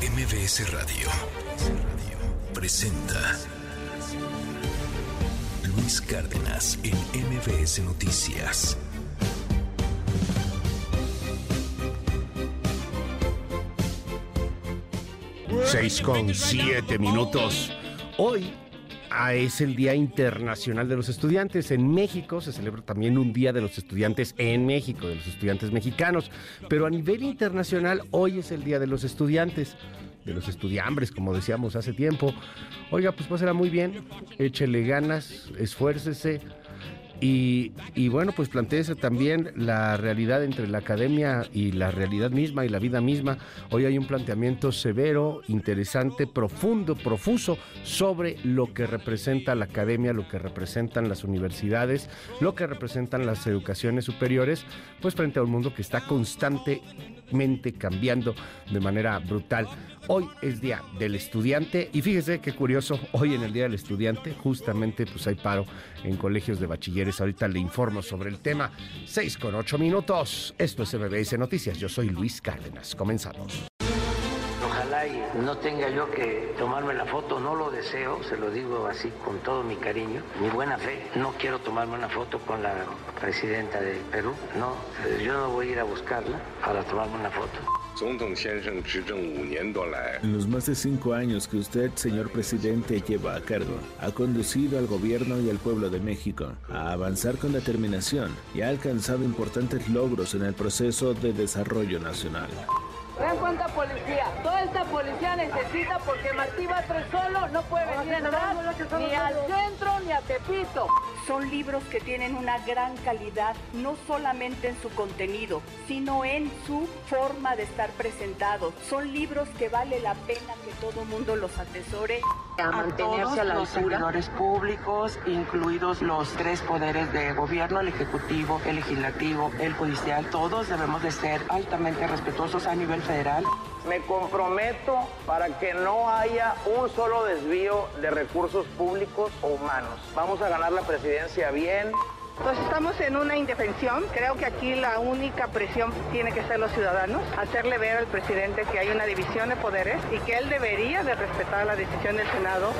MBS Radio presenta Luis Cárdenas en MBS Noticias. Seis con siete minutos. Hoy ah, es el Día Internacional de los Estudiantes. En México se celebra también un Día de los Estudiantes en México, de los estudiantes mexicanos. Pero a nivel internacional, hoy es el Día de los Estudiantes, de los estudiambres, como decíamos hace tiempo. Oiga, pues pásela muy bien, échele ganas, esfuércese y, y, bueno, pues planteese también la realidad entre la academia y la realidad misma y la vida misma. Hoy hay un planteamiento severo, interesante, profundo, profuso sobre lo que representa la academia, lo que representan las universidades, lo que representan las educaciones superiores, pues frente a un mundo que está constantemente cambiando de manera brutal. Hoy es Día del Estudiante y fíjese qué curioso, hoy en el Día del Estudiante justamente pues hay paro en colegios de bachilleres. Ahorita le informo sobre el tema. 6 con 8 minutos. Esto es MBS Noticias. Yo soy Luis Cárdenas. Comenzamos. Ojalá y no tenga yo que tomarme la foto, no lo deseo, se lo digo así con todo mi cariño, mi buena fe. No quiero tomarme una foto con la presidenta del Perú, no, yo no voy a ir a buscarla para tomarme una foto. En los más de cinco años que usted, señor presidente, lleva a cargo, ha conducido al gobierno y al pueblo de México a avanzar con determinación y ha alcanzado importantes logros en el proceso de desarrollo nacional. Vean cuánta policía. Toda esta policía necesita porque Martí Batres solo no puede venir a entrar ni al centro ni a Tepito. Son libros que tienen una gran calidad, no solamente en su contenido, sino en su forma de estar presentados. Son libros que vale la pena que todo mundo los atesore. A mantenerse a, la los servidores públicos, incluidos los tres poderes de gobierno, el ejecutivo, el legislativo, el judicial, todos debemos de ser altamente respetuosos a nivel federal. Me comprometo para que no haya un solo desvío de recursos públicos o humanos. Vamos a ganar la presidencia bien. Pues estamos en una indefensión. Creo que aquí la única presión tiene que ser los ciudadanos, hacerle ver al presidente que hay una división de poderes y que él debería de respetar la decisión del Senado.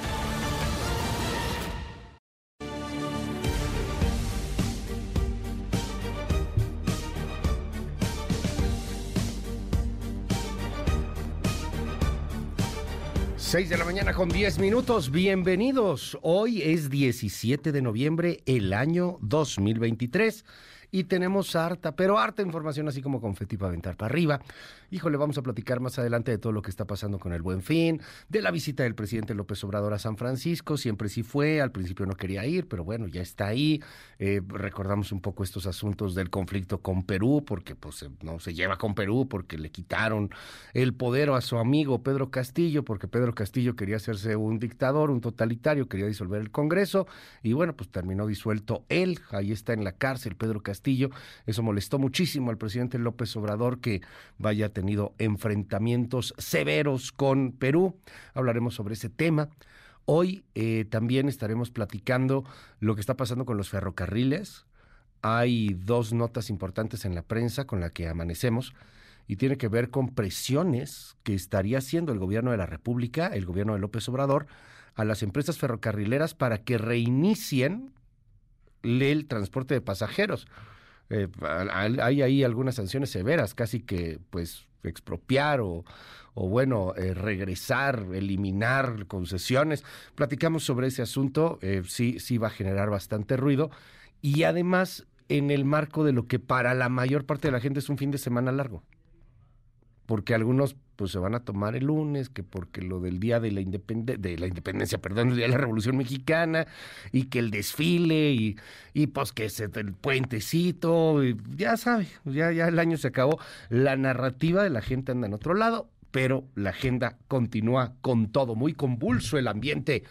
Seis de la mañana con 10 minutos. Bienvenidos. Hoy es 17 de noviembre, el año 2023 y tenemos harta, pero harta información así como confeti para aventar para arriba. Híjole, vamos a platicar más adelante de todo lo que está pasando con el Buen Fin, de la visita del presidente López Obrador a San Francisco, siempre sí fue, al principio no quería ir, pero bueno, ya está ahí. Eh, recordamos un poco estos asuntos del conflicto con Perú, porque pues no se lleva con Perú, porque le quitaron el poder a su amigo Pedro Castillo, porque Pedro Castillo quería hacerse un dictador, un totalitario, quería disolver el Congreso, y bueno, pues terminó disuelto él, ahí está en la cárcel Pedro Castillo. Eso molestó muchísimo al presidente López Obrador que vaya tenido enfrentamientos severos con Perú. Hablaremos sobre ese tema. Hoy eh, también estaremos platicando lo que está pasando con los ferrocarriles. Hay dos notas importantes en la prensa con la que amanecemos y tiene que ver con presiones que estaría haciendo el gobierno de la República, el gobierno de López Obrador, a las empresas ferrocarrileras para que reinicien el transporte de pasajeros. Eh, hay ahí algunas sanciones severas, casi que pues expropiar o, bueno, eh, regresar, eliminar concesiones. Platicamos sobre ese asunto, eh, sí, sí va a generar bastante ruido y además en el marco de lo que para la mayor parte de la gente es un fin de semana largo porque algunos pues se van a tomar el lunes, que porque lo del día de la, de la independencia, perdón, el día de la Revolución Mexicana, y que el desfile, y, y pues que se, el puentecito, y ya sabe, ya, ya el año se acabó. La narrativa de la gente anda en otro lado, pero la agenda continúa con todo, muy convulso el ambiente.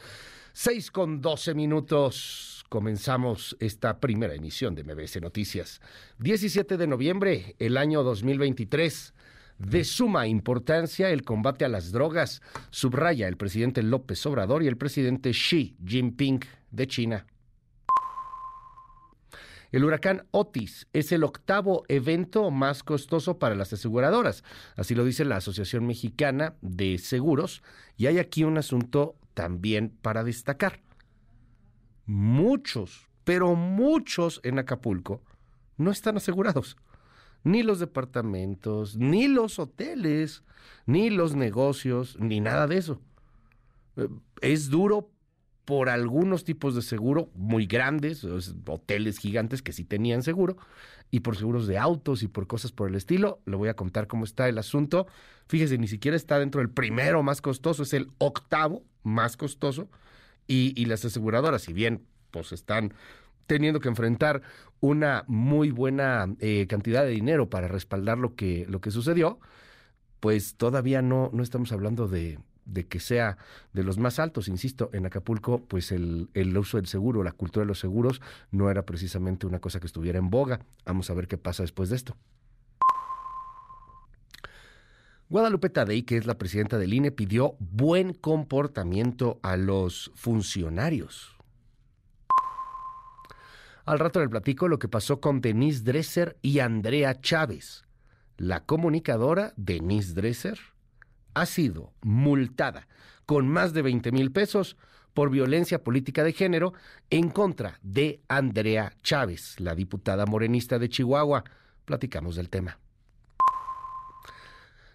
Seis con doce minutos. Comenzamos esta primera emisión de MBS Noticias. 17 de noviembre, el año 2023 de suma importancia el combate a las drogas, subraya el presidente López Obrador y el presidente Xi Jinping de China. El huracán Otis es el octavo evento más costoso para las aseguradoras, así lo dice la Asociación Mexicana de Seguros, y hay aquí un asunto también para destacar. Muchos, pero muchos en Acapulco no están asegurados. Ni los departamentos, ni los hoteles, ni los negocios, ni nada de eso. Eh, es duro por algunos tipos de seguro muy grandes, hoteles gigantes que sí tenían seguro, y por seguros de autos y por cosas por el estilo. Le voy a contar cómo está el asunto. Fíjese, ni siquiera está dentro del primero más costoso, es el octavo más costoso. Y, y las aseguradoras, si bien pues están teniendo que enfrentar una muy buena eh, cantidad de dinero para respaldar lo que, lo que sucedió, pues todavía no, no estamos hablando de, de que sea de los más altos. Insisto, en Acapulco, pues el, el, uso del seguro, la cultura de los seguros, no era precisamente una cosa que estuviera en boga. Vamos a ver qué pasa después de esto. Guadalupe Tadei, que es la presidenta del INE, pidió buen comportamiento a los funcionarios. Al rato del platico lo que pasó con Denise Dresser y Andrea Chávez. La comunicadora Denise Dresser ha sido multada con más de 20 mil pesos por violencia política de género en contra de Andrea Chávez, la diputada morenista de Chihuahua. Platicamos del tema.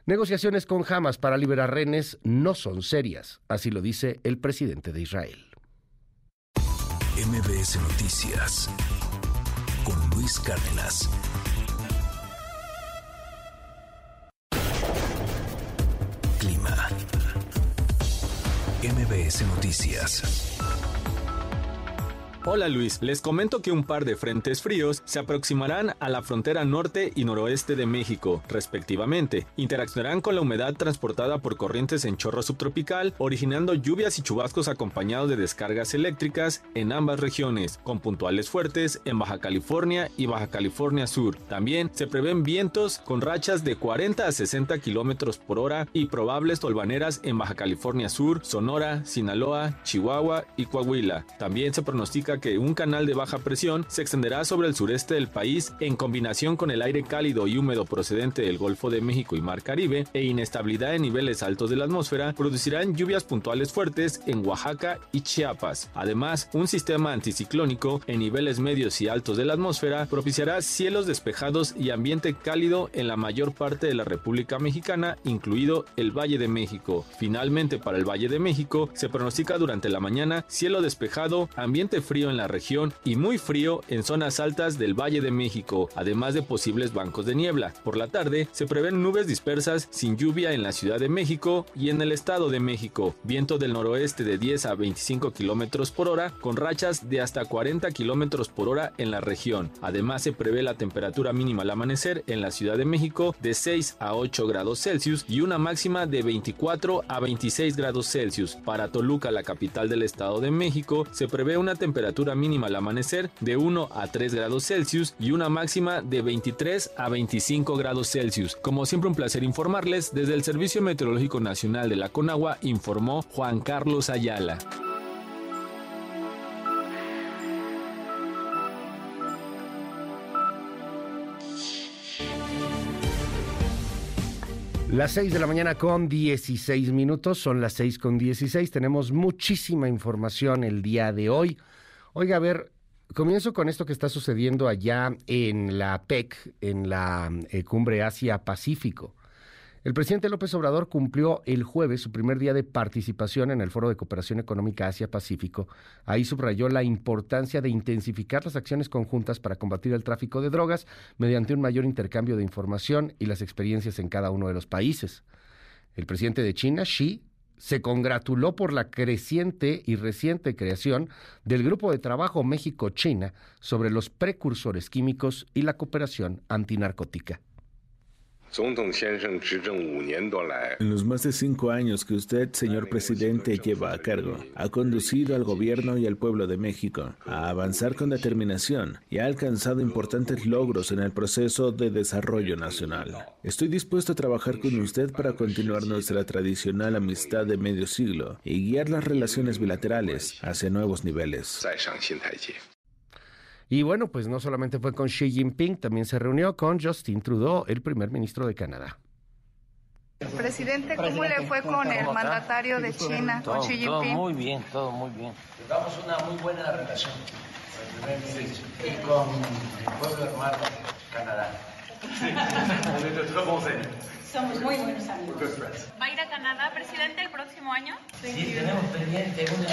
Negociaciones con Hamas para liberar rehenes no son serias, así lo dice el presidente de Israel. MBS Noticias con Luis Cárdenas. Clima. MBS Noticias. Hola Luis, les comento que un par de frentes fríos se aproximarán a la frontera norte y noroeste de México, respectivamente. Interaccionarán con la humedad transportada por corrientes en chorro subtropical, originando lluvias y chubascos acompañados de descargas eléctricas en ambas regiones, con puntuales fuertes en Baja California y Baja California Sur. También se prevén vientos con rachas de 40 a 60 kilómetros por hora y probables tolvaneras en Baja California Sur, Sonora, Sinaloa, Chihuahua y Coahuila. También se pronostica que un canal de baja presión se extenderá sobre el sureste del país en combinación con el aire cálido y húmedo procedente del Golfo de México y Mar Caribe e inestabilidad en niveles altos de la atmósfera producirán lluvias puntuales fuertes en Oaxaca y Chiapas. Además, un sistema anticiclónico en niveles medios y altos de la atmósfera propiciará cielos despejados y ambiente cálido en la mayor parte de la República Mexicana, incluido el Valle de México. Finalmente, para el Valle de México se pronostica durante la mañana cielo despejado, ambiente frío en la región y muy frío en zonas altas del Valle de México, además de posibles bancos de niebla. Por la tarde se prevén nubes dispersas sin lluvia en la Ciudad de México y en el Estado de México. Viento del noroeste de 10 a 25 kilómetros por hora, con rachas de hasta 40 kilómetros por hora en la región. Además se prevé la temperatura mínima al amanecer en la Ciudad de México de 6 a 8 grados Celsius y una máxima de 24 a 26 grados Celsius. Para Toluca, la capital del Estado de México, se prevé una temperatura temperatura mínima al amanecer de 1 a 3 grados Celsius y una máxima de 23 a 25 grados Celsius. Como siempre un placer informarles, desde el Servicio Meteorológico Nacional de la Conagua informó Juan Carlos Ayala. Las 6 de la mañana con 16 minutos, son las 6 con 16. Tenemos muchísima información el día de hoy. Oiga, a ver, comienzo con esto que está sucediendo allá en la PEC, en la eh, Cumbre Asia-Pacífico. El presidente López Obrador cumplió el jueves su primer día de participación en el Foro de Cooperación Económica Asia-Pacífico. Ahí subrayó la importancia de intensificar las acciones conjuntas para combatir el tráfico de drogas mediante un mayor intercambio de información y las experiencias en cada uno de los países. El presidente de China, Xi, se congratuló por la creciente y reciente creación del Grupo de Trabajo México-China sobre los precursores químicos y la cooperación antinarcótica. En los más de cinco años que usted, señor presidente, lleva a cargo, ha conducido al gobierno y al pueblo de México a avanzar con determinación y ha alcanzado importantes logros en el proceso de desarrollo nacional. Estoy dispuesto a trabajar con usted para continuar nuestra tradicional amistad de medio siglo y guiar las relaciones bilaterales hacia nuevos niveles. Y bueno, pues no solamente fue con Xi Jinping, también se reunió con Justin Trudeau, el primer ministro de Canadá. Presidente, ¿cómo le fue con el mandatario de China, con Xi Jinping? Todo muy bien, todo muy bien. Llevamos una muy buena relación con el primer ministro y con el pueblo hermano Canadá. Somos muy buenos amigos. ¿Va a ir a Canadá, presidente, el próximo año? Sí, tenemos pendiente una...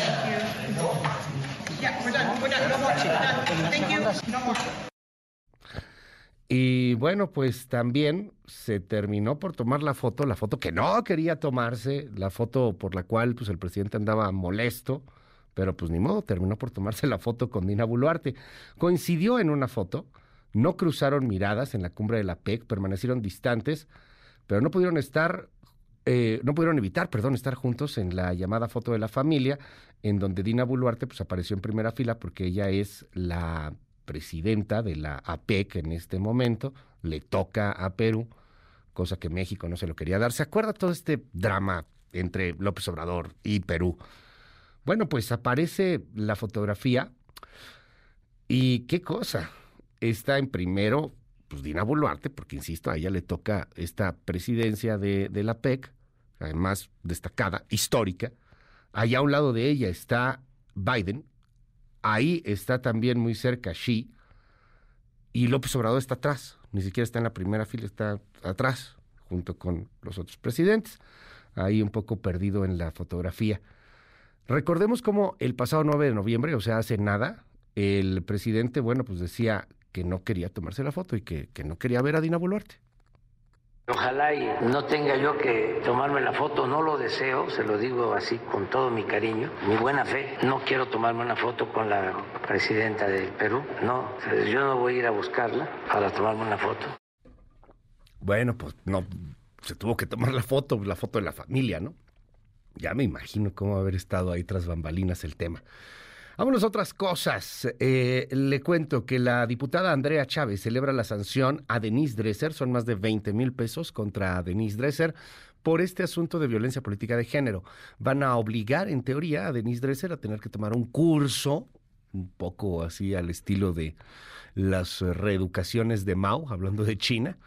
Y bueno, pues también se terminó por tomar la foto, la foto que no quería tomarse, la foto por la cual pues el presidente andaba molesto, pero pues ni modo, terminó por tomarse la foto con Dina Boluarte. Coincidió en una foto, no cruzaron miradas en la cumbre de la PEC, permanecieron distantes, pero no pudieron estar, eh, no pudieron evitar, perdón, estar juntos en la llamada foto de la familia, en donde Dina Boluarte pues apareció en primera fila porque ella es la presidenta de la APEC en este momento, le toca a Perú, cosa que México no se lo quería dar. ¿Se acuerda todo este drama entre López Obrador y Perú? Bueno, pues aparece la fotografía y qué cosa. Está en primero, pues Dina Boluarte, porque insisto, a ella le toca esta presidencia de, de la PEC, además destacada, histórica. Allá a un lado de ella está Biden, Ahí está también muy cerca Xi. Y López Obrador está atrás. Ni siquiera está en la primera fila, está atrás, junto con los otros presidentes. Ahí un poco perdido en la fotografía. Recordemos cómo el pasado 9 de noviembre, o sea, hace nada, el presidente, bueno, pues decía que no quería tomarse la foto y que, que no quería ver a Dina Boluarte. Ojalá y no tenga yo que tomarme la foto, no lo deseo, se lo digo así con todo mi cariño, mi buena fe. No quiero tomarme una foto con la presidenta del Perú, no, yo no voy a ir a buscarla para tomarme una foto. Bueno, pues no, se tuvo que tomar la foto, la foto de la familia, ¿no? Ya me imagino cómo haber estado ahí tras bambalinas el tema. Vámonos a otras cosas. Eh, le cuento que la diputada Andrea Chávez celebra la sanción a Denise Dresser, son más de 20 mil pesos contra Denise Dresser por este asunto de violencia política de género. Van a obligar, en teoría, a Denise Dresser a tener que tomar un curso, un poco así al estilo de las reeducaciones de Mao, hablando de China.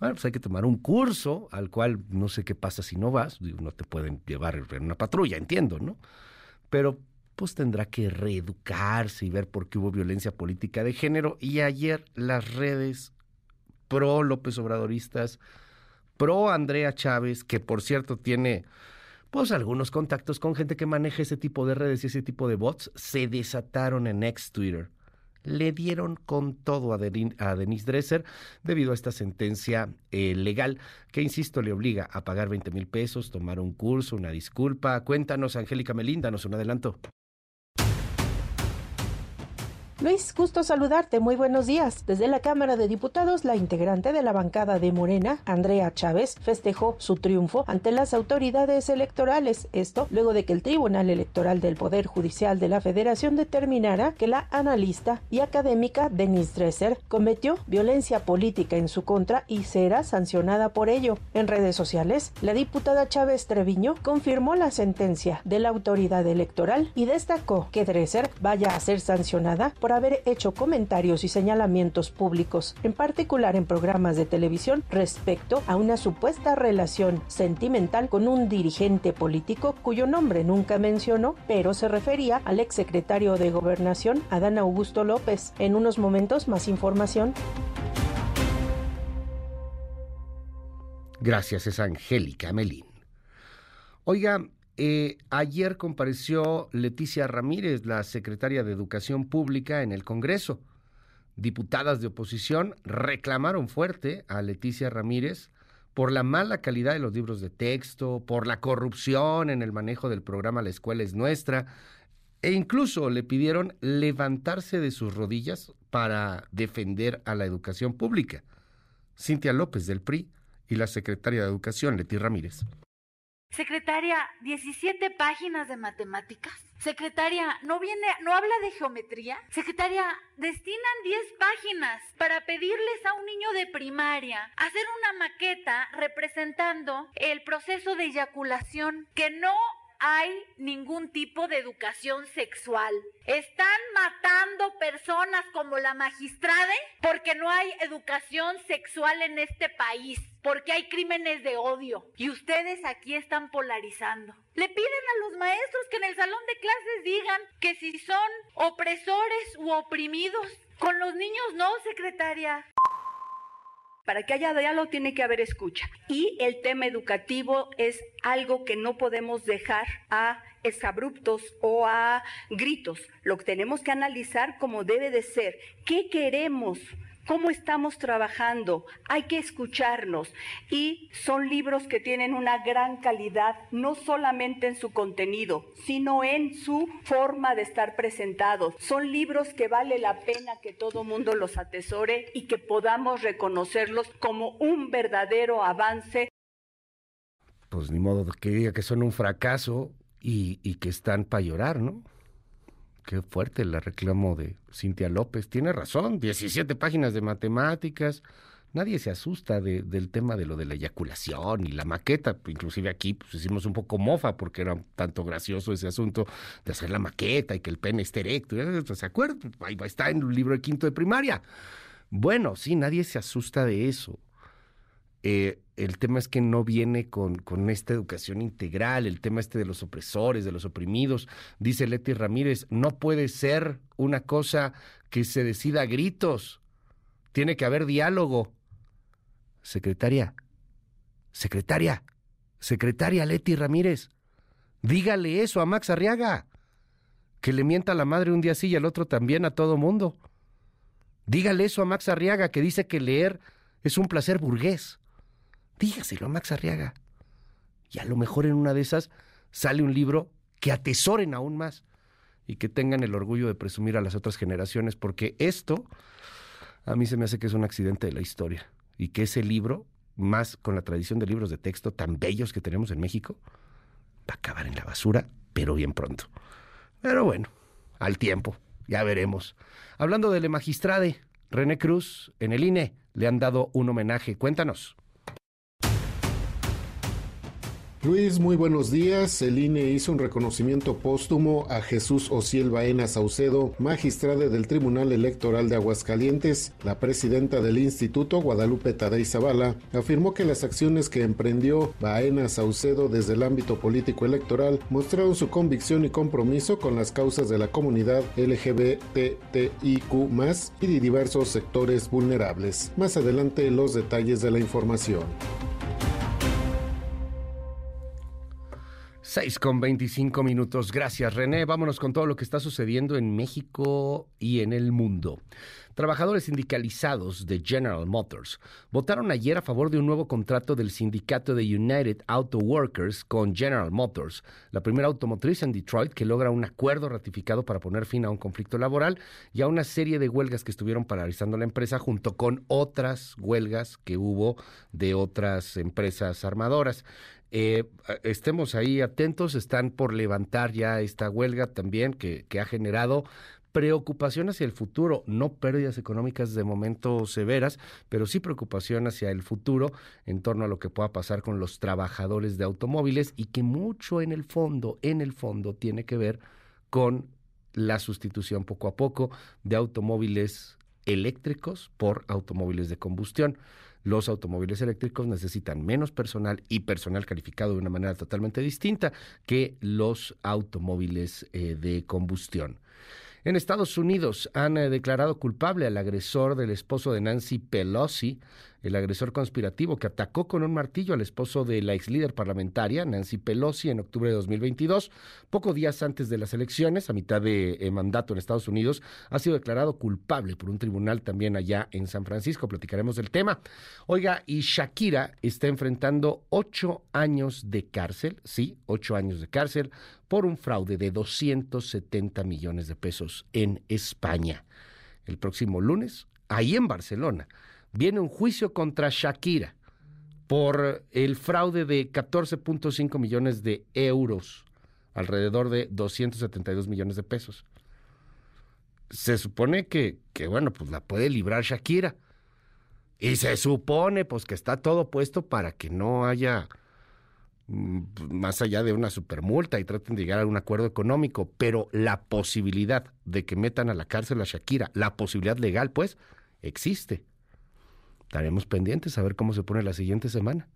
Bueno, pues hay que tomar un curso al cual no sé qué pasa si no vas, no te pueden llevar en una patrulla, entiendo, ¿no? Pero pues tendrá que reeducarse y ver por qué hubo violencia política de género. Y ayer las redes pro López Obradoristas, pro Andrea Chávez, que por cierto tiene pues algunos contactos con gente que maneja ese tipo de redes y ese tipo de bots, se desataron en ex Twitter. Le dieron con todo a, Denise Dresser debido a esta sentencia eh, legal que, insisto, le obliga a pagar 20 mil pesos, tomar un curso, una disculpa. Cuéntanos, Angélica Melinda, nos un adelanto. Luis, gusto saludarte. Muy buenos días. Desde la Cámara de Diputados, la integrante de la bancada de Morena, Andrea Chávez, festejó su triunfo ante las autoridades electorales. Esto luego de que el Tribunal Electoral del Poder Judicial de la Federación determinara que la analista y académica Denise Dresser cometió violencia política en su contra y será sancionada por ello. En redes sociales, la diputada Chávez Treviño confirmó la sentencia de la autoridad electoral y destacó que Dresser vaya a ser sancionada por haber hecho comentarios y señalamientos públicos, en particular en programas de televisión, respecto a una supuesta relación sentimental con un dirigente político cuyo nombre nunca mencionó, pero se refería al exsecretario de Gobernación, Adán Augusto López. En unos momentos más información. Gracias, es Angélica Melín. Oiga, eh, ayer compareció Leticia Ramírez, la secretaria de Educación Pública, en el Congreso. Diputadas de oposición reclamaron fuerte a Leticia Ramírez por la mala calidad de los libros de texto, por la corrupción en el manejo del programa La Escuela es Nuestra, e incluso le pidieron levantarse de sus rodillas para defender a la educación pública. Cintia López del PRI y la secretaria de Educación, Leti Ramírez. Secretaria, 17 páginas de matemáticas. Secretaria, ¿no viene, no habla de geometría? Secretaria, destinan 10 páginas para pedirles a un niño de primaria hacer una maqueta representando el proceso de eyaculación que no hay ningún tipo de educación sexual. Están matando personas como la magistrada porque no hay educación sexual en este país, porque hay crímenes de odio. Y ustedes aquí están polarizando. Le piden a los maestros que en el salón de clases digan que si son opresores u oprimidos. Con los niños no, secretaria. Para que haya diálogo tiene que haber escucha. Y el tema educativo es algo que no podemos dejar a exabruptos o a gritos. Lo que tenemos que analizar como debe de ser. ¿Qué queremos? Cómo estamos trabajando, hay que escucharnos y son libros que tienen una gran calidad, no solamente en su contenido, sino en su forma de estar presentados. Son libros que vale la pena que todo mundo los atesore y que podamos reconocerlos como un verdadero avance. Pues ni modo que diga que son un fracaso y, y que están para llorar, ¿no? Qué fuerte el reclamo de Cintia López. Tiene razón, 17 páginas de matemáticas. Nadie se asusta del tema de lo de la eyaculación y la maqueta. Inclusive aquí pues, hicimos un poco mofa porque era tanto gracioso ese asunto de hacer la maqueta y que el pene esté erecto. ¿Se acuerdan? Ahí está en un libro de quinto de primaria. Bueno, sí, nadie se asusta de eso. Eh, el tema es que no viene con, con, esta educación integral, el tema este de los opresores, de los oprimidos. Dice Leti Ramírez, no puede ser una cosa que se decida a gritos. Tiene que haber diálogo. Secretaria, secretaria, secretaria Leti Ramírez, dígale eso a Max Arriaga, que le mienta a la madre un día sí y al otro también a todo mundo. Dígale eso a Max Arriaga, que dice que leer es un placer burgués. Dígaselo a Max Arriaga. Y a lo mejor en una de esas sale un libro que atesoren aún más y que tengan el orgullo de presumir a las otras generaciones, porque esto a mí se me hace que es un accidente de la historia y que ese libro, más con la tradición de libros de texto tan bellos que tenemos en México, va a acabar en la basura, pero bien pronto. Pero bueno, al tiempo, ya veremos. Hablando de la magistrade, René Cruz, en el INE le han dado un homenaje. Cuéntanos. Luis, muy buenos días. El INE hizo un reconocimiento póstumo a Jesús Ociel Baena Saucedo, magistrada del Tribunal Electoral de Aguascalientes. La presidenta del instituto, Guadalupe Tadei Zavala, afirmó que las acciones que emprendió Baena Saucedo desde el ámbito político electoral mostraron su convicción y compromiso con las causas de la comunidad LGBTIQ y de diversos sectores vulnerables. Más adelante los detalles de la información. 6 con 25 minutos. Gracias, René. Vámonos con todo lo que está sucediendo en México y en el mundo. Trabajadores sindicalizados de General Motors votaron ayer a favor de un nuevo contrato del sindicato de United Auto Workers con General Motors, la primera automotriz en Detroit que logra un acuerdo ratificado para poner fin a un conflicto laboral y a una serie de huelgas que estuvieron paralizando la empresa junto con otras huelgas que hubo de otras empresas armadoras. Eh, estemos ahí atentos, están por levantar ya esta huelga también que, que ha generado preocupación hacia el futuro, no pérdidas económicas de momento severas, pero sí preocupación hacia el futuro en torno a lo que pueda pasar con los trabajadores de automóviles y que mucho en el fondo, en el fondo tiene que ver con la sustitución poco a poco de automóviles eléctricos por automóviles de combustión los automóviles eléctricos necesitan menos personal y personal calificado de una manera totalmente distinta que los automóviles eh, de combustión. En Estados Unidos han eh, declarado culpable al agresor del esposo de Nancy Pelosi el agresor conspirativo que atacó con un martillo al esposo de la ex líder parlamentaria, Nancy Pelosi, en octubre de 2022, pocos días antes de las elecciones, a mitad de eh, mandato en Estados Unidos, ha sido declarado culpable por un tribunal también allá en San Francisco. Platicaremos del tema. Oiga, y Shakira está enfrentando ocho años de cárcel, sí, ocho años de cárcel, por un fraude de 270 millones de pesos en España. El próximo lunes, ahí en Barcelona viene un juicio contra Shakira por el fraude de 14.5 millones de euros, alrededor de 272 millones de pesos. Se supone que, que, bueno, pues la puede librar Shakira. Y se supone, pues, que está todo puesto para que no haya mm, más allá de una supermulta y traten de llegar a un acuerdo económico, pero la posibilidad de que metan a la cárcel a Shakira, la posibilidad legal, pues, existe. Estaremos pendientes a ver cómo se pone la siguiente semana.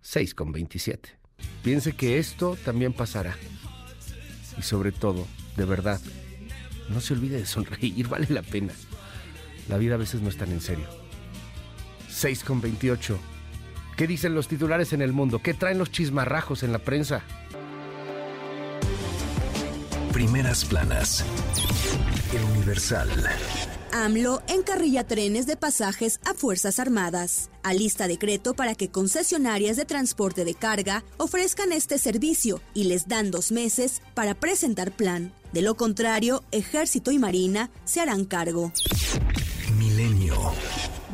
6 con 27. Piense que esto también pasará. Y sobre todo, de verdad, no se olvide de sonreír, vale la pena. La vida a veces no es tan en serio. 6 con 28. ¿Qué dicen los titulares en el mundo? ¿Qué traen los chismarrajos en la prensa? Primeras planas. El Universal. AMLO encarrilla trenes de pasajes a Fuerzas Armadas. Alista decreto para que concesionarias de transporte de carga ofrezcan este servicio y les dan dos meses para presentar plan. De lo contrario, Ejército y Marina se harán cargo. Milenio.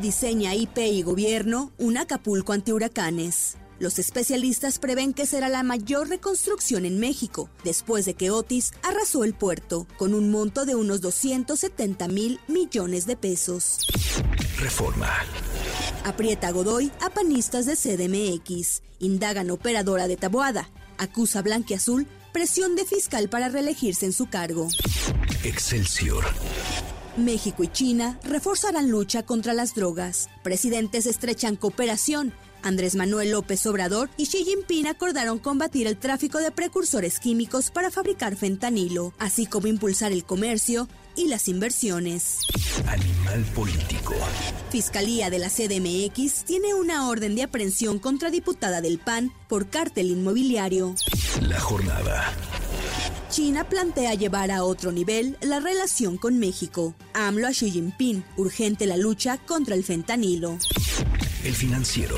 Diseña IP y Gobierno un Acapulco antihuracanes. Los especialistas prevén que será la mayor reconstrucción en México, después de que Otis arrasó el puerto, con un monto de unos 270 mil millones de pesos. Reforma. Aprieta Godoy a panistas de CDMX. Indagan operadora de Taboada. Acusa Blanquiazul presión de fiscal para reelegirse en su cargo. Excelsior. México y China reforzarán lucha contra las drogas. Presidentes estrechan cooperación Andrés Manuel López Obrador y Xi Jinping acordaron combatir el tráfico de precursores químicos para fabricar fentanilo, así como impulsar el comercio y las inversiones. Animal político. Fiscalía de la CDMX tiene una orden de aprehensión contra diputada del PAN por cártel inmobiliario. La jornada. China plantea llevar a otro nivel la relación con México. AMLO a Xi Jinping, urgente la lucha contra el fentanilo. El financiero.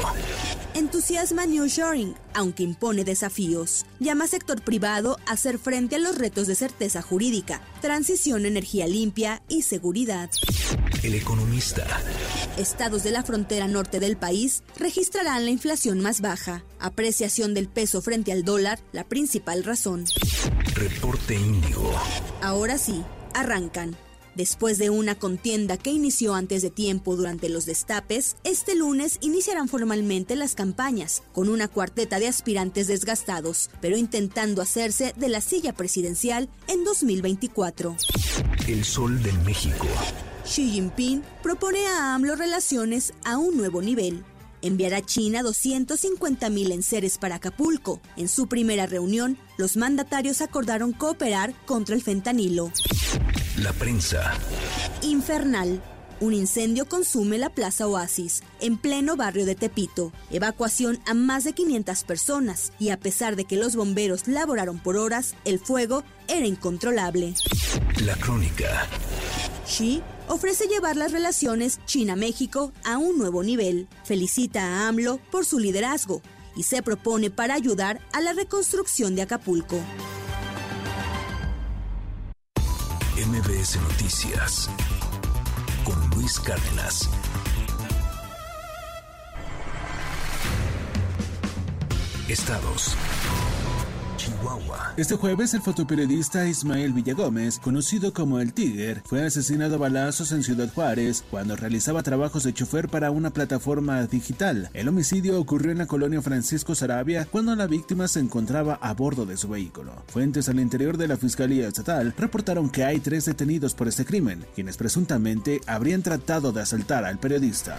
Entusiasma New Shoring, aunque impone desafíos. Llama sector privado a hacer frente a los retos de certeza jurídica, transición energía limpia y seguridad. El economista. Estados de la frontera norte del país registrarán la inflación más baja. Apreciación del peso frente al dólar, la principal razón. Reporte Índigo. Ahora sí, arrancan. Después de una contienda que inició antes de tiempo durante los destapes, este lunes iniciarán formalmente las campañas, con una cuarteta de aspirantes desgastados, pero intentando hacerse de la silla presidencial en 2024. El Sol de México. Xi Jinping propone a AMLO relaciones a un nuevo nivel. Enviará a China 250.000 enseres para Acapulco. En su primera reunión, los mandatarios acordaron cooperar contra el fentanilo. La prensa. Infernal. Un incendio consume la Plaza Oasis, en pleno barrio de Tepito. Evacuación a más de 500 personas y a pesar de que los bomberos laboraron por horas, el fuego era incontrolable. La crónica. Xi ofrece llevar las relaciones China-México a un nuevo nivel. Felicita a AMLO por su liderazgo y se propone para ayudar a la reconstrucción de Acapulco. MBS Noticias con Luis Cárdenas. Estados. Este jueves, el fotoperiodista Ismael Villagómez, conocido como El Tiger, fue asesinado a balazos en Ciudad Juárez cuando realizaba trabajos de chofer para una plataforma digital. El homicidio ocurrió en la colonia Francisco Sarabia cuando la víctima se encontraba a bordo de su vehículo. Fuentes al interior de la Fiscalía Estatal reportaron que hay tres detenidos por este crimen, quienes presuntamente habrían tratado de asaltar al periodista.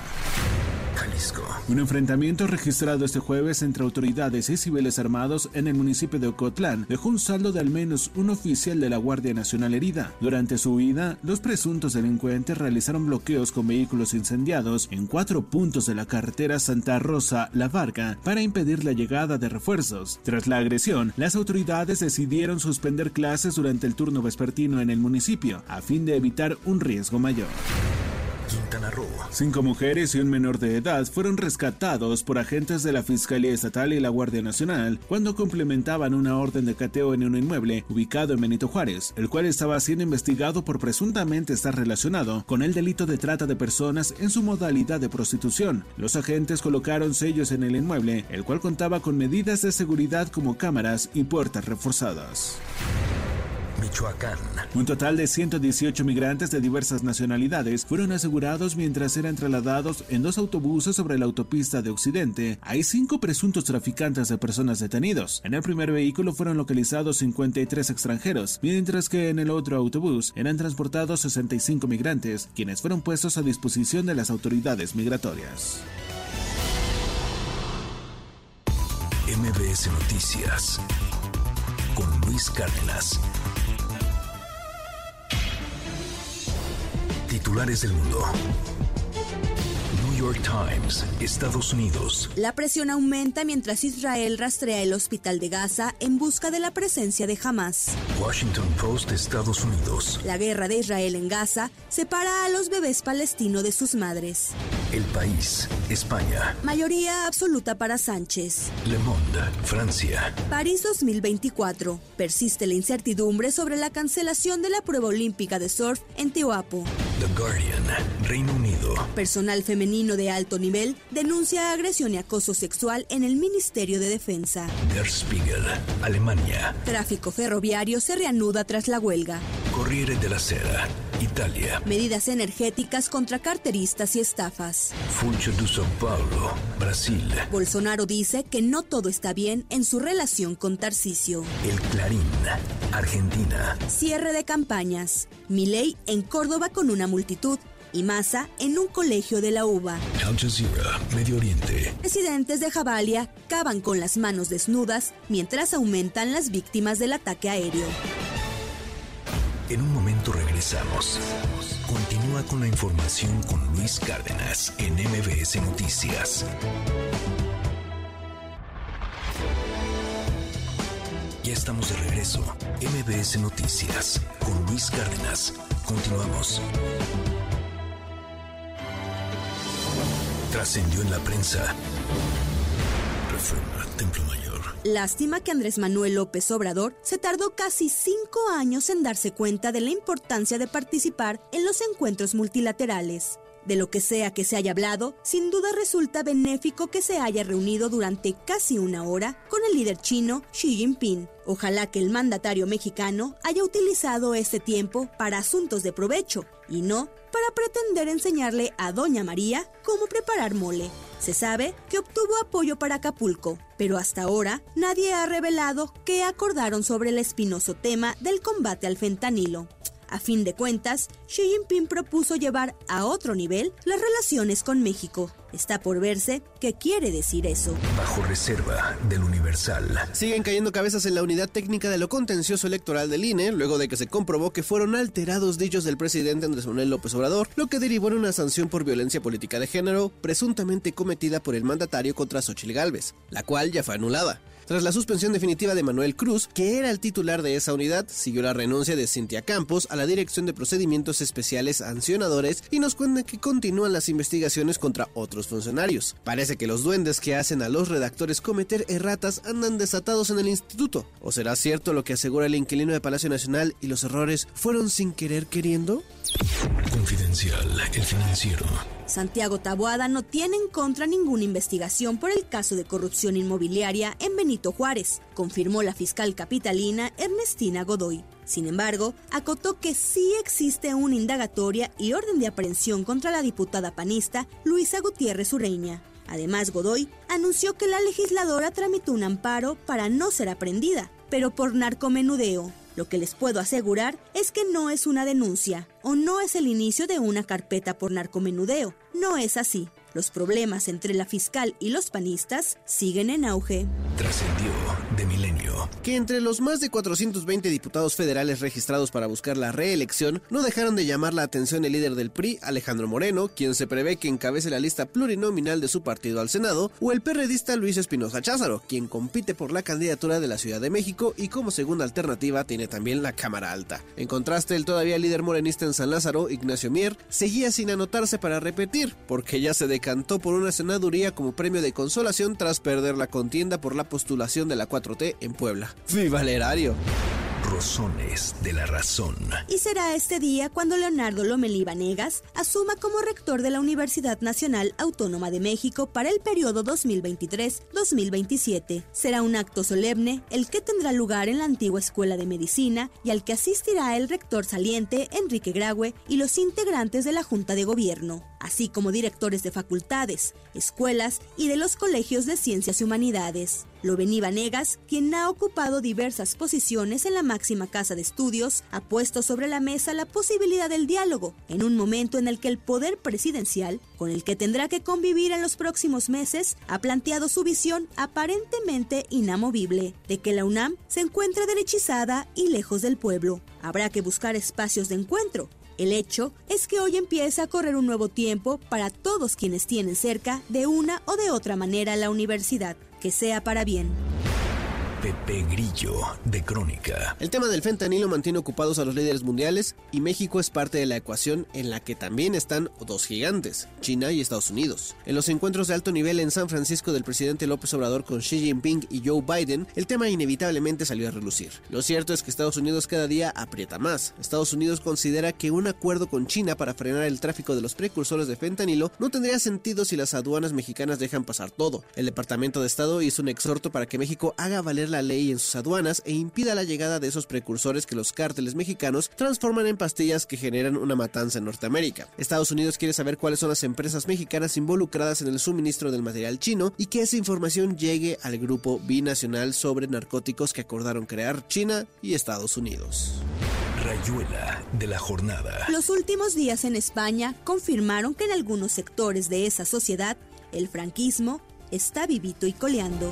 Un enfrentamiento registrado este jueves entre autoridades y civiles armados en el municipio de Ocotlán dejó un saldo de al menos un oficial de la Guardia Nacional herida. Durante su huida, los presuntos delincuentes realizaron bloqueos con vehículos incendiados en cuatro puntos de la carretera Santa Rosa-La Varga para impedir la llegada de refuerzos. Tras la agresión, las autoridades decidieron suspender clases durante el turno vespertino en el municipio a fin de evitar un riesgo mayor. Quintana Roo. Cinco mujeres y un menor de edad fueron rescatados por agentes de la Fiscalía Estatal y la Guardia Nacional cuando complementaban una orden de cateo en un inmueble ubicado en Benito Juárez, el cual estaba siendo investigado por presuntamente estar relacionado con el delito de trata de personas en su modalidad de prostitución. Los agentes colocaron sellos en el inmueble, el cual contaba con medidas de seguridad como cámaras y puertas reforzadas. Michoacán. Un total de 118 migrantes de diversas nacionalidades fueron asegurados mientras eran trasladados en dos autobuses sobre la autopista de Occidente. Hay cinco presuntos traficantes de personas detenidos. En el primer vehículo fueron localizados 53 extranjeros, mientras que en el otro autobús eran transportados 65 migrantes, quienes fueron puestos a disposición de las autoridades migratorias. MBS Noticias con Luis Cárdenas. Titulares del mundo. New York Times, Estados Unidos. La presión aumenta mientras Israel rastrea el hospital de Gaza en busca de la presencia de Hamas. Washington Post, Estados Unidos. La guerra de Israel en Gaza separa a los bebés palestinos de sus madres. El país, España. Mayoría absoluta para Sánchez. Le Monde, Francia. París 2024. Persiste la incertidumbre sobre la cancelación de la prueba olímpica de surf en Tehuapo. The Guardian, Reino Unido. Personal femenino de alto nivel denuncia agresión y acoso sexual en el Ministerio de Defensa. Der Spiegel, Alemania. Tráfico ferroviario se reanuda tras la huelga. Corriere della Sera, Italia. Medidas energéticas contra carteristas y estafas. Funcho de São Paulo, Brasil. Bolsonaro dice que no todo está bien en su relación con Tarcisio. El Clarín, Argentina. Cierre de campañas. Milei en Córdoba con una multitud y Massa en un colegio de la UBA. Al Jazeera, Medio Oriente. Residentes de Jabalia cavan con las manos desnudas mientras aumentan las víctimas del ataque aéreo. En un momento Continúa con la información con Luis Cárdenas en MBS Noticias. Ya estamos de regreso. MBS Noticias con Luis Cárdenas. Continuamos. Trascendió en la prensa. Reforma, Templo Mayor. Lástima que Andrés Manuel López Obrador se tardó casi cinco años en darse cuenta de la importancia de participar en los encuentros multilaterales. De lo que sea que se haya hablado, sin duda resulta benéfico que se haya reunido durante casi una hora con el líder chino Xi Jinping. Ojalá que el mandatario mexicano haya utilizado este tiempo para asuntos de provecho y no para pretender enseñarle a Doña María cómo preparar mole. Se sabe que obtuvo apoyo para Acapulco, pero hasta ahora nadie ha revelado qué acordaron sobre el espinoso tema del combate al fentanilo. A fin de cuentas, Xi Jinping propuso llevar a otro nivel las relaciones con México. Está por verse qué quiere decir eso. Bajo reserva del Universal. Siguen cayendo cabezas en la unidad técnica de lo contencioso electoral del INE, luego de que se comprobó que fueron alterados dichos del presidente Andrés Manuel López Obrador, lo que derivó en una sanción por violencia política de género, presuntamente cometida por el mandatario contra Xochitl Gálvez, la cual ya fue anulada. Tras la suspensión definitiva de Manuel Cruz, que era el titular de esa unidad, siguió la renuncia de Cintia Campos a la Dirección de Procedimientos Especiales Sancionadores y nos cuenta que continúan las investigaciones contra otros funcionarios. Parece que los duendes que hacen a los redactores cometer erratas andan desatados en el instituto. ¿O será cierto lo que asegura el inquilino de Palacio Nacional y los errores fueron sin querer queriendo? Confidencial, el financiero. Santiago Taboada no tiene en contra ninguna investigación por el caso de corrupción inmobiliaria en Benito Juárez, confirmó la fiscal capitalina Ernestina Godoy. Sin embargo, acotó que sí existe una indagatoria y orden de aprehensión contra la diputada panista Luisa Gutiérrez Ureña. Además, Godoy anunció que la legisladora tramitó un amparo para no ser aprendida, pero por narcomenudeo. Lo que les puedo asegurar es que no es una denuncia o no es el inicio de una carpeta por narcomenudeo. No es así. Los problemas entre la fiscal y los panistas siguen en auge. Trascendió de milenio. Que entre los más de 420 diputados federales registrados para buscar la reelección, no dejaron de llamar la atención el líder del PRI, Alejandro Moreno, quien se prevé que encabece la lista plurinominal de su partido al Senado, o el perredista Luis Espinosa Cházaro, quien compite por la candidatura de la Ciudad de México y como segunda alternativa tiene también la Cámara Alta. En contraste, el todavía líder morenista en San Lázaro, Ignacio Mier, seguía sin anotarse para repetir, porque ya se decantó por una senaduría como premio de consolación tras perder la contienda por la postulación de la 4T en Puebla. ¡Viva el erario! Rosones de la razón. Y será este día cuando Leonardo Lomelí Vanegas asuma como rector de la Universidad Nacional Autónoma de México para el periodo 2023-2027. Será un acto solemne el que tendrá lugar en la antigua Escuela de Medicina y al que asistirá el rector saliente Enrique Graue y los integrantes de la Junta de Gobierno, así como directores de facultades, escuelas y de los colegios de ciencias y humanidades. Lovení Vanegas, quien ha ocupado diversas posiciones en la máxima casa de estudios, ha puesto sobre la mesa la posibilidad del diálogo, en un momento en el que el poder presidencial, con el que tendrá que convivir en los próximos meses, ha planteado su visión aparentemente inamovible, de que la UNAM se encuentra derechizada y lejos del pueblo. Habrá que buscar espacios de encuentro, el hecho es que hoy empieza a correr un nuevo tiempo para todos quienes tienen cerca de una o de otra manera la universidad, que sea para bien. Pepe Grillo, de Crónica. El tema del fentanilo mantiene ocupados a los líderes mundiales y México es parte de la ecuación en la que también están dos gigantes, China y Estados Unidos. En los encuentros de alto nivel en San Francisco del presidente López Obrador con Xi Jinping y Joe Biden, el tema inevitablemente salió a relucir. Lo cierto es que Estados Unidos cada día aprieta más. Estados Unidos considera que un acuerdo con China para frenar el tráfico de los precursores de fentanilo no tendría sentido si las aduanas mexicanas dejan pasar todo. El Departamento de Estado hizo un exhorto para que México haga valer la ley en sus aduanas e impida la llegada de esos precursores que los cárteles mexicanos transforman en pastillas que generan una matanza en Norteamérica. Estados Unidos quiere saber cuáles son las empresas mexicanas involucradas en el suministro del material chino y que esa información llegue al grupo binacional sobre narcóticos que acordaron crear China y Estados Unidos. Rayuela de la jornada. Los últimos días en España confirmaron que en algunos sectores de esa sociedad el franquismo está vivito y coleando.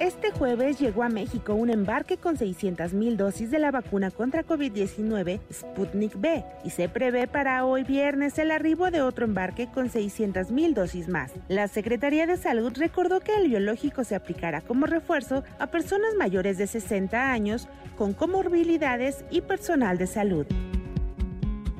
Este jueves llegó a México un embarque con 600.000 dosis de la vacuna contra COVID-19 Sputnik B y se prevé para hoy viernes el arribo de otro embarque con 600.000 dosis más. La Secretaría de Salud recordó que el biológico se aplicará como refuerzo a personas mayores de 60 años con comorbilidades y personal de salud.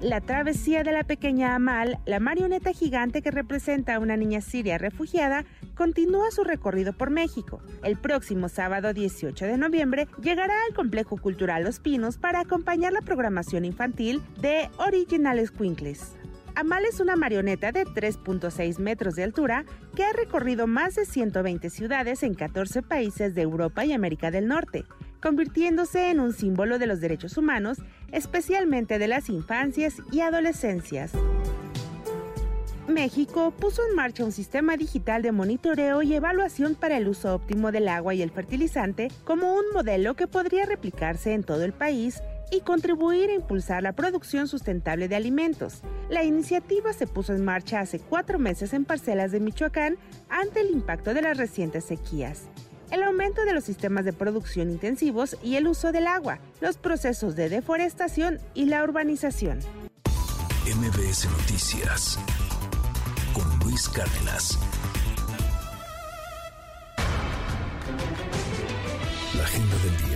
La travesía de la pequeña Amal, la marioneta gigante que representa a una niña siria refugiada, continúa su recorrido por México. El próximo sábado 18 de noviembre llegará al Complejo Cultural Los Pinos para acompañar la programación infantil de Original Squinkles. Amal es una marioneta de 3.6 metros de altura que ha recorrido más de 120 ciudades en 14 países de Europa y América del Norte, convirtiéndose en un símbolo de los derechos humanos, especialmente de las infancias y adolescencias. México puso en marcha un sistema digital de monitoreo y evaluación para el uso óptimo del agua y el fertilizante como un modelo que podría replicarse en todo el país y contribuir a impulsar la producción sustentable de alimentos. La iniciativa se puso en marcha hace cuatro meses en parcelas de Michoacán ante el impacto de las recientes sequías. El aumento de los sistemas de producción intensivos y el uso del agua, los procesos de deforestación y la urbanización. MBS Noticias con Luis Cárdenas. La agenda del día.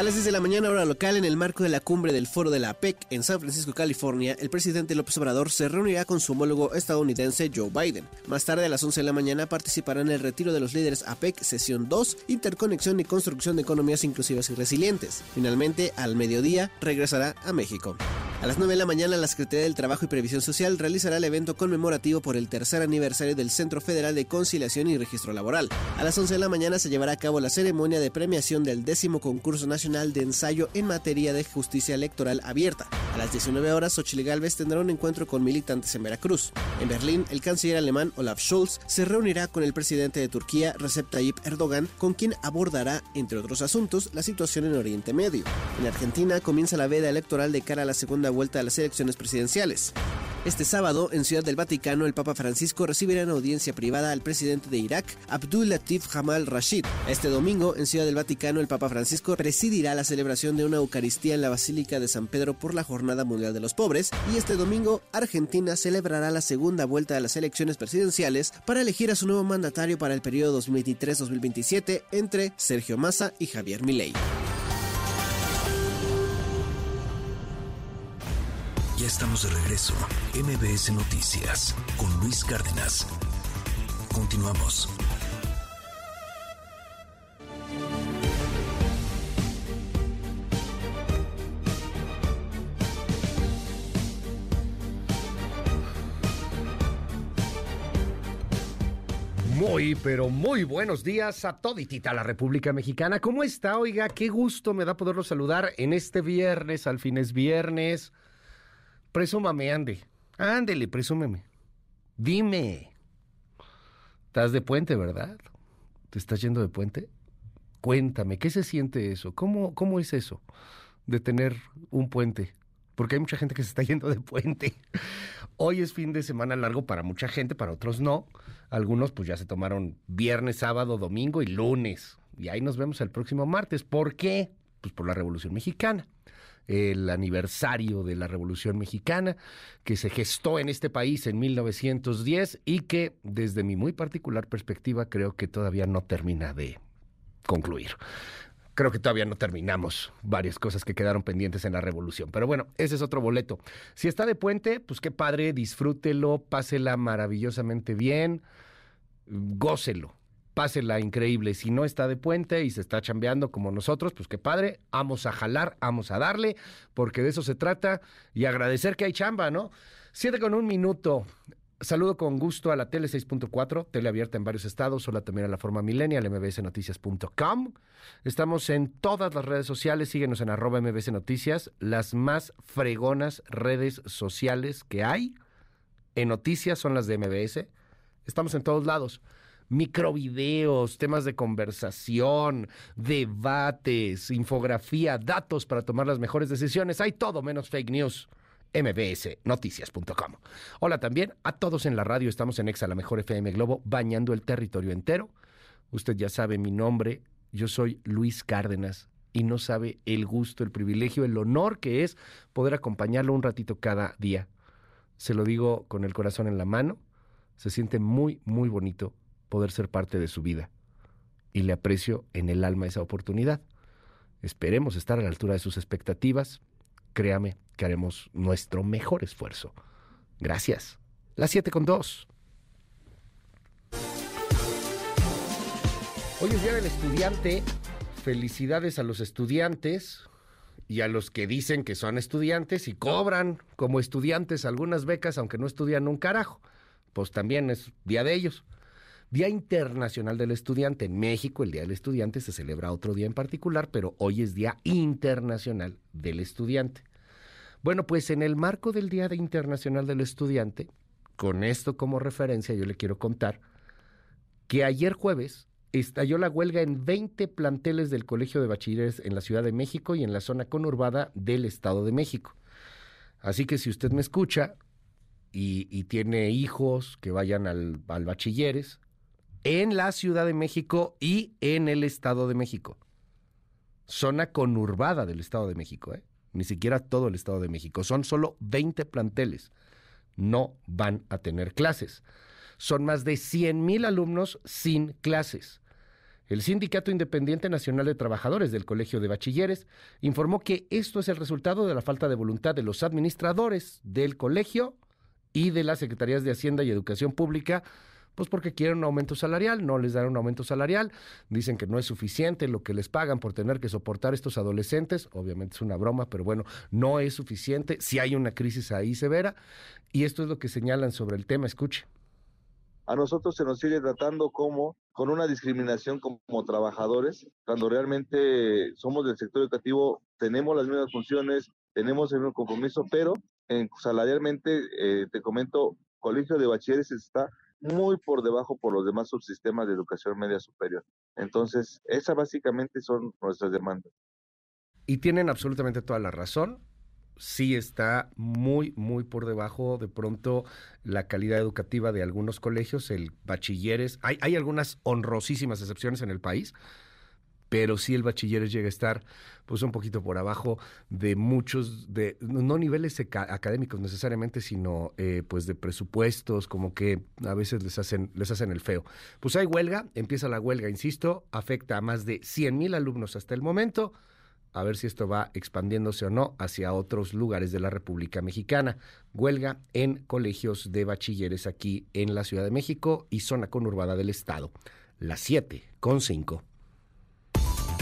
A las 10 de la mañana hora local, en el marco de la cumbre del Foro de la APEC en San Francisco, California, el presidente López Obrador se reunirá con su homólogo estadounidense Joe Biden. Más tarde, a las 11 de la mañana, participará en el retiro de los líderes APEC sesión 2, interconexión y construcción de economías inclusivas y resilientes. Finalmente, al mediodía, regresará a México. A las 9 de la mañana, la Secretaría del Trabajo y Previsión Social realizará el evento conmemorativo por el tercer aniversario del Centro Federal de Conciliación y Registro Laboral. A las 11 de la mañana se llevará a cabo la ceremonia de premiación del décimo concurso nacional de ensayo en materia de justicia electoral abierta. A las 19 horas, Xochitl Gálvez tendrá un encuentro con militantes en Veracruz. En Berlín, el canciller alemán Olaf Scholz se reunirá con el presidente de Turquía, Recep Tayyip Erdogan, con quien abordará, entre otros asuntos, la situación en Oriente Medio. En Argentina comienza la veda electoral de cara a la segunda vuelta de las elecciones presidenciales. Este sábado, en Ciudad del Vaticano, el Papa Francisco recibirá en audiencia privada al presidente de Irak, Abdul Latif Jamal Rashid. Este domingo, en Ciudad del Vaticano, el Papa Francisco presidirá la celebración de una Eucaristía en la Basílica de San Pedro por la Jornada Mundial de los Pobres. Y este domingo, Argentina celebrará la segunda vuelta de las elecciones presidenciales para elegir a su nuevo mandatario para el periodo 2023-2027 entre Sergio Massa y Javier Milei. Estamos de regreso. MBS Noticias con Luis Cárdenas. Continuamos. Muy, pero muy buenos días a toditita la República Mexicana. ¿Cómo está? Oiga, qué gusto me da poderlo saludar en este viernes, al fin es viernes. Presúmame, ande. Ándele, presúmeme. Dime. Estás de puente, ¿verdad? ¿Te estás yendo de puente? Cuéntame, ¿qué se siente eso? ¿Cómo, cómo es eso de tener un puente? Porque hay mucha gente que se está yendo de puente. Hoy es fin de semana largo para mucha gente, para otros no. Algunos pues ya se tomaron viernes, sábado, domingo y lunes. Y ahí nos vemos el próximo martes. ¿Por qué? Pues por la Revolución Mexicana el aniversario de la Revolución Mexicana, que se gestó en este país en 1910 y que desde mi muy particular perspectiva creo que todavía no termina de concluir. Creo que todavía no terminamos varias cosas que quedaron pendientes en la revolución. Pero bueno, ese es otro boleto. Si está de puente, pues qué padre, disfrútelo, pásela maravillosamente bien, gócelo pásela increíble. Si no está de puente y se está chambeando como nosotros, pues qué padre, vamos a jalar, vamos a darle, porque de eso se trata y agradecer que hay chamba, ¿no? Siete con un minuto. Saludo con gusto a la Tele 6.4, tele abierta en varios estados, hola también a la forma millennial, mbsnoticias.com. Estamos en todas las redes sociales, síguenos en arroba mbs noticias, las más fregonas redes sociales que hay en noticias son las de MBS. Estamos en todos lados microvideos, temas de conversación, debates, infografía, datos para tomar las mejores decisiones. Hay todo menos fake news mbsnoticias.com. Hola también a todos en la radio, estamos en Exa, la mejor FM Globo, bañando el territorio entero. Usted ya sabe mi nombre, yo soy Luis Cárdenas y no sabe el gusto, el privilegio, el honor que es poder acompañarlo un ratito cada día. Se lo digo con el corazón en la mano, se siente muy, muy bonito poder ser parte de su vida. Y le aprecio en el alma esa oportunidad. Esperemos estar a la altura de sus expectativas. Créame que haremos nuestro mejor esfuerzo. Gracias. Las 7 con 2. Hoy es Día del Estudiante. Felicidades a los estudiantes y a los que dicen que son estudiantes y cobran como estudiantes algunas becas, aunque no estudian un carajo. Pues también es día de ellos. Día Internacional del Estudiante. En México el Día del Estudiante se celebra otro día en particular, pero hoy es Día Internacional del Estudiante. Bueno, pues en el marco del Día Internacional del Estudiante, con esto como referencia, yo le quiero contar que ayer jueves estalló la huelga en 20 planteles del Colegio de Bachilleres en la Ciudad de México y en la zona conurbada del Estado de México. Así que si usted me escucha y, tiene hijos que vayan al, al bachilleres, en la Ciudad de México y en el Estado de México. Zona conurbada del Estado de México, ¿eh? ni siquiera todo el Estado de México. Son solo 20 planteles. No van a tener clases. Son más de 100 mil alumnos sin clases. El Sindicato Independiente Nacional de Trabajadores del Colegio de Bachilleres informó que esto es el resultado de la falta de voluntad de los administradores del colegio y de las Secretarías de Hacienda y Educación Pública pues porque quieren un aumento salarial, no les dan un aumento salarial, dicen que no es suficiente lo que les pagan por tener que soportar estos adolescentes, obviamente es una broma, pero bueno, no es suficiente, si hay una crisis ahí severa, y esto es lo que señalan sobre el tema, escuche. A nosotros se nos sigue tratando como con una discriminación como, trabajadores, cuando realmente somos del sector educativo, tenemos las mismas funciones, tenemos el mismo compromiso, pero en, salarialmente, eh, te comento, Colegio de Bachilleres está muy por debajo por los demás subsistemas de educación media superior. Entonces, esas básicamente son nuestras demandas. Y tienen absolutamente toda la razón. sí está muy, muy por debajo de pronto la calidad educativa de algunos colegios, el bachilleres. Hay, hay algunas honrosísimas excepciones en el país, pero sí el bachilleres llega a estar pues un poquito por abajo de muchos, de no niveles académicos necesariamente, sino eh, pues de presupuestos, como que a veces les hacen, les hacen el feo. Pues hay huelga, empieza la huelga, insisto, afecta a más de 100 mil alumnos hasta el momento a ver si esto va expandiéndose o no hacia otros lugares de la República Mexicana. Huelga en colegios de bachilleres aquí en la Ciudad de México y zona conurbada del Estado. Las 7 con 5.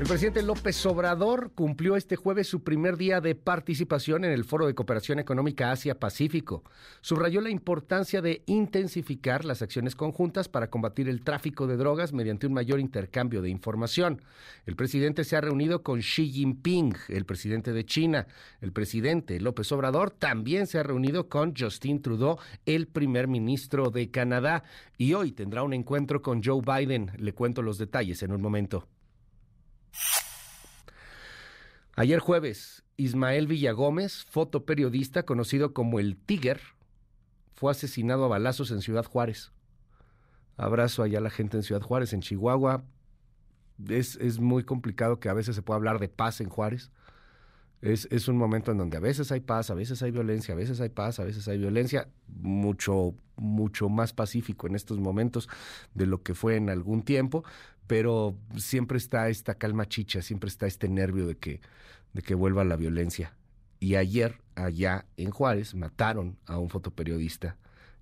El presidente López Obrador cumplió este jueves su primer día de participación en el Foro de Cooperación Económica Asia-Pacífico. Subrayó la importancia de intensificar las acciones conjuntas para combatir el tráfico de drogas mediante un mayor intercambio de información. El presidente se ha reunido con Xi Jinping, el presidente de China. El presidente López Obrador también se ha reunido con Justin Trudeau, el primer ministro de Canadá. Y hoy tendrá un encuentro con Joe Biden. Le cuento los detalles en un momento. Ayer jueves, Ismael Villagómez, fotoperiodista conocido como el Tiger, fue asesinado a balazos en Ciudad Juárez. Abrazo allá a la gente en Ciudad Juárez, en Chihuahua. Es, es muy complicado que a veces se pueda hablar de paz en Juárez. Es, es, un momento en donde a veces hay paz, a veces hay violencia, a veces hay paz, a veces hay violencia, mucho, mucho más pacífico en estos momentos de lo que fue en algún tiempo, pero siempre está esta calma chicha, siempre está este nervio de que, de que vuelva la violencia. Y ayer, allá en Juárez, mataron a un fotoperiodista,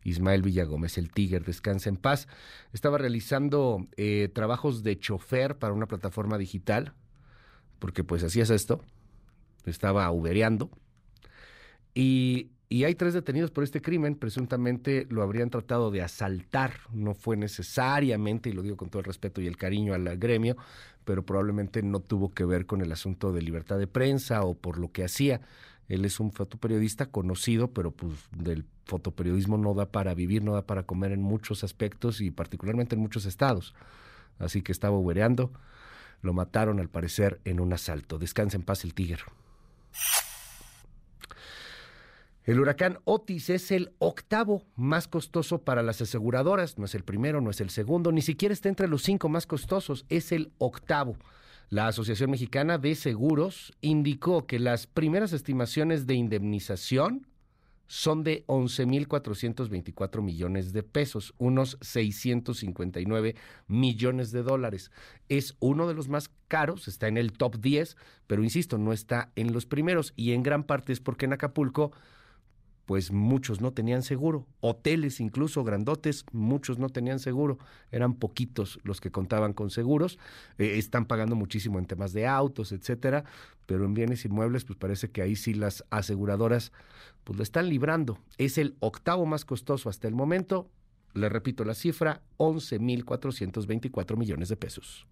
Ismael Villagómez, el Tiger, descansa en paz. Estaba realizando eh, trabajos de chofer para una plataforma digital, porque pues hacías esto, estaba ubereando, y y hay tres detenidos por este crimen, presuntamente lo habrían tratado de asaltar, no fue necesariamente, y lo digo con todo el respeto y el cariño al gremio, pero probablemente no tuvo que ver con el asunto de libertad de prensa o por lo que hacía. Él es un fotoperiodista conocido, pero pues del fotoperiodismo no da para vivir, no da para comer en muchos aspectos y particularmente en muchos estados. Así que estaba ubereando, lo mataron al parecer en un asalto. Descansa en paz el tigre. El huracán Otis es el octavo más costoso para las aseguradoras. No es el primero, no es el segundo, ni siquiera está entre los cinco más costosos, es el octavo. La Asociación Mexicana de Seguros indicó que las primeras estimaciones de indemnización son de 11.424 millones de pesos, unos 659 millones de dólares. Es uno de los más caros, está en el top 10, pero insisto, no está en los primeros y en gran parte es porque en Acapulco pues muchos no tenían seguro. Hoteles incluso grandotes, muchos no tenían seguro. Eran poquitos los que contaban con seguros. Eh, están pagando muchísimo en temas de autos, etcétera, pero en bienes inmuebles, pues parece que ahí sí las aseguradoras pues lo están librando. Es el octavo más costoso hasta el momento. Le repito la cifra, 11.424 millones de pesos.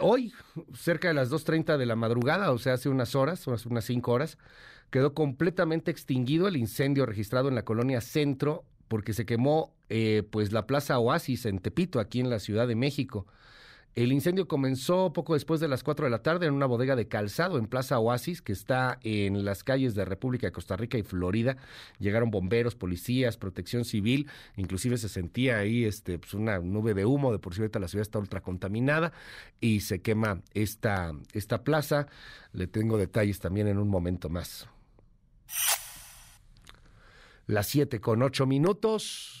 Hoy, cerca de las 2.30 de la madrugada, o sea, hace unas horas, hace unas 5 horas, quedó completamente extinguido el incendio registrado en la colonia Centro porque se quemó eh, pues la Plaza Oasis en Tepito, aquí en la Ciudad de México. El incendio comenzó poco después de las 4 de la tarde en una bodega de calzado en Plaza Oasis, que está en las calles de República de Costa Rica y Florida. Llegaron bomberos, policías, protección civil, inclusive se sentía ahí este, pues una nube de humo, de por cierto la ciudad está ultra contaminada y se quema esta, esta plaza. Le tengo detalles también en un momento más. Las 7 con 8 minutos.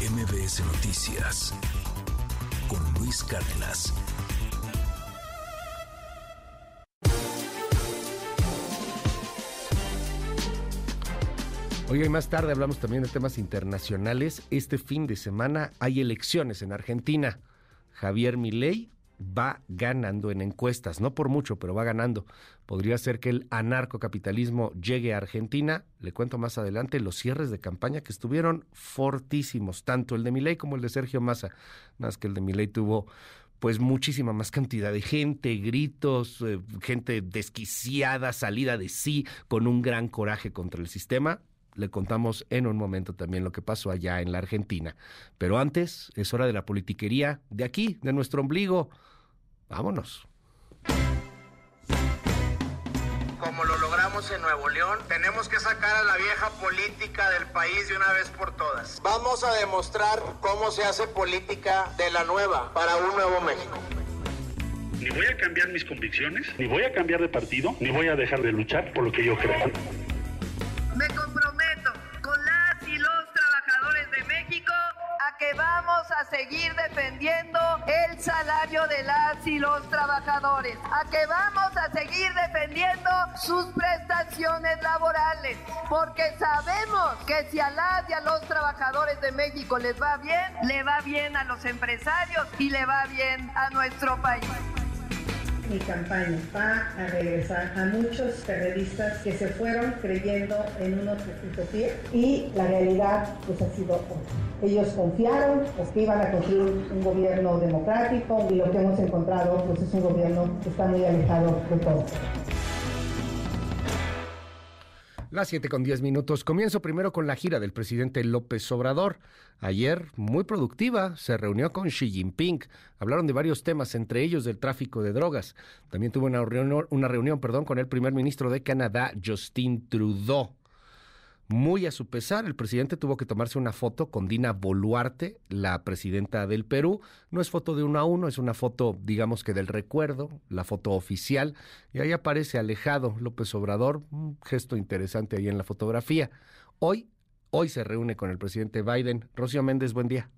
MBS Noticias Luis Cárdenas. Hoy y más tarde hablamos también de temas internacionales. Este fin de semana hay elecciones en Argentina. Javier Milei va ganando en encuestas, no por mucho, pero va ganando. Podría ser que el anarcocapitalismo llegue a Argentina. Le cuento más adelante los cierres de campaña que estuvieron fortísimos, tanto el de Milei como el de Sergio Massa. Más que el de Milei tuvo pues muchísima más cantidad de gente, gritos, eh, gente desquiciada, salida de sí, con un gran coraje contra el sistema. Le contamos en un momento también lo que pasó allá en la Argentina. Pero antes es hora de la politiquería de aquí, de nuestro ombligo. Vámonos. Como lo logramos en Nuevo León, tenemos que sacar a la vieja política del país de una vez por todas. Vamos a demostrar cómo se hace política de la nueva para un nuevo México. Ni voy a cambiar mis convicciones, ni voy a cambiar de partido, ni voy a dejar de luchar por lo que yo creo. Que vamos a seguir defendiendo el salario de las y los trabajadores, a que vamos a seguir defendiendo sus prestaciones laborales, porque sabemos que si a las y a los trabajadores de México les va bien, le va bien a los empresarios y le va bien a nuestro país mi campaña va a regresar a muchos periodistas que se fueron creyendo en una utopía y la realidad pues ha sido otra. Ellos confiaron pues, que iban a construir un gobierno democrático y lo que hemos encontrado pues es un gobierno que está muy alejado de todo. Las 7 con 10 minutos. Comienzo primero con la gira del presidente López Obrador. Ayer, muy productiva, se reunió con Xi Jinping. Hablaron de varios temas, entre ellos del tráfico de drogas. También tuvo una reunión, una reunión perdón, con el primer ministro de Canadá, Justin Trudeau. Muy a su pesar, el presidente tuvo que tomarse una foto con Dina Boluarte, la presidenta del Perú. No es foto de uno a uno, es una foto, digamos que del recuerdo, la foto oficial. Y ahí aparece alejado López Obrador, un gesto interesante ahí en la fotografía. Hoy, hoy se reúne con el presidente Biden. Rocío Méndez, buen día.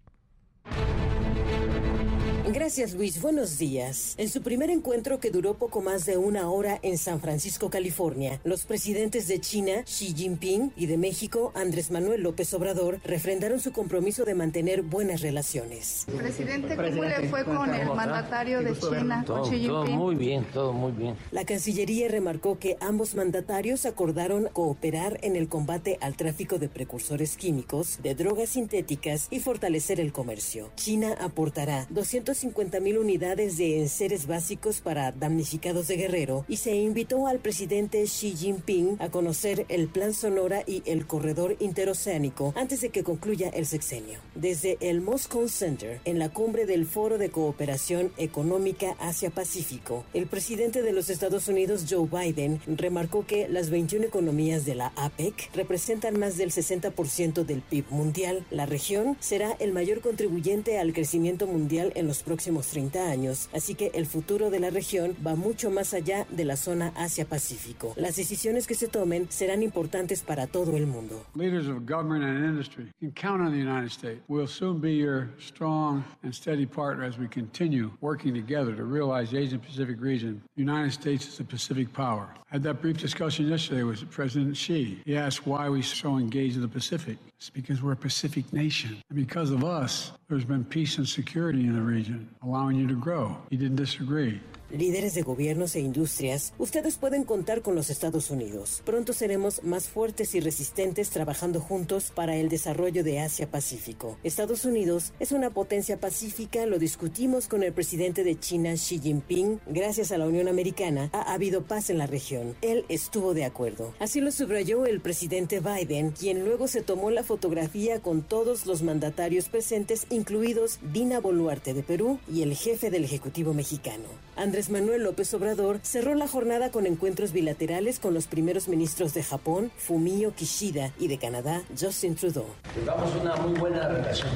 Gracias Luis, buenos días. En su primer encuentro que duró poco más de una hora en San Francisco, California, los presidentes de China, Xi Jinping, y de México, Andrés Manuel López Obrador, refrendaron su compromiso de mantener buenas relaciones. Presidente, ¿cómo le fue con el mandatario de China, todo, Xi Jinping? Todo muy bien, todo muy bien. La Cancillería remarcó que ambos mandatarios acordaron cooperar en el combate al tráfico de precursores químicos, de drogas sintéticas y fortalecer el comercio. China aportará 200 50 mil unidades de enseres básicos para damnificados de Guerrero y se invitó al presidente Xi Jinping a conocer el Plan Sonora y el corredor interoceánico antes de que concluya el sexenio. Desde el Moscow Center, en la cumbre del Foro de Cooperación Económica Asia-Pacífico, el presidente de los Estados Unidos, Joe Biden, remarcó que las 21 economías de la APEC representan más del 60% del PIB mundial. La región será el mayor contribuyente al crecimiento mundial en los próximos 30 años, así que el futuro de la región va mucho más allá de la zona Asia-Pacífico. Las decisiones que se tomen serán importantes para todo el mundo. Leaders of government and industry can count on the United States. We'll soon be your strong and steady partner as we continue working together to realize the Asian Pacific region. The United States is a Pacific power. I had that brief discussion yesterday with President Xi. He asked why we so engaged in the Pacific. It's because we're a Pacific nation. And because of us, there's been peace and security in the region, allowing you to grow. He didn't disagree. Líderes de gobiernos e industrias, ustedes pueden contar con los Estados Unidos. Pronto seremos más fuertes y resistentes trabajando juntos para el desarrollo de Asia-Pacífico. Estados Unidos es una potencia pacífica, lo discutimos con el presidente de China, Xi Jinping. Gracias a la Unión Americana ha habido paz en la región. Él estuvo de acuerdo. Así lo subrayó el presidente Biden, quien luego se tomó la fotografía con todos los mandatarios presentes, incluidos Dina Boluarte de Perú y el jefe del Ejecutivo mexicano. Andrés Manuel López Obrador cerró la jornada con encuentros bilaterales con los primeros ministros de Japón, Fumio Kishida, y de Canadá, Justin Trudeau. Tengamos una muy buena relación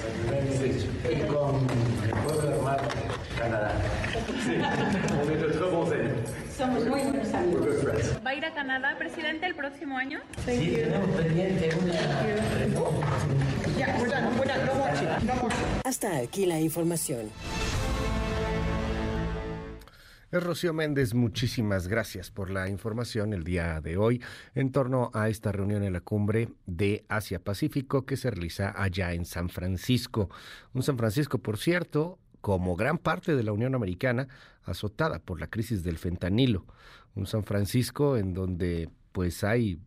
con el primer ministro y con el pueblo hermano de Canadá. Somos muy buenos amigos. ¿Va a ir a Canadá, presidente, el próximo año? Sí, tenemos pendiente una Hasta aquí la información. Es Rocío Méndez, muchísimas gracias por la información el día de hoy en torno a esta reunión en la cumbre de Asia-Pacífico que se realiza allá en San Francisco. Un San Francisco, por cierto, como gran parte de la Unión Americana, azotada por la crisis del fentanilo. Un San Francisco en donde pues hay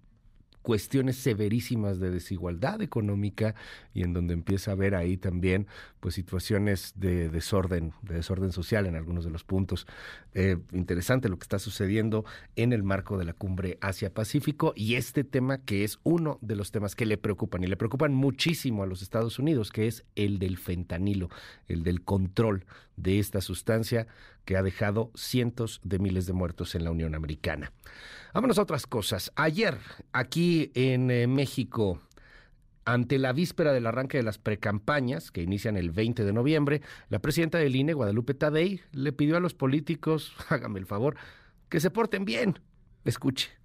cuestiones severísimas de desigualdad económica y en donde empieza a haber ahí también pues situaciones de desorden, de desorden social en algunos de los puntos. Eh, interesante lo que está sucediendo en el marco de la cumbre Asia-Pacífico y este tema que es uno de los temas que le preocupan y le preocupan muchísimo a los Estados Unidos, que es el del fentanilo, el del control de esta sustancia que ha dejado cientos de miles de muertos en la Unión Americana. Vámonos a otras cosas. Ayer, aquí en eh, México, ante la víspera del arranque de las precampañas, que inician el 20 de noviembre, la presidenta del INE, Guadalupe Tadei, le pidió a los políticos, hágame el favor, que se porten bien. Escuche.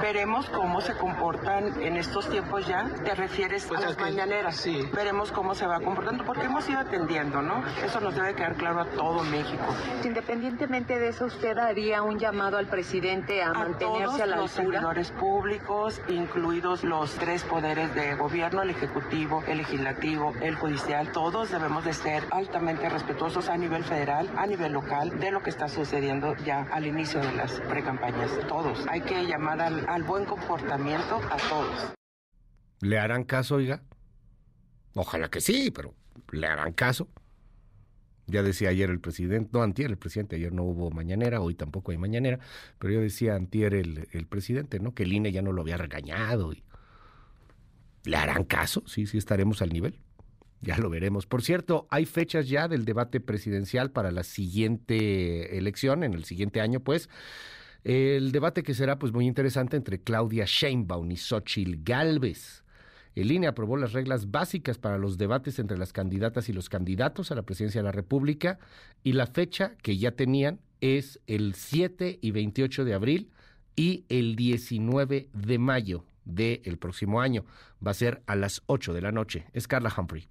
Veremos cómo se comportan en estos tiempos ya. ¿Te refieres pues a las mañaneras? Sí. Veremos cómo se va comportando, porque hemos ido atendiendo, ¿no? Eso nos debe quedar claro a todo México. Independientemente de eso, ¿usted haría un llamado al presidente a, mantenerse a la los servidores públicos, incluidos los tres poderes de gobierno, el ejecutivo, el legislativo, el judicial, todos debemos de ser altamente respetuosos a nivel federal, a nivel local, de lo que está sucediendo ya al inicio de las precampañas. Todos. Hay que llamar al buen comportamiento a todos. ¿Le harán caso, oiga? Ojalá que sí, pero ¿le harán caso? Ya decía ayer el presidente, no antier el presidente, ayer no hubo mañanera, hoy tampoco hay mañanera, pero yo decía antier el, el presidente, ¿no? Que el INE ya no lo había regañado. Y... ¿Le harán caso? Sí, sí estaremos al nivel. Ya lo veremos. Por cierto, hay fechas ya del debate presidencial para la siguiente elección, en el siguiente año, pues. El debate que será pues muy interesante entre Claudia Sheinbaum y Xochitl Galvez. El INE aprobó las reglas básicas para los debates entre las candidatas y los candidatos a la presidencia de la República y la fecha que ya tenían es el 7 y 28 de abril y el 19 de mayo del próximo año. Va a ser a las 8 de la noche. Es Carla Humphrey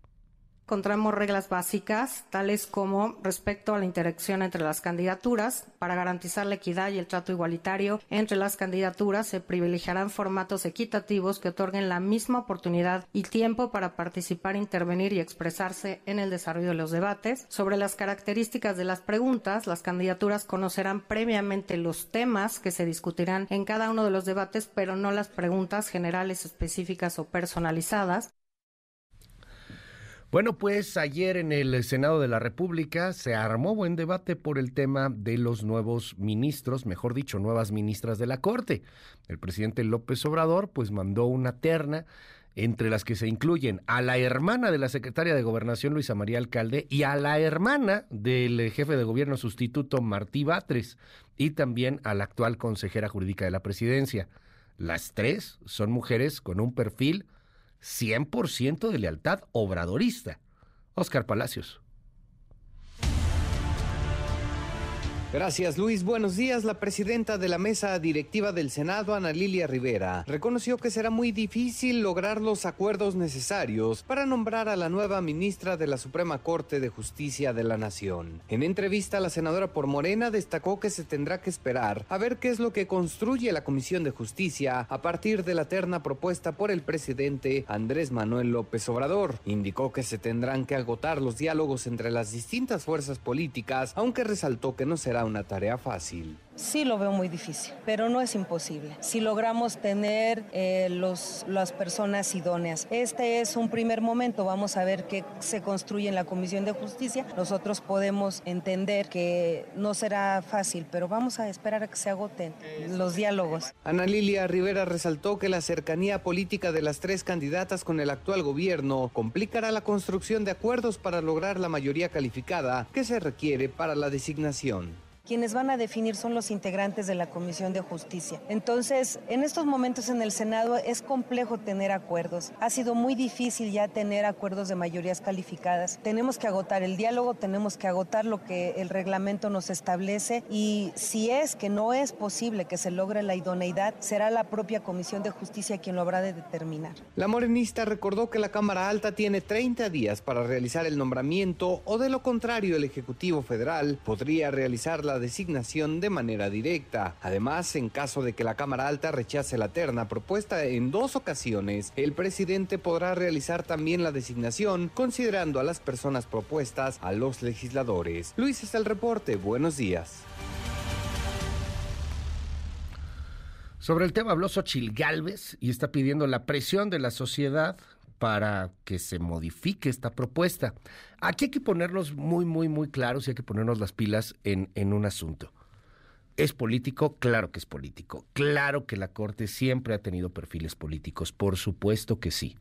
encontramos reglas básicas, tales como respecto a la interacción entre las candidaturas. Para garantizar la equidad y el trato igualitario entre las candidaturas, se privilegiarán formatos equitativos que otorguen la misma oportunidad y tiempo para participar, intervenir y expresarse en el desarrollo de los debates. Sobre las características de las preguntas, las candidaturas conocerán previamente los temas que se discutirán en cada uno de los debates, pero no las preguntas generales, específicas o personalizadas. Bueno, pues ayer en el Senado de la República se armó buen debate por el tema de los nuevos ministros, mejor dicho, nuevas ministras de la Corte. El presidente López Obrador pues mandó una terna entre las que se incluyen a la hermana de la secretaria de Gobernación Luisa María Alcalde y a la hermana del jefe de gobierno sustituto Martí Batres y también a la actual consejera jurídica de la presidencia. Las tres son mujeres con un perfil 100% de lealtad obradorista. Oscar Palacios. Gracias Luis. Buenos días. La presidenta de la mesa directiva del Senado, Ana Lilia Rivera, reconoció que será muy difícil lograr los acuerdos necesarios para nombrar a la nueva ministra de la Suprema Corte de Justicia de la Nación. En entrevista, la senadora por Morena destacó que se tendrá que esperar a ver qué es lo que construye la Comisión de Justicia a partir de la terna propuesta por el presidente Andrés Manuel López Obrador. Indicó que se tendrán que agotar los diálogos entre las distintas fuerzas políticas, aunque resaltó que no será una tarea fácil. Sí lo veo muy difícil, pero no es imposible. Si logramos tener eh, los, las personas idóneas. Este es un primer momento, vamos a ver qué se construye en la Comisión de Justicia. Nosotros podemos entender que no será fácil, pero vamos a esperar a que se agoten los diálogos. Ana Lilia Rivera resaltó que la cercanía política de las tres candidatas con el actual gobierno complicará la construcción de acuerdos para lograr la mayoría calificada que se requiere para la designación. Quienes van a definir son los integrantes de la Comisión de Justicia. Entonces, en estos momentos en el Senado es complejo tener acuerdos. Ha sido muy difícil ya tener acuerdos de mayorías calificadas. Tenemos que agotar el diálogo, tenemos que agotar lo que el reglamento nos establece y si es que no es posible que se logre la idoneidad, será la propia Comisión de Justicia quien lo habrá de determinar. La morenista recordó que la Cámara Alta tiene 30 días para realizar el nombramiento o de lo contrario el Ejecutivo Federal podría realizar la designación de manera directa. Además, en caso de que la Cámara Alta rechace la terna propuesta en dos ocasiones, el presidente podrá realizar también la designación considerando a las personas propuestas a los legisladores. Luis es el reporte. Buenos días. Sobre el tema habló Xochil Gálvez y está pidiendo la presión de la sociedad para que se modifique esta propuesta. Aquí hay que ponernos muy, muy, muy claros y hay que ponernos las pilas en, en un asunto. ¿Es político? Claro que es político. Claro que la Corte siempre ha tenido perfiles políticos, por supuesto que sí.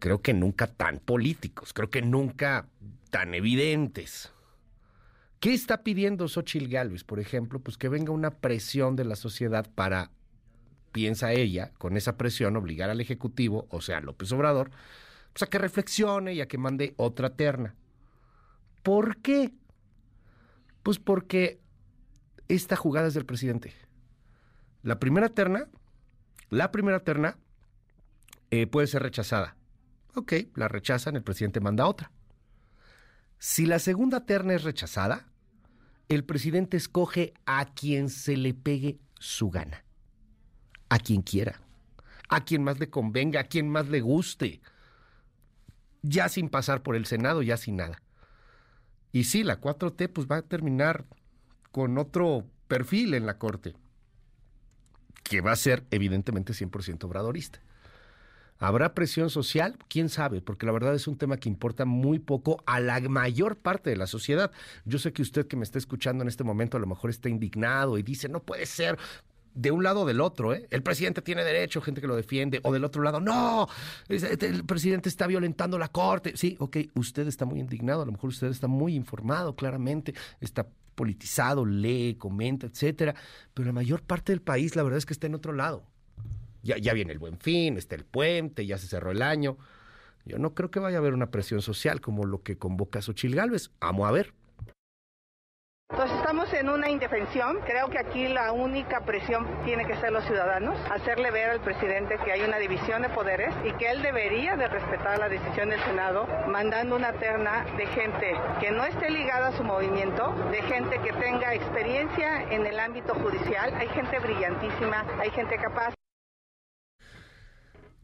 Creo que nunca tan políticos, creo que nunca tan evidentes. ¿Qué está pidiendo Xochitl Gálvez, por ejemplo? Pues que venga una presión de la sociedad para, piensa ella, con esa presión obligar al Ejecutivo, o sea, López Obrador, pues a que reflexione y a que mande otra terna. ¿Por qué? Pues porque esta jugada es del presidente. La primera terna, la primera terna eh, puede ser rechazada. Ok, la rechazan, el presidente manda otra. Si la segunda terna es rechazada, el presidente escoge a quien se le pegue su gana, a quien quiera, a quien más le convenga, a quien más le guste, ya sin pasar por el Senado, ya sin nada. Y sí, la 4T pues va a terminar con otro perfil en la Corte, que va a ser evidentemente 100% obradorista. ¿Habrá presión social? ¿Quién sabe? Porque la verdad es un tema que importa muy poco a la mayor parte de la sociedad. Yo sé que usted que me está escuchando en este momento a lo mejor está indignado y dice, no puede ser, de un lado o del otro, ¿eh? El presidente tiene derecho, gente que lo defiende, o del otro lado, no, el presidente está violentando la corte. Sí, ok, usted está muy indignado, a lo mejor usted está muy informado, claramente, está politizado, lee, comenta, etcétera, pero la mayor parte del país, la verdad es que está en otro lado. Ya, ya viene el buen fin, está el puente, ya se cerró el año. Yo no creo que vaya a haber una presión social como lo que convoca Xochil Gálvez. Amo a ver. Entonces estamos en una indefensión. Creo que aquí la única presión tiene que ser los ciudadanos, hacerle ver al presidente que hay una división de poderes y que él debería de respetar la decisión del Senado, mandando una terna de gente que no esté ligada a su movimiento, de gente que tenga experiencia en el ámbito judicial. Hay gente brillantísima, hay gente capaz.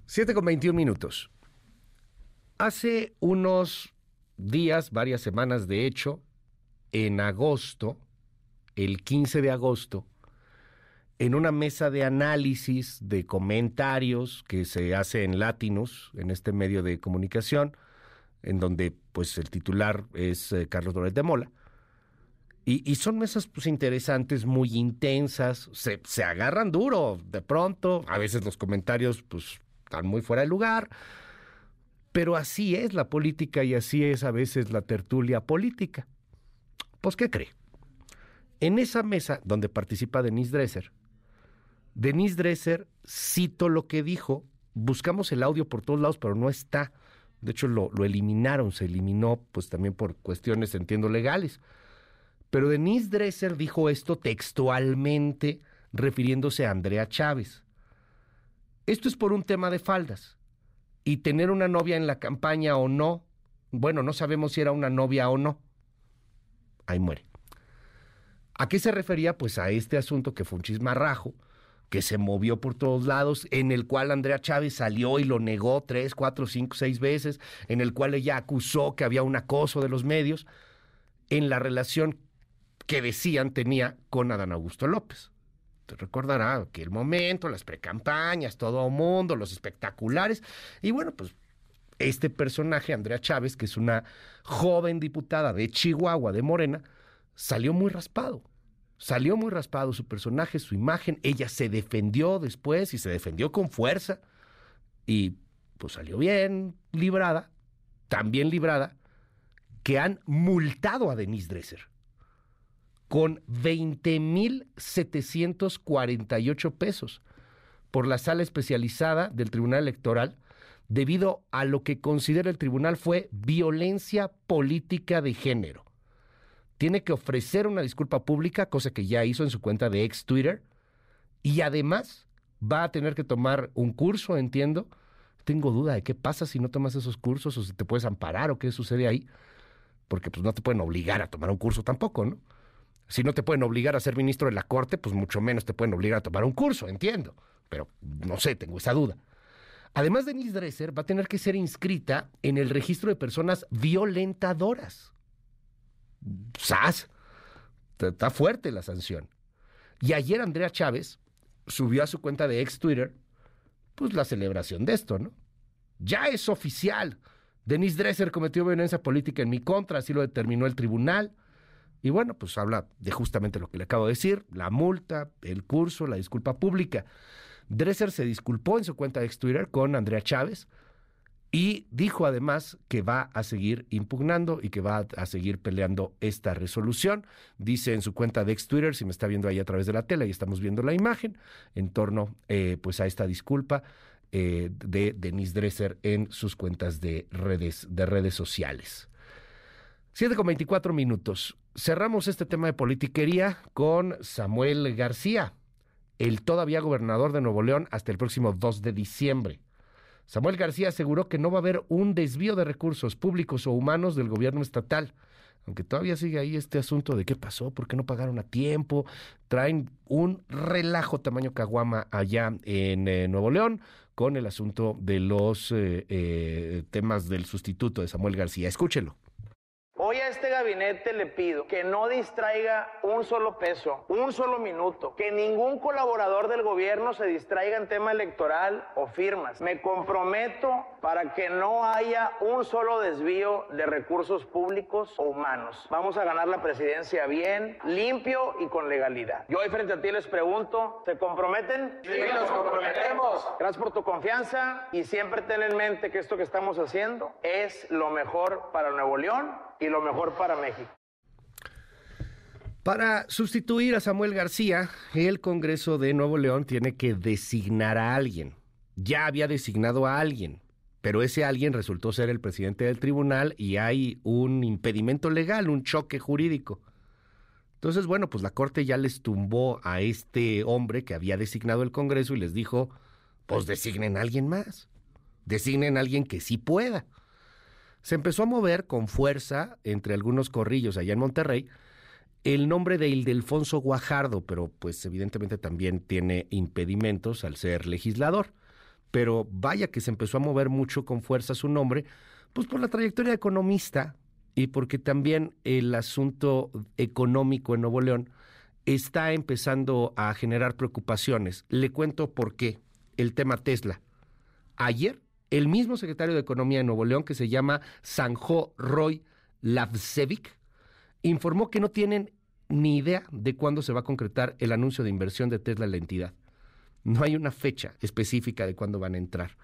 7 con 21 minutos. Hace unos días, varias semanas de hecho, en agosto, el 15 de agosto, en una mesa de análisis de comentarios que se hace en Latinus, en este medio de comunicación, en donde pues el titular es eh, Carlos Doret de Mola. Y, y, son mesas pues interesantes, muy intensas, se, se agarran duro de pronto, a veces los comentarios pues están muy fuera de lugar, pero así es la política y así es a veces la tertulia política. Pues, ¿qué cree? En esa mesa donde participa Denise Dresser, Denise Dresser cito lo que dijo, buscamos el audio por todos lados, pero no está. De hecho, lo, eliminaron, se eliminó pues también por cuestiones, entiendo, legales. Pero Denise Dresser dijo esto textualmente refiriéndose a Andrea Chávez. Esto es por un tema de faldas. Y tener una novia en la campaña o no, bueno, no sabemos si era una novia o no. Ahí muere. ¿A qué se refería? Pues a este asunto que fue un chismarrajo, que se movió por todos lados, en el cual Andrea Chávez salió y lo negó tres, cuatro, cinco, seis veces, en el cual ella acusó que había un acoso de los medios en la relación que decían tenía con Adán Augusto López. Te recordará que el momento, las precampañas, todo mundo, los espectaculares. Y bueno, pues este personaje, Andrea Chávez, que es una joven diputada de Chihuahua, de Morena, salió muy raspado. Salió muy raspado su personaje, su imagen. Ella se defendió después y se defendió con fuerza. Y pues salió bien librada, tan bien librada, que han multado a Denise Dresser con 20.748 pesos por la sala especializada del Tribunal Electoral debido a lo que considera el tribunal fue violencia política de género. Tiene que ofrecer una disculpa pública, cosa que ya hizo en su cuenta de ex Twitter, y además va a tener que tomar un curso, entiendo. Tengo duda de qué pasa si no tomas esos cursos o si te puedes amparar o qué sucede ahí, porque pues no te pueden obligar a tomar un curso tampoco, ¿no? Si no te pueden obligar a ser ministro de la Corte, pues mucho menos te pueden obligar a tomar un curso, entiendo. Pero no sé, tengo esa duda. Además, Denise Dresser va a tener que ser inscrita en el registro de personas violentadoras. ¡Sas! Está fuerte la sanción. Y ayer Andrea Chávez subió a su cuenta de ex Twitter, pues la celebración de esto, ¿no? Ya es oficial. Denise Dresser cometió violencia política en mi contra, así lo determinó el tribunal. Y bueno, pues habla de justamente lo que le acabo de decir, la multa, el curso, la disculpa pública. Dresser se disculpó en su cuenta de Twitter con Andrea Chávez y dijo además que va a seguir impugnando y que va a seguir peleando esta resolución. Dice en su cuenta de ex Twitter, si me está viendo ahí a través de la tele, y estamos viendo la imagen, en torno eh, pues a esta disculpa eh, de Denise Dresser en sus cuentas de redes, de redes sociales. 7 con 24 minutos. Cerramos este tema de politiquería con Samuel García, el todavía gobernador de Nuevo León hasta el próximo 2 de diciembre. Samuel García aseguró que no va a haber un desvío de recursos públicos o humanos del gobierno estatal, aunque todavía sigue ahí este asunto de qué pasó, por qué no pagaron a tiempo, traen un relajo tamaño caguama allá en eh, Nuevo León con el asunto de los eh, eh, temas del sustituto de Samuel García. Escúchelo. Hoy este gabinete le pido que no distraiga un solo peso, un solo minuto, que ningún colaborador del gobierno se distraiga en tema electoral o firmas. Me comprometo para que no haya un solo desvío de recursos públicos o humanos. Vamos a ganar la presidencia bien, limpio y con legalidad. Yo hoy frente a ti les pregunto, ¿se comprometen? Sí, nos comprometemos. Gracias por tu confianza y siempre ten en mente que esto que estamos haciendo es lo mejor para Nuevo León y lo mejor para México. Para sustituir a Samuel García, el Congreso de Nuevo León tiene que designar a alguien. Ya había designado a alguien, pero ese alguien resultó ser el presidente del tribunal y hay un impedimento legal, un choque jurídico. Entonces, bueno, pues la Corte ya les tumbó a este hombre que había designado el Congreso y les dijo, pues designen a alguien más, designen a alguien que sí pueda se empezó a mover con fuerza entre algunos corrillos allá en Monterrey el nombre de Ildefonso Guajardo, pero pues evidentemente también tiene impedimentos al ser legislador. Pero vaya que se empezó a mover mucho con fuerza su nombre, pues por la trayectoria economista y porque también el asunto económico en Nuevo León está empezando a generar preocupaciones. Le cuento por qué. El tema Tesla. Ayer el mismo secretario de Economía de Nuevo León, que se llama Sanjo Roy Lavsevic, informó que no tienen ni idea de cuándo se va a concretar el anuncio de inversión de Tesla en la entidad. No hay una fecha específica de cuándo van a entrar.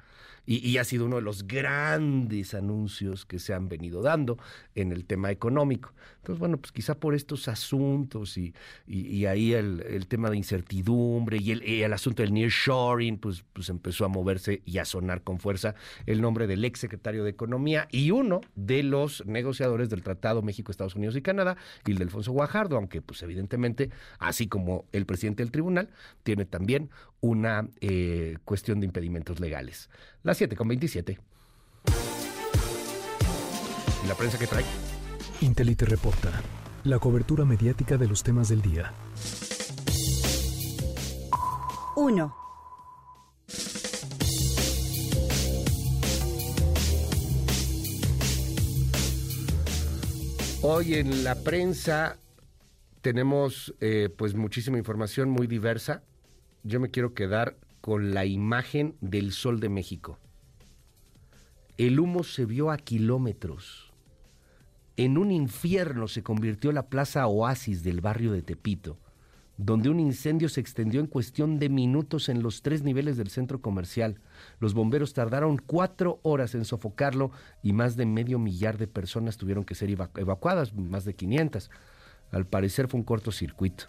Y, ha sido uno de los grandes anuncios que se han venido dando en el tema económico. Entonces, bueno, pues quizá por estos asuntos y, y, ahí el, tema de incertidumbre y el, asunto del nearshoring, pues, pues empezó a moverse y a sonar con fuerza el nombre del ex secretario de Economía y uno de los negociadores del Tratado México, Estados Unidos y Canadá, Ildefonso Guajardo, aunque pues evidentemente, así como el presidente del tribunal, tiene también una eh, cuestión de impedimentos legales. Las 7 con 27. ¿Y la prensa que trae? Intelite reporta. La cobertura mediática de los temas del día. 1. Hoy en la prensa tenemos eh, pues muchísima información muy diversa yo me quiero quedar con la imagen del Sol de México. El humo se vio a kilómetros. En un infierno se convirtió la plaza oasis del barrio de Tepito, donde un incendio se extendió en cuestión de minutos en los tres niveles del centro comercial. Los bomberos tardaron cuatro horas en sofocarlo y más de medio millar de personas tuvieron que ser evacuadas, más de 500. Al parecer fue un cortocircuito.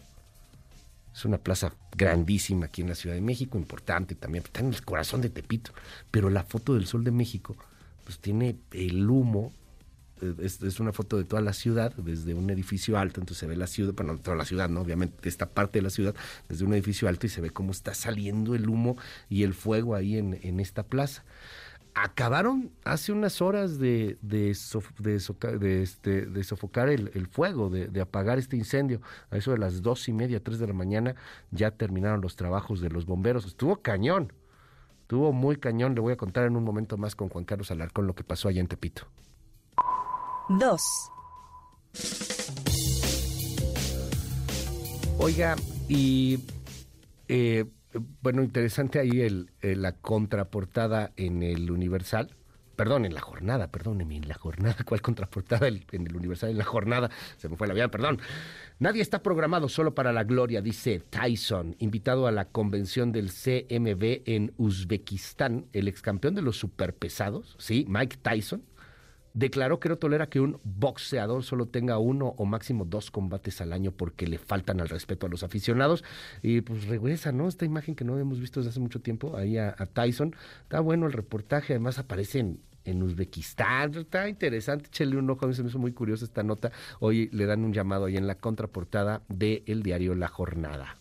Es una plaza grandísima aquí en la Ciudad de México, importante también, está en el corazón de Tepito. Pero la foto del Sol de México, pues tiene el humo, eh, es, una foto de toda la ciudad, desde un edificio alto, entonces se ve la ciudad, bueno, toda la ciudad, ¿no? Obviamente, esta parte de la ciudad, desde un edificio alto y se ve cómo está saliendo el humo y el fuego ahí en esta plaza acabaron hace unas horas de, de, este, de sofocar el, fuego, de, apagar este incendio. A eso de las dos y media, tres de la mañana, ya terminaron los trabajos de los bomberos. Estuvo cañón, estuvo muy cañón. Le voy a contar en un momento más con Juan Carlos Alarcón lo que pasó allá en Tepito. Dos. Oiga, y eh, bueno, interesante ahí el, la contraportada en el Universal. Perdón, en la jornada, perdóneme, en la jornada. ¿Cuál contraportada en el Universal? En la jornada. Se me fue la vida, perdón. Nadie está programado solo para la gloria, dice Tyson, invitado a la convención del CMB en Uzbekistán. El ex campeón de los superpesados, sí, Mike Tyson, declaró que no tolera que un boxeador solo tenga uno o máximo dos combates al año porque le faltan al respeto a los aficionados. Y pues regresa, ¿no? Esta imagen que no hemos visto desde hace mucho tiempo, ahí a, Tyson. Está bueno el reportaje, además aparece en, Uzbekistán. Está interesante, échale un ojo, a mí se me hizo muy curiosa esta nota. Hoy le dan un llamado ahí en la contraportada del diario La Jornada.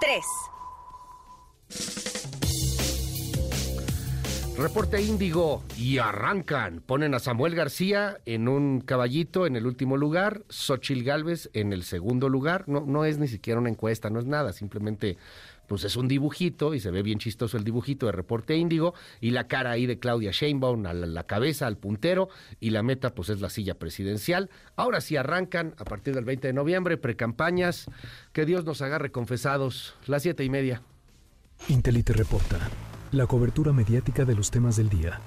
3. Reporte Índigo y arrancan. Ponen a Samuel García en un caballito en el último lugar, Xochil Gálvez en el segundo lugar. No, no es ni siquiera una encuesta, no es nada, simplemente pues es un dibujito y se ve bien chistoso el dibujito de Reporte Índigo y la cara ahí de Claudia Sheinbaum a la, cabeza, al puntero y la meta pues es la silla presidencial. Ahora sí arrancan a partir del 20 de noviembre, precampañas, que Dios nos agarre confesados, las siete y media. Intelite reporta la cobertura mediática de los temas del día.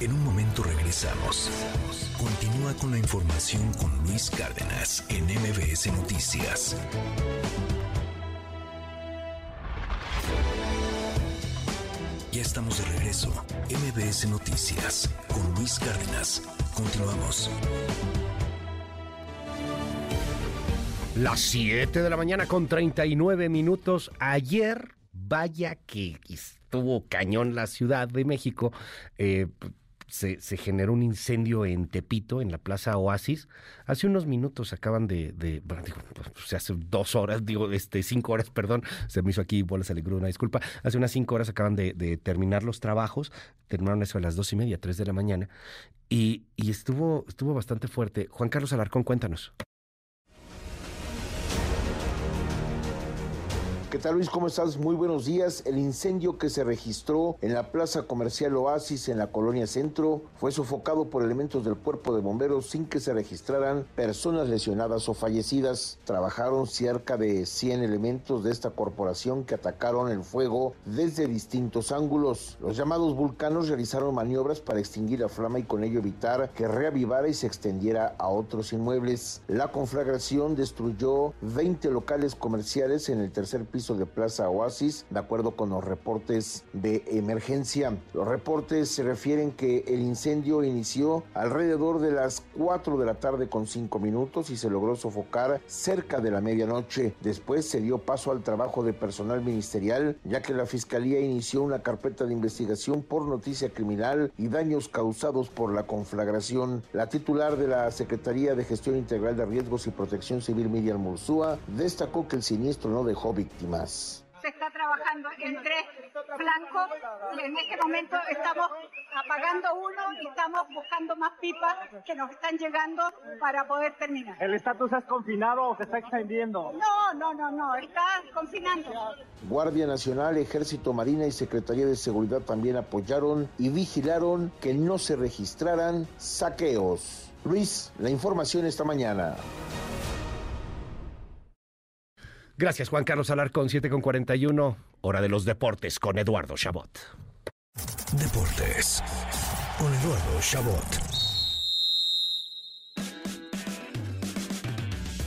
En un momento regresamos. Continúa con la información con Luis Cárdenas en MBS Noticias. Ya estamos de regreso. MBS Noticias con Luis Cárdenas. Continuamos. Las 7 de la mañana con 39 minutos. Ayer vaya que estuvo cañón la Ciudad de México. Eh, se, generó un incendio en Tepito, en la Plaza Oasis. Hace unos minutos acaban de, bueno, digo, pues, hace dos horas, digo, este, cinco horas, perdón, se me hizo aquí bolas alegría, una disculpa. Hace unas cinco horas acaban de, terminar los trabajos, terminaron eso a las dos y media, tres de la mañana, y, y estuvo, estuvo bastante fuerte. Juan Carlos Alarcón, cuéntanos. ¿Qué tal Luis? ¿Cómo estás? Muy buenos días. El incendio que se registró en la plaza comercial Oasis en la colonia Centro fue sofocado por elementos del cuerpo de bomberos sin que se registraran personas lesionadas o fallecidas. Trabajaron cerca de 100 elementos de esta corporación que atacaron el fuego desde distintos ángulos. Los llamados vulcanos realizaron maniobras para extinguir la flama y con ello evitar que reavivara y se extendiera a otros inmuebles. La conflagración destruyó 20 locales comerciales en el tercer piso de Plaza Oasis, de acuerdo con los reportes de emergencia. Los reportes se refieren que el incendio inició alrededor de las 4 de la tarde con 5 minutos y se logró sofocar cerca de la medianoche. Después se dio paso al trabajo de personal ministerial, ya que la Fiscalía inició una carpeta de investigación por noticia criminal y daños causados por la conflagración. La titular de la Secretaría de Gestión Integral de Riesgos y Protección Civil, Miriam Mursúa, destacó que el siniestro no dejó víctimas se está trabajando en tres flancos y en este momento estamos apagando uno y estamos buscando más pipas que nos están llegando para poder terminar. ¿El estatus es confinado o se está extendiendo? No, no, no, no, está confinando. Guardia Nacional, Ejército, Marina y Secretaría de Seguridad también apoyaron y vigilaron que no se registraran saqueos. Luis, la información esta mañana. Gracias, Juan Carlos Alarcón, 7 con 41, hora de los deportes con Eduardo Chabot. Deportes con Eduardo Chabot.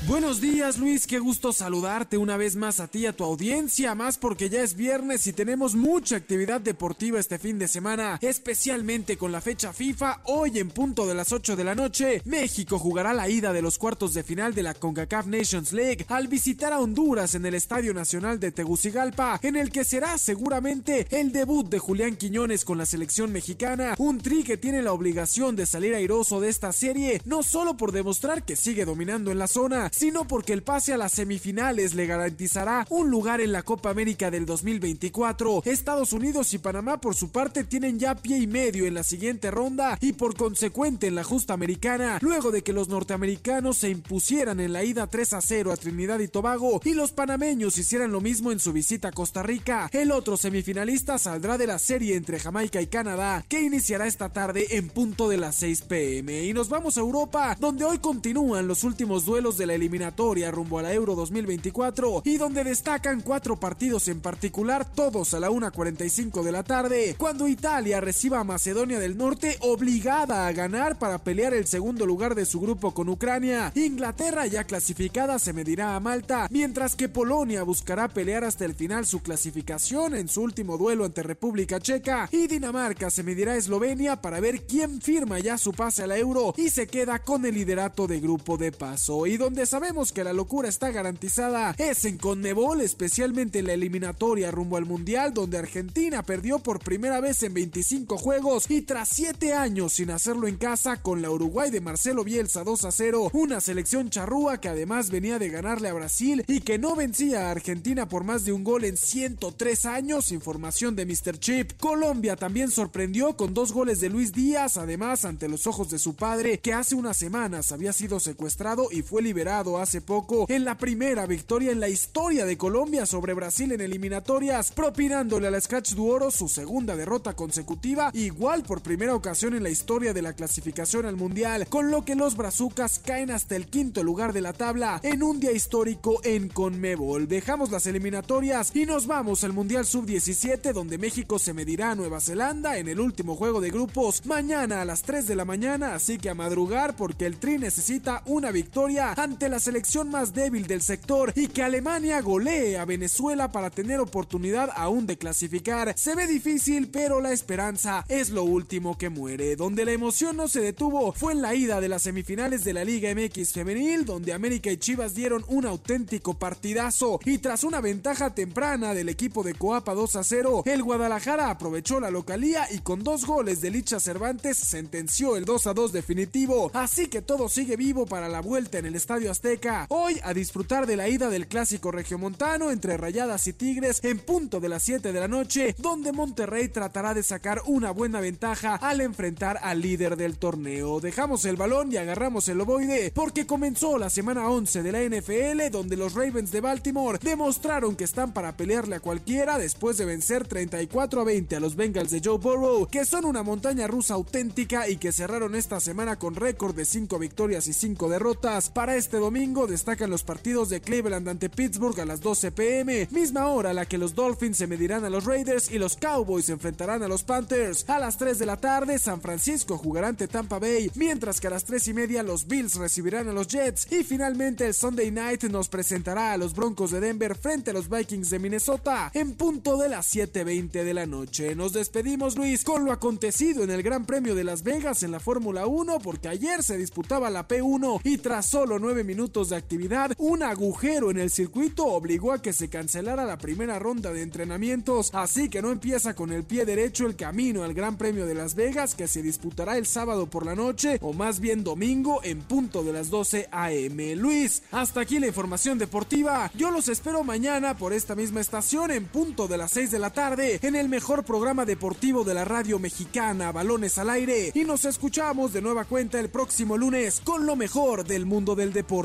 Buenos días Luis, qué gusto saludarte una vez más a ti y a tu audiencia, más porque ya es viernes y tenemos mucha actividad deportiva este fin de semana, especialmente con la fecha FIFA, hoy en punto de las 8 de la noche, México jugará la ida de los cuartos de final de la CONCACAF Nations League al visitar a Honduras en el Estadio Nacional de Tegucigalpa, en el que será seguramente el debut de Julián Quiñones con la selección mexicana, un tri que tiene la obligación de salir airoso de esta serie, no solo por demostrar que sigue dominando en la zona, sino porque el pase a las semifinales le garantizará un lugar en la Copa América del 2024. Estados Unidos y Panamá por su parte tienen ya pie y medio en la siguiente ronda y por consecuente en la justa americana, luego de que los norteamericanos se impusieran en la ida 3 a 0 a Trinidad y Tobago y los panameños hicieran lo mismo en su visita a Costa Rica. El otro semifinalista saldrá de la serie entre Jamaica y Canadá, que iniciará esta tarde en punto de las 6 pm. Y nos vamos a Europa, donde hoy continúan los últimos duelos de la eliminación eliminatoria rumbo a la Euro 2024 y donde destacan cuatro partidos en particular, todos a la 1.45 de la tarde, cuando Italia reciba a Macedonia del Norte obligada a ganar para pelear el segundo lugar de su grupo con Ucrania. Inglaterra ya clasificada se medirá a Malta, mientras que Polonia buscará pelear hasta el final su clasificación en su último duelo ante República Checa y Dinamarca se medirá a Eslovenia para ver quién firma ya su pase a la Euro y se queda con el liderato de grupo de paso. Y donde sabemos que la locura está garantizada es en Conmebol, especialmente en la eliminatoria rumbo al Mundial, donde Argentina perdió por primera vez en 25 juegos y tras 7 años sin hacerlo en casa con la Uruguay de Marcelo Bielsa 2 a 0, una selección charrúa que además venía de ganarle a Brasil y que no vencía a Argentina por más de un gol en 103 años, información de Mr. Chip. Colombia también sorprendió con dos goles de Luis Díaz, además ante los ojos de su padre, que hace unas semanas había sido secuestrado y fue liberado hace poco en la primera victoria en la historia de Colombia sobre Brasil en eliminatorias, propinándole a la Scratch Duoro su segunda derrota consecutiva, igual por primera ocasión en la historia de la clasificación al Mundial, con lo que los brazucas caen hasta el quinto lugar de la tabla en un día histórico en Conmebol. Dejamos las eliminatorias y nos vamos al Mundial Sub-17 donde México se medirá a Nueva Zelanda en el último juego de grupos mañana a las 3 de la mañana, así que a madrugar porque el Tri necesita una victoria ante la selección más débil del sector y que Alemania golee a Venezuela para tener oportunidad aún de clasificar. Se ve difícil, pero la esperanza es lo último que muere. Donde la emoción no se detuvo fue en la ida de las semifinales de la Liga MX femenil, donde América y Chivas dieron un auténtico partidazo y tras una ventaja temprana del equipo de Coapa 2 a 0, el Guadalajara aprovechó la localía y con dos goles de Licha Cervantes sentenció el 2 a 2 definitivo. Así que todo sigue vivo para la vuelta en el Estadio Azteca. Hoy a disfrutar de la ida del clásico regiomontano entre Rayadas y Tigres en punto de las 7 de la noche, donde Monterrey tratará de sacar una buena ventaja al enfrentar al líder del torneo. Dejamos el balón y agarramos el ovoide porque comenzó la semana 11 de la NFL donde los Ravens de Baltimore demostraron que están para pelearle a cualquiera después de vencer 34 a 20 a los Bengals de Joe Burrow, que son una montaña rusa auténtica y que cerraron esta semana con récord de 5 victorias y 5 derrotas. Para este domingo destacan los partidos de Cleveland ante Pittsburgh a las 12 pm, misma hora a la que los Dolphins se medirán a los Raiders y los Cowboys se enfrentarán a los Panthers. A las 3 de la tarde, San Francisco jugará ante Tampa Bay, mientras que a las 3 y media los Bills recibirán a los Jets y finalmente el Sunday Night nos presentará a los Broncos de Denver frente a los Vikings de Minnesota en punto de las 7.20 de la noche. Nos despedimos Luis con lo acontecido en el Gran Premio de Las Vegas en la Fórmula 1 porque ayer se disputaba la P1 y tras solo 9 minutos de actividad, un agujero en el circuito obligó a que se cancelara la primera ronda de entrenamientos, así que no empieza con el pie derecho el camino al Gran Premio de Las Vegas que se disputará el sábado por la noche o más bien domingo en punto de las 12 am. Luis, hasta aquí la información deportiva. Yo los espero mañana por esta misma estación en punto de las 6 de la tarde en el mejor programa deportivo de la radio mexicana, Balones al Aire. Y nos escuchamos de nueva cuenta el próximo lunes con lo mejor del mundo del deporte.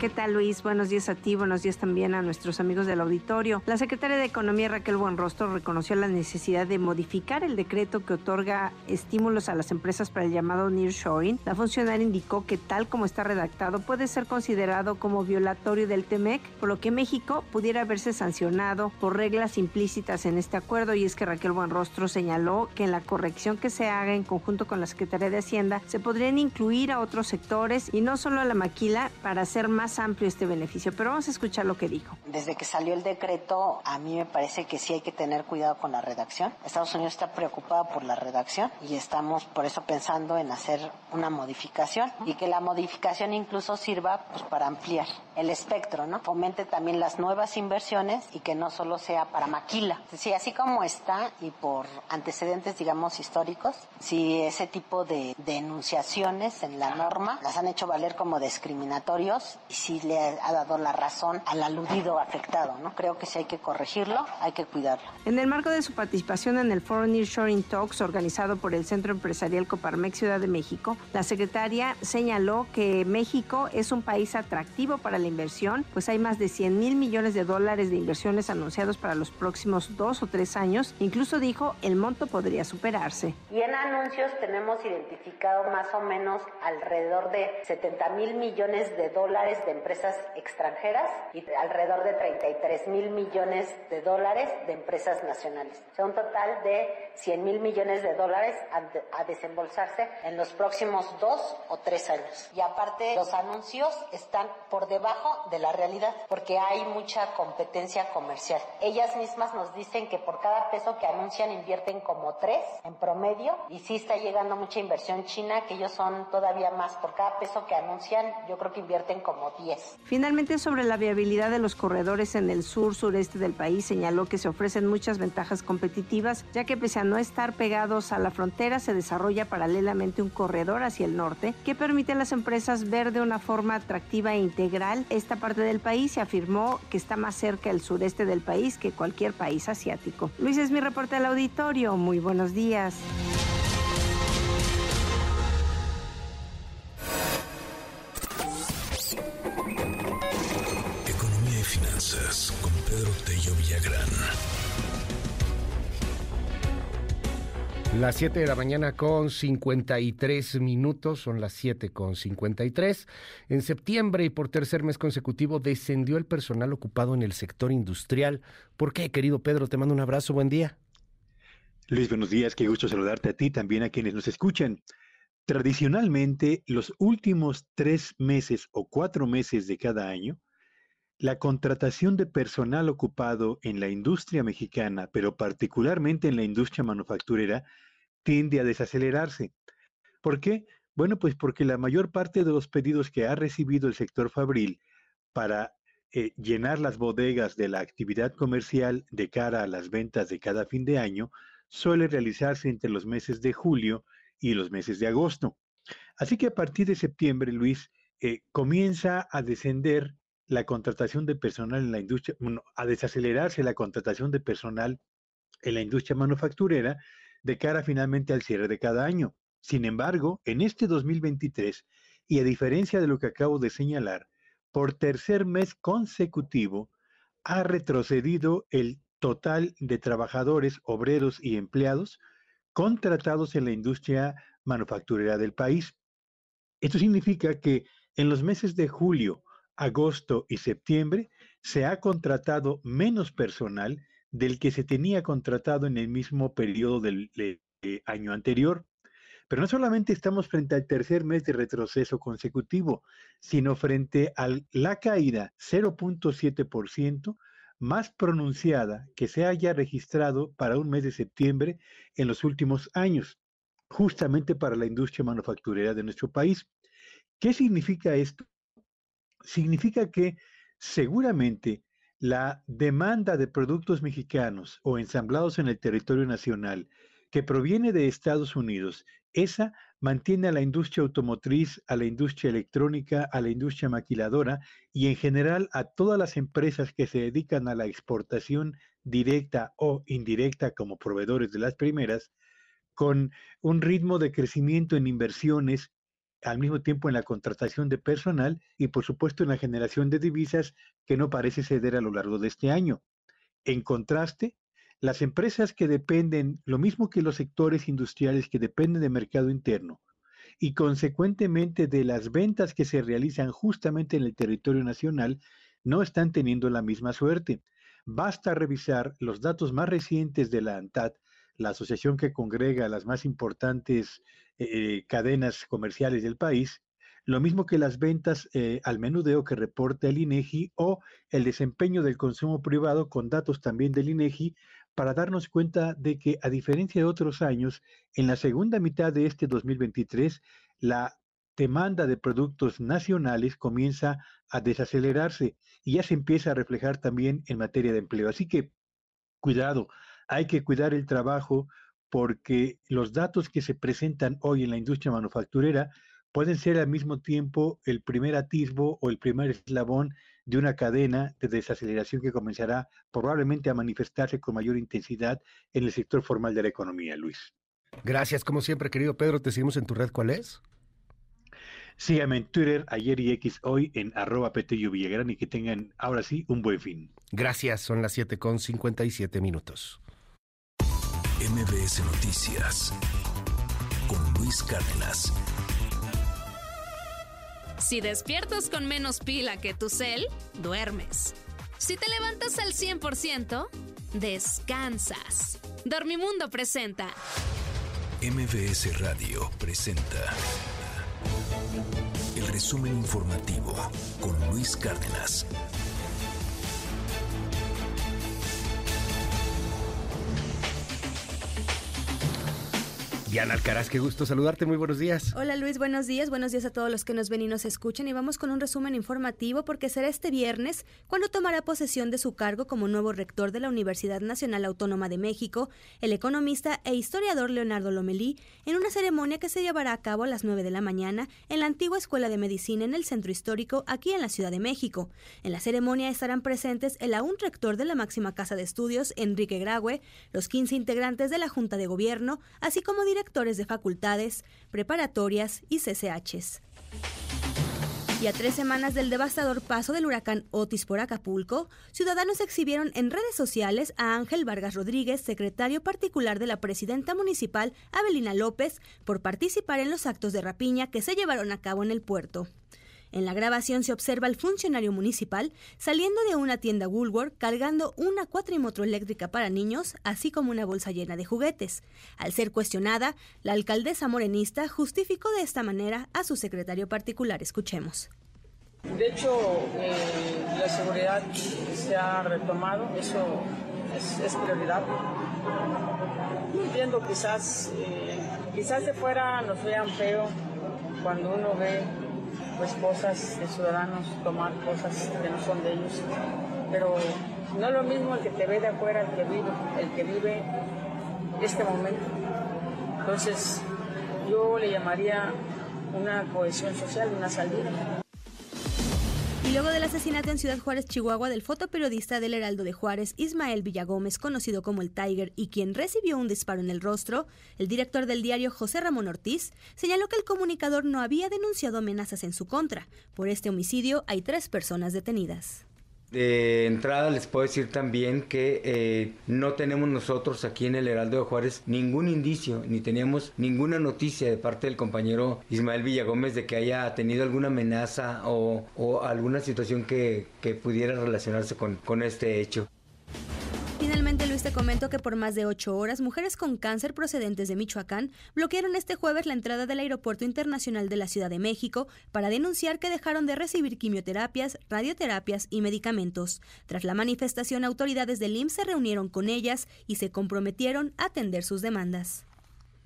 ¿Qué tal Luis? Buenos días a ti, buenos días también a nuestros amigos del auditorio. La secretaria de Economía Raquel Buenrostro reconoció la necesidad de modificar el decreto que otorga estímulos a las empresas para el llamado nearshoring. La funcionaria indicó que tal como está redactado puede ser considerado como violatorio del TEMEC, por lo que México pudiera verse sancionado por reglas implícitas en este acuerdo y es que Raquel Buenrostro señaló que en la corrección que se haga en conjunto con la Secretaría de Hacienda se podrían incluir a otros sectores y no solo a la maquila para hacer más amplio este beneficio, pero vamos a escuchar lo que dijo. Desde que salió el decreto, a mí me parece que sí hay que tener cuidado con la redacción. Estados Unidos está preocupado por la redacción y estamos por eso pensando en hacer una modificación y que la modificación incluso sirva pues, para ampliar el espectro, ¿no? Fomente también las nuevas inversiones y que no solo sea para maquila. Sí, así como está y por antecedentes, digamos, históricos, si ese tipo de denunciaciones en la norma las han hecho valer como discriminatorios y sí le ha dado la razón al aludido afectado, ¿no? Creo que sí hay que corregirlo, hay que cuidarlo. En el marco de su participación en el Foreign Nearshoring Talks organizado por el Centro Empresarial Coparmex Ciudad de México, la secretaria señaló que México es un país atractivo para la inversión, pues hay más de 100 mil millones de dólares de inversiones anunciados para los próximos dos o tres años. Incluso dijo el monto podría superarse. Y en anuncios tenemos identificado más o menos alrededor de 70 mil millones de dólares de empresas extranjeras y alrededor de 33 mil millones de dólares de empresas nacionales. O sea, un total de 100 mil millones de dólares a, a desembolsarse en los próximos dos o tres años. Y aparte, los anuncios están por debajo de la realidad porque hay mucha competencia comercial. Ellas mismas nos dicen que por cada peso que anuncian invierten como tres en promedio y sí está llegando mucha inversión china que ellos son todavía más. Por cada peso que anuncian, yo creo que invierten como 10. Finalmente, sobre la viabilidad de los corredores en el sur sureste del país, señaló que se ofrecen muchas ventajas competitivas, ya que pese a no estar pegados a la frontera, se desarrolla paralelamente un corredor hacia el norte que permite a las empresas ver de una forma atractiva e integral esta parte del país y afirmó que está más cerca el sureste del país que cualquier país asiático. Luis es mi reporte al auditorio. Muy buenos días. Economía y finanzas con Pedro Tello Villagrán. Las 7 de la mañana con 53 minutos, son las 7 con 53. En septiembre y por tercer mes consecutivo descendió el personal ocupado en el sector industrial. ¿Por qué, querido Pedro? Te mando un abrazo, buen día. Luis, buenos días, qué gusto saludarte a ti, también a quienes nos escuchan. Tradicionalmente, los últimos tres meses o cuatro meses de cada año, la contratación de personal ocupado en la industria mexicana, pero particularmente en la industria manufacturera, tiende a desacelerarse. ¿Por qué? Bueno, pues porque la mayor parte de los pedidos que ha recibido el sector fabril para eh, llenar las bodegas de la actividad comercial de cara a las ventas de cada fin de año suele realizarse entre los meses de julio y los meses de agosto. Así que a partir de septiembre, Luis, eh, comienza a descender la contratación de personal en la industria, a desacelerarse la contratación de personal en la industria manufacturera de cara finalmente al cierre de cada año. Sin embargo, en este 2023, y a diferencia de lo que acabo de señalar, por tercer mes consecutivo, ha retrocedido el total de trabajadores, obreros y empleados contratados en la industria manufacturera del país. Esto significa que en los meses de julio, agosto y septiembre se ha contratado menos personal del que se tenía contratado en el mismo periodo del año anterior. Pero no solamente estamos frente al tercer mes de retroceso consecutivo, sino frente a la caída 0.7% más pronunciada que se haya registrado para un mes de septiembre en los últimos años, justamente para la industria manufacturera de nuestro país. ¿Qué significa esto? Significa que seguramente la demanda de productos mexicanos o ensamblados en el territorio nacional que proviene de Estados Unidos, esa mantiene a la industria automotriz, a la industria electrónica, a la industria maquiladora y en general a todas las empresas que se dedican a la exportación directa o indirecta como proveedores de las primeras, con un ritmo de crecimiento en inversiones, al mismo tiempo en la contratación de personal y por supuesto en la generación de divisas que no parece ceder a lo largo de este año. En contraste, las empresas que dependen, lo mismo que los sectores industriales que dependen del mercado interno y consecuentemente de las ventas que se realizan justamente en el territorio nacional, no están teniendo la misma suerte. Basta revisar los datos más recientes de la ANTAD, la asociación que congrega las más importantes eh, cadenas comerciales del país, lo mismo que las ventas eh, al menudeo que reporta el INEGI o el desempeño del consumo privado con datos también del INEGI para darnos cuenta de que, a diferencia de otros años, en la segunda mitad de este 2023, la demanda de productos nacionales comienza a desacelerarse y ya se empieza a reflejar también en materia de empleo. Así que, cuidado, hay que cuidar el trabajo porque los datos que se presentan hoy en la industria manufacturera pueden ser al mismo tiempo el primer atisbo o el primer eslabón de una cadena de desaceleración que comenzará probablemente a manifestarse con mayor intensidad en el sector formal de la economía, Luis. Gracias, como siempre, querido Pedro. Te seguimos en tu red. ¿Cuál es? Síganme en Twitter, ayer y X hoy en arroba Petello Villagrán y que tengan ahora sí un buen fin. Gracias, son las 7 con 57 minutos. MBS Noticias con Luis Cárdenas. Si despiertas con menos pila que tu cel, duermes. Si te levantas al 100%, descansas. Dormimundo presenta. MBS Radio presenta. El resumen informativo con Luis Cárdenas. Diana Alcaraz, qué gusto saludarte, muy buenos días. Hola Luis, buenos días, buenos días a todos los que nos ven y nos escuchan y vamos con un resumen informativo porque será este viernes cuando tomará posesión de su cargo como nuevo rector de la Universidad Nacional Autónoma de México, el economista e historiador Leonardo Lomelí, en una ceremonia que se llevará a cabo a las 9 de la mañana en la antigua Escuela de Medicina en el Centro Histórico aquí en la Ciudad de México. En la ceremonia estarán presentes el aún rector de la máxima casa de estudios, Enrique Graue, los 15 integrantes de la Junta de Gobierno, así como directores directores de facultades, preparatorias y CCHs. Y a tres semanas del devastador paso del huracán Otis por Acapulco, ciudadanos exhibieron en redes sociales a Ángel Vargas Rodríguez, secretario particular de la presidenta municipal Abelina López, por participar en los actos de rapiña que se llevaron a cabo en el puerto. En la grabación se observa al funcionario municipal saliendo de una tienda Woolworth cargando una cuatrimoto eléctrica para niños, así como una bolsa llena de juguetes. Al ser cuestionada, la alcaldesa morenista justificó de esta manera a su secretario particular. Escuchemos. De hecho, eh, la seguridad se ha retomado, eso es, prioridad. Entiendo, quizás, eh, quizás de fuera nos vean feo cuando uno ve pues cosas de ciudadanos, tomar cosas que no son de ellos. Pero no es lo mismo el que te ve de afuera, el que vive, el que vive este momento. Entonces, yo le llamaría una cohesión social, una salida. Y luego del asesinato en Ciudad Juárez, Chihuahua, del fotoperiodista del Heraldo de Juárez, Ismael Villagómez, conocido como el Tiger, y quien recibió un disparo en el rostro, el director del diario José Ramón Ortiz señaló que el comunicador no había denunciado amenazas en su contra. Por este homicidio hay tres personas detenidas. De entrada les puedo decir también que eh, no tenemos nosotros aquí en el Heraldo de Juárez ningún indicio, ni teníamos ninguna noticia de parte del compañero Ismael Villagómez de que haya tenido alguna amenaza o, alguna situación que, pudiera relacionarse con este hecho. Te comento que por más de ocho horas, mujeres con cáncer procedentes de Michoacán bloquearon este jueves la entrada del Aeropuerto Internacional de la Ciudad de México para denunciar que dejaron de recibir quimioterapias, radioterapias y medicamentos. Tras la manifestación, autoridades del IMSS se reunieron con ellas y se comprometieron a atender sus demandas.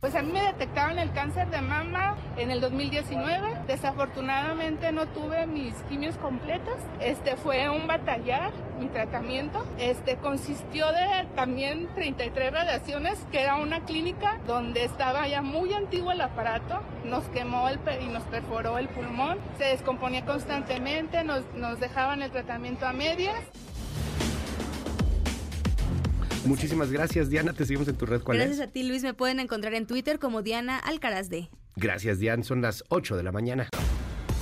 Pues a mí me detectaron el cáncer de mama en el 2019. Desafortunadamente no tuve mis quimios completas. Este fue un batallar mi tratamiento. Este consistió de también 33 radiaciones, que era una clínica donde estaba ya muy antiguo el aparato. Nos quemó el y nos perforó el pulmón. Se descomponía constantemente, nos, nos dejaban el tratamiento a medias. Muchísimas gracias, Diana. Te seguimos en tu red. ¿Cuál gracias a ti, Luis. Me pueden encontrar en Twitter como Diana Alcaraz de. Gracias, Diana. Son las 8 de la mañana.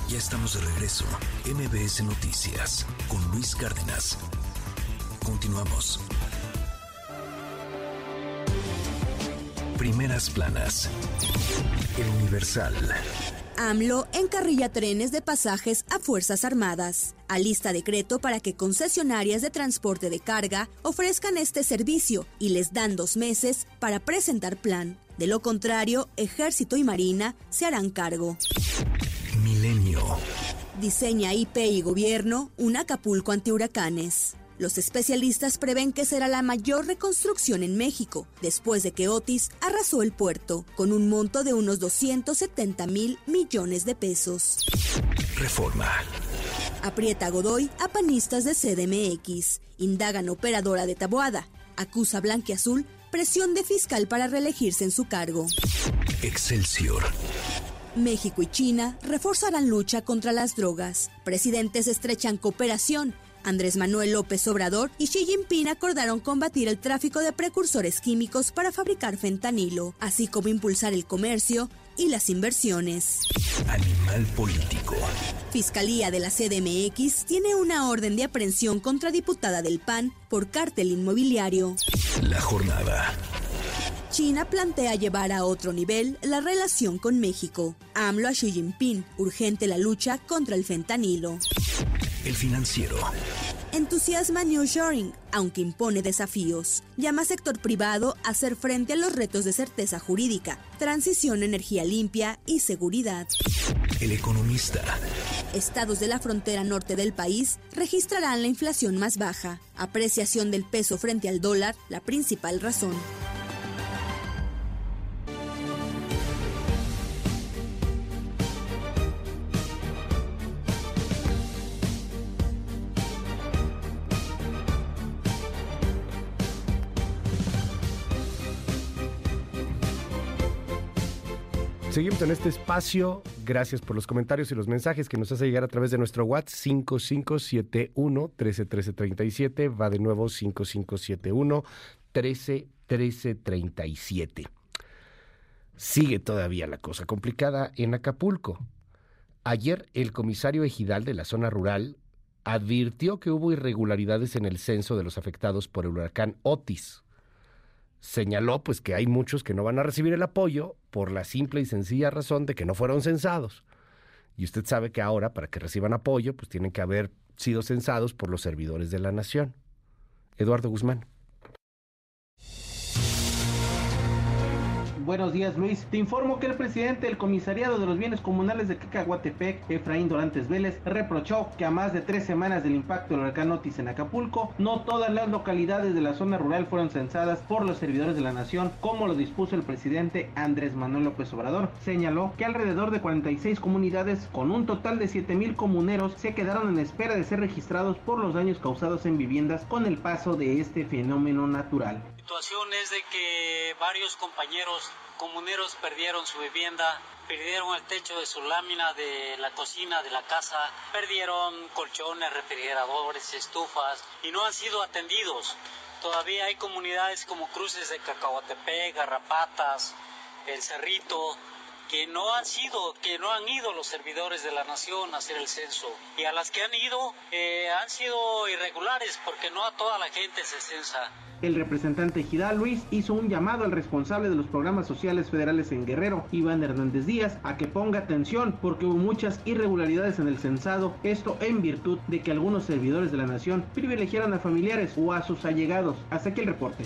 Ya estamos de regreso. MBS Noticias con Luis Cárdenas. Continuamos. Primeras planas. El Universal. AMLO encarrilla trenes de pasajes a Fuerzas Armadas. Alista decreto para que concesionarias de transporte de carga ofrezcan este servicio y les dan dos meses para presentar plan. De lo contrario, Ejército y Marina se harán cargo. Milenio. Diseña IP y Gobierno un Acapulco antihuracanes. Los especialistas prevén que será la mayor reconstrucción en México, después de que Otis arrasó el puerto, con un monto de unos 270 mil millones de pesos. Reforma. Aprieta Godoy a panistas de CDMX. Indagan operadora de Taboada. Acusa Blanquiazul presión de fiscal para reelegirse en su cargo. Excelsior. México y China reforzarán lucha contra las drogas. Presidentes estrechan cooperación. Andrés Manuel López Obrador y Xi Jinping acordaron combatir el tráfico de precursores químicos para fabricar fentanilo, así como impulsar el comercio y las inversiones. Animal político. Fiscalía de la CDMX tiene una orden de aprehensión contra diputada del PAN por cártel inmobiliario. La jornada. China plantea llevar a otro nivel la relación con México. AMLO a Xi Jinping, urgente la lucha contra el fentanilo. El financiero. Entusiasma New Shoring, aunque impone desafíos. Llama sector privado a hacer frente a los retos de certeza jurídica, transición energía limpia y seguridad. El economista. Estados de la frontera norte del país registrarán la inflación más baja. Apreciación del peso frente al dólar, la principal razón. Seguimos en este espacio. Gracias por los comentarios y los mensajes que nos hace llegar a través de nuestro WhatsApp 5571 131337. Va de nuevo 5571 131337. Sigue todavía la cosa complicada en Acapulco. Ayer el comisario ejidal de la zona rural advirtió que hubo irregularidades en el censo de los afectados por el huracán Otis señaló pues que hay muchos que no van a recibir el apoyo por la simple y sencilla razón de que no fueron censados. Y usted sabe que ahora para que reciban apoyo pues tienen que haber sido censados por los servidores de la nación. Eduardo Guzmán. Buenos días, Luis. Te informo que el presidente del Comisariado de los Bienes Comunales de Cacahuatepec, Efraín Dorantes Vélez, reprochó que a más de tres semanas del impacto del huracán Otis en Acapulco, no todas las localidades de la zona rural fueron censadas por los servidores de la nación, como lo dispuso el presidente Andrés Manuel López Obrador. Señaló que alrededor de 46 comunidades, con un total de 7 mil comuneros, se quedaron en espera de ser registrados por los daños causados en viviendas con el paso de este fenómeno natural. Situación es de que varios compañeros comuneros perdieron su vivienda, perdieron el techo de su lámina de la cocina de la casa, perdieron colchones, refrigeradores, estufas y no han sido atendidos. Todavía hay comunidades como Cruces de Cacahuatepec, Garrapatas, El Cerrito, que no han sido, que no han ido los servidores de la nación a hacer el censo. Y a las que han ido eh, han sido irregulares porque no a toda la gente se censa. El representante Gidal Luis hizo un llamado al responsable de los programas sociales federales en Guerrero, Iván Hernández Díaz, a que ponga atención porque hubo muchas irregularidades en el censado, esto en virtud de que algunos servidores de la nación privilegiaron a familiares o a sus allegados. Hasta aquí el reporte.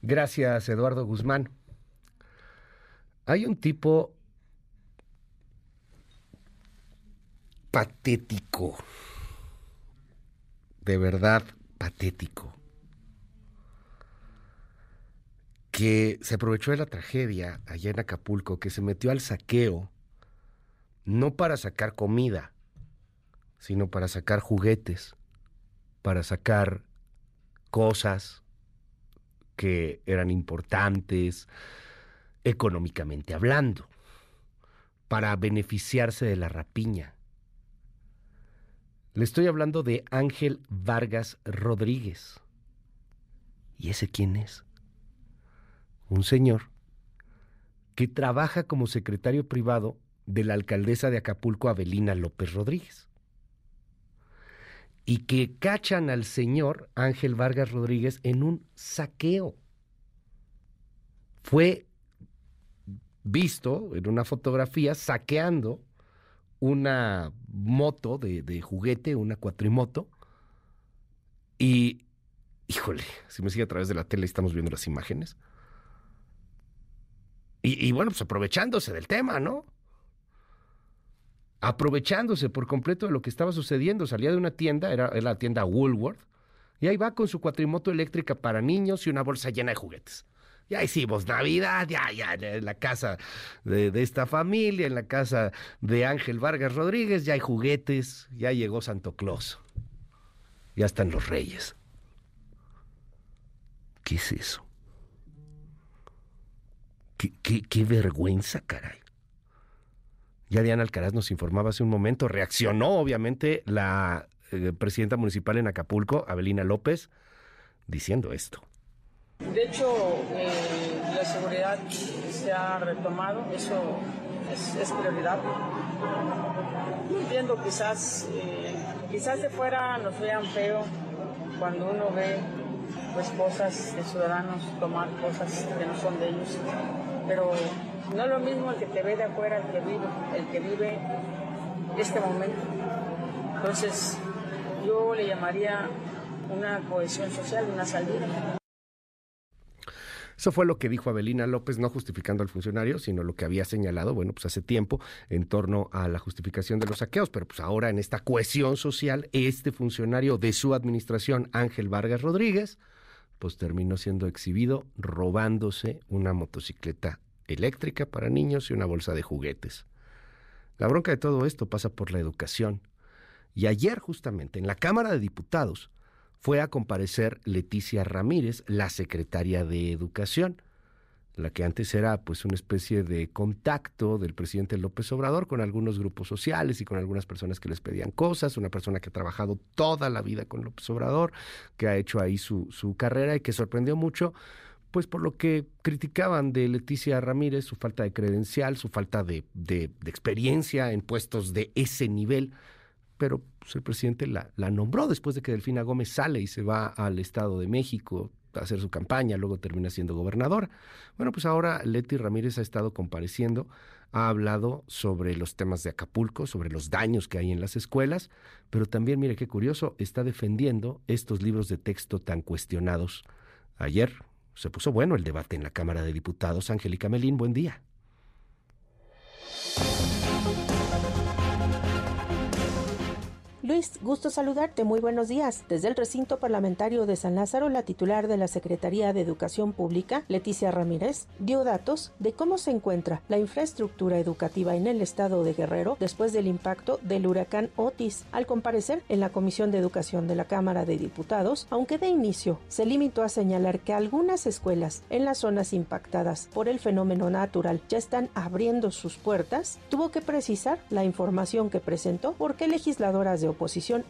Gracias, Eduardo Guzmán. Hay un tipo patético, de verdad patético, que se aprovechó de la tragedia allá en Acapulco, que se metió al saqueo, no para sacar comida, sino para sacar juguetes, para sacar cosas, que eran importantes económicamente hablando, para beneficiarse de la rapiña. Le estoy hablando de Ángel Vargas Rodríguez. ¿Y ese quién es? Un señor que trabaja como secretario privado de la alcaldesa de Acapulco, Avelina López Rodríguez y que cachan al señor Ángel Vargas Rodríguez en un saqueo. Fue visto en una fotografía saqueando una moto de, juguete, una cuatrimoto, y, híjole, si me sigue a través de la tele estamos viendo las imágenes. Y, y bueno, pues aprovechándose del tema, ¿no? aprovechándose por completo de lo que estaba sucediendo. Salía de una tienda, era, la tienda Woolworth, y ahí va con su cuatrimoto eléctrica para niños y una bolsa llena de juguetes. Ya hicimos Navidad, ya, ya, en la casa de, esta familia, en la casa de Ángel Vargas Rodríguez, ya hay juguetes, ya llegó Santo Claus, ya están los reyes. ¿Qué es eso? qué, vergüenza, caray. Ya Diana Alcaraz nos informaba hace un momento, reaccionó obviamente la eh, presidenta municipal en Acapulco, Abelina López, diciendo esto. De hecho, la seguridad se ha retomado, eso es, prioridad. Entiendo, quizás, eh, quizás de fuera nos vean feo cuando uno ve pues cosas de ciudadanos tomar cosas que no son de ellos, pero no es lo mismo el que te ve de afuera, el que vive, el que vive este momento. Entonces, yo le llamaría una cohesión social, una salida. Eso fue lo que dijo Abelina López, no justificando al funcionario, sino lo que había señalado, bueno, pues hace tiempo en torno a la justificación de los saqueos, pero pues ahora en esta cohesión social, este funcionario de su administración, Ángel Vargas Rodríguez, pues terminó siendo exhibido robándose una motocicleta eléctrica para niños y una bolsa de juguetes. La bronca de todo esto pasa por la educación. Y ayer justamente en la Cámara de Diputados fue a comparecer Leticia Ramírez, la secretaria de Educación, la que antes era pues una especie de contacto del presidente López Obrador con algunos grupos sociales y con algunas personas que les pedían cosas, una persona que ha trabajado toda la vida con López Obrador, que ha hecho ahí su, su carrera y que sorprendió mucho pues por lo que criticaban de Leticia Ramírez, su falta de credencial, su falta de, de experiencia en puestos de ese nivel pero pues, el presidente la, nombró después de que Delfina Gómez sale y se va al Estado de México a hacer su campaña, luego termina siendo gobernador. Bueno, pues ahora Leti Ramírez ha estado compareciendo, ha hablado sobre los temas de Acapulco, sobre los daños que hay en las escuelas, pero también, mire qué curioso, está defendiendo estos libros de texto tan cuestionados. Ayer se puso bueno el debate en la Cámara de Diputados. Angélica Melín, buen día. Luis, gusto saludarte. Muy buenos días. Desde el recinto parlamentario de San Lázaro, la titular de la Secretaría de Educación Pública, Leticia Ramírez, dio datos de cómo se encuentra la infraestructura educativa en el estado de Guerrero después del impacto del huracán Otis. Al comparecer en la Comisión de Educación de la Cámara de Diputados, aunque de inicio se limitó a señalar que algunas escuelas en las zonas impactadas por el fenómeno natural ya están abriendo sus puertas, tuvo que precisar la información que presentó porque legisladoras de oposición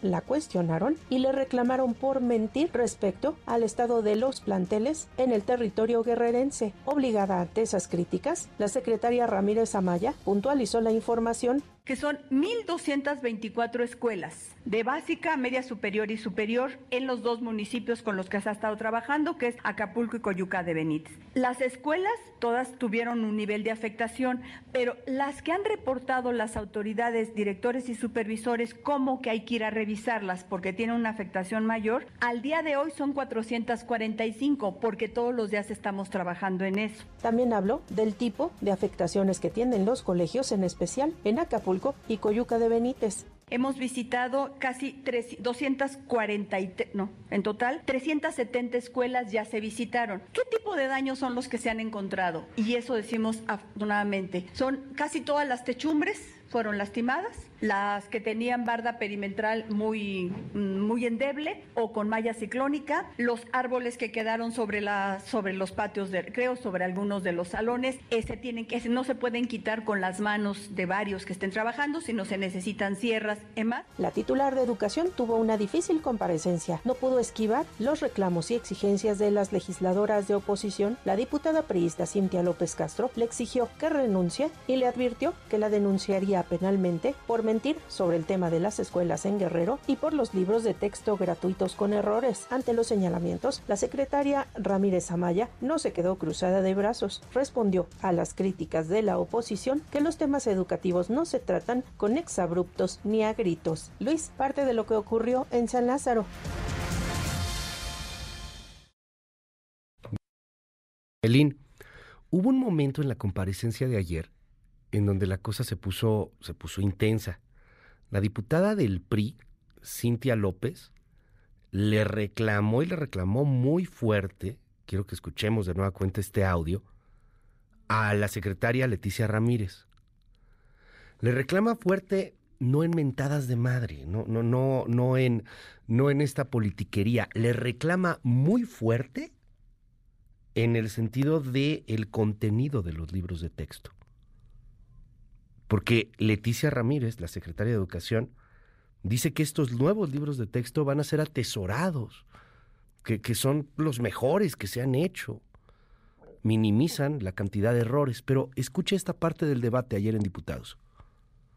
la cuestionaron y le reclamaron por mentir respecto al estado de los planteles en el territorio guerrerense. Obligada ante esas críticas, la secretaria Ramírez Amaya puntualizó la información que son 1.224 escuelas de básica, media superior y superior en los dos municipios con los que se ha estado trabajando, que es Acapulco y Coyuca de Benítez. Las escuelas todas tuvieron un nivel de afectación, pero las que han reportado las autoridades, directores y supervisores como que hay que ir a revisarlas porque tienen una afectación mayor, al día de hoy son 445 porque todos los días estamos trabajando en eso. También habló del tipo de afectaciones que tienen los colegios, en especial en Acapulco y Coyuca de Benítez. Hemos visitado casi 240, no, en total 370 escuelas ya se visitaron. ¿Qué tipo de daños son los que se han encontrado? Y eso decimos afortunadamente. Son casi todas las techumbres fueron lastimadas, las que tenían barda perimetral muy, muy endeble o con malla ciclónica, los árboles que quedaron sobre, la, sobre los patios de recreo, sobre algunos de los salones, ese tienen que, no se pueden quitar con las manos de varios que estén trabajando, sino se necesitan sierras, más. La titular de Educación tuvo una difícil comparecencia. No pudo esquivar los reclamos y exigencias de las legisladoras de oposición. La diputada priista Cintia López Castro le exigió que renuncie y le advirtió que la denunciaría penalmente por sobre el tema de las escuelas en Guerrero y por los libros de texto gratuitos con errores. Ante los señalamientos, la secretaria Ramírez Amaya no se quedó cruzada de brazos. Respondió a las críticas de la oposición que los temas educativos no se tratan con exabruptos ni a gritos. Luis, parte de lo que ocurrió en San Lázaro. Elín, hubo un momento en la comparecencia de ayer en donde la cosa se puso, se puso intensa. La diputada del PRI, Cintia López, le reclamó y le reclamó muy fuerte, quiero que escuchemos de nueva cuenta este audio, a la secretaria Leticia Ramírez. Le reclama fuerte no en mentadas de madre, no, no, no, no en, no en esta politiquería. Le reclama muy fuerte en el sentido de el contenido de los libros de texto. Porque Leticia Ramírez, la secretaria de Educación, dice que estos nuevos libros de texto van a ser atesorados, que, que son los mejores que se han hecho. Minimizan la cantidad de errores, pero escuche esta parte del debate ayer en diputados.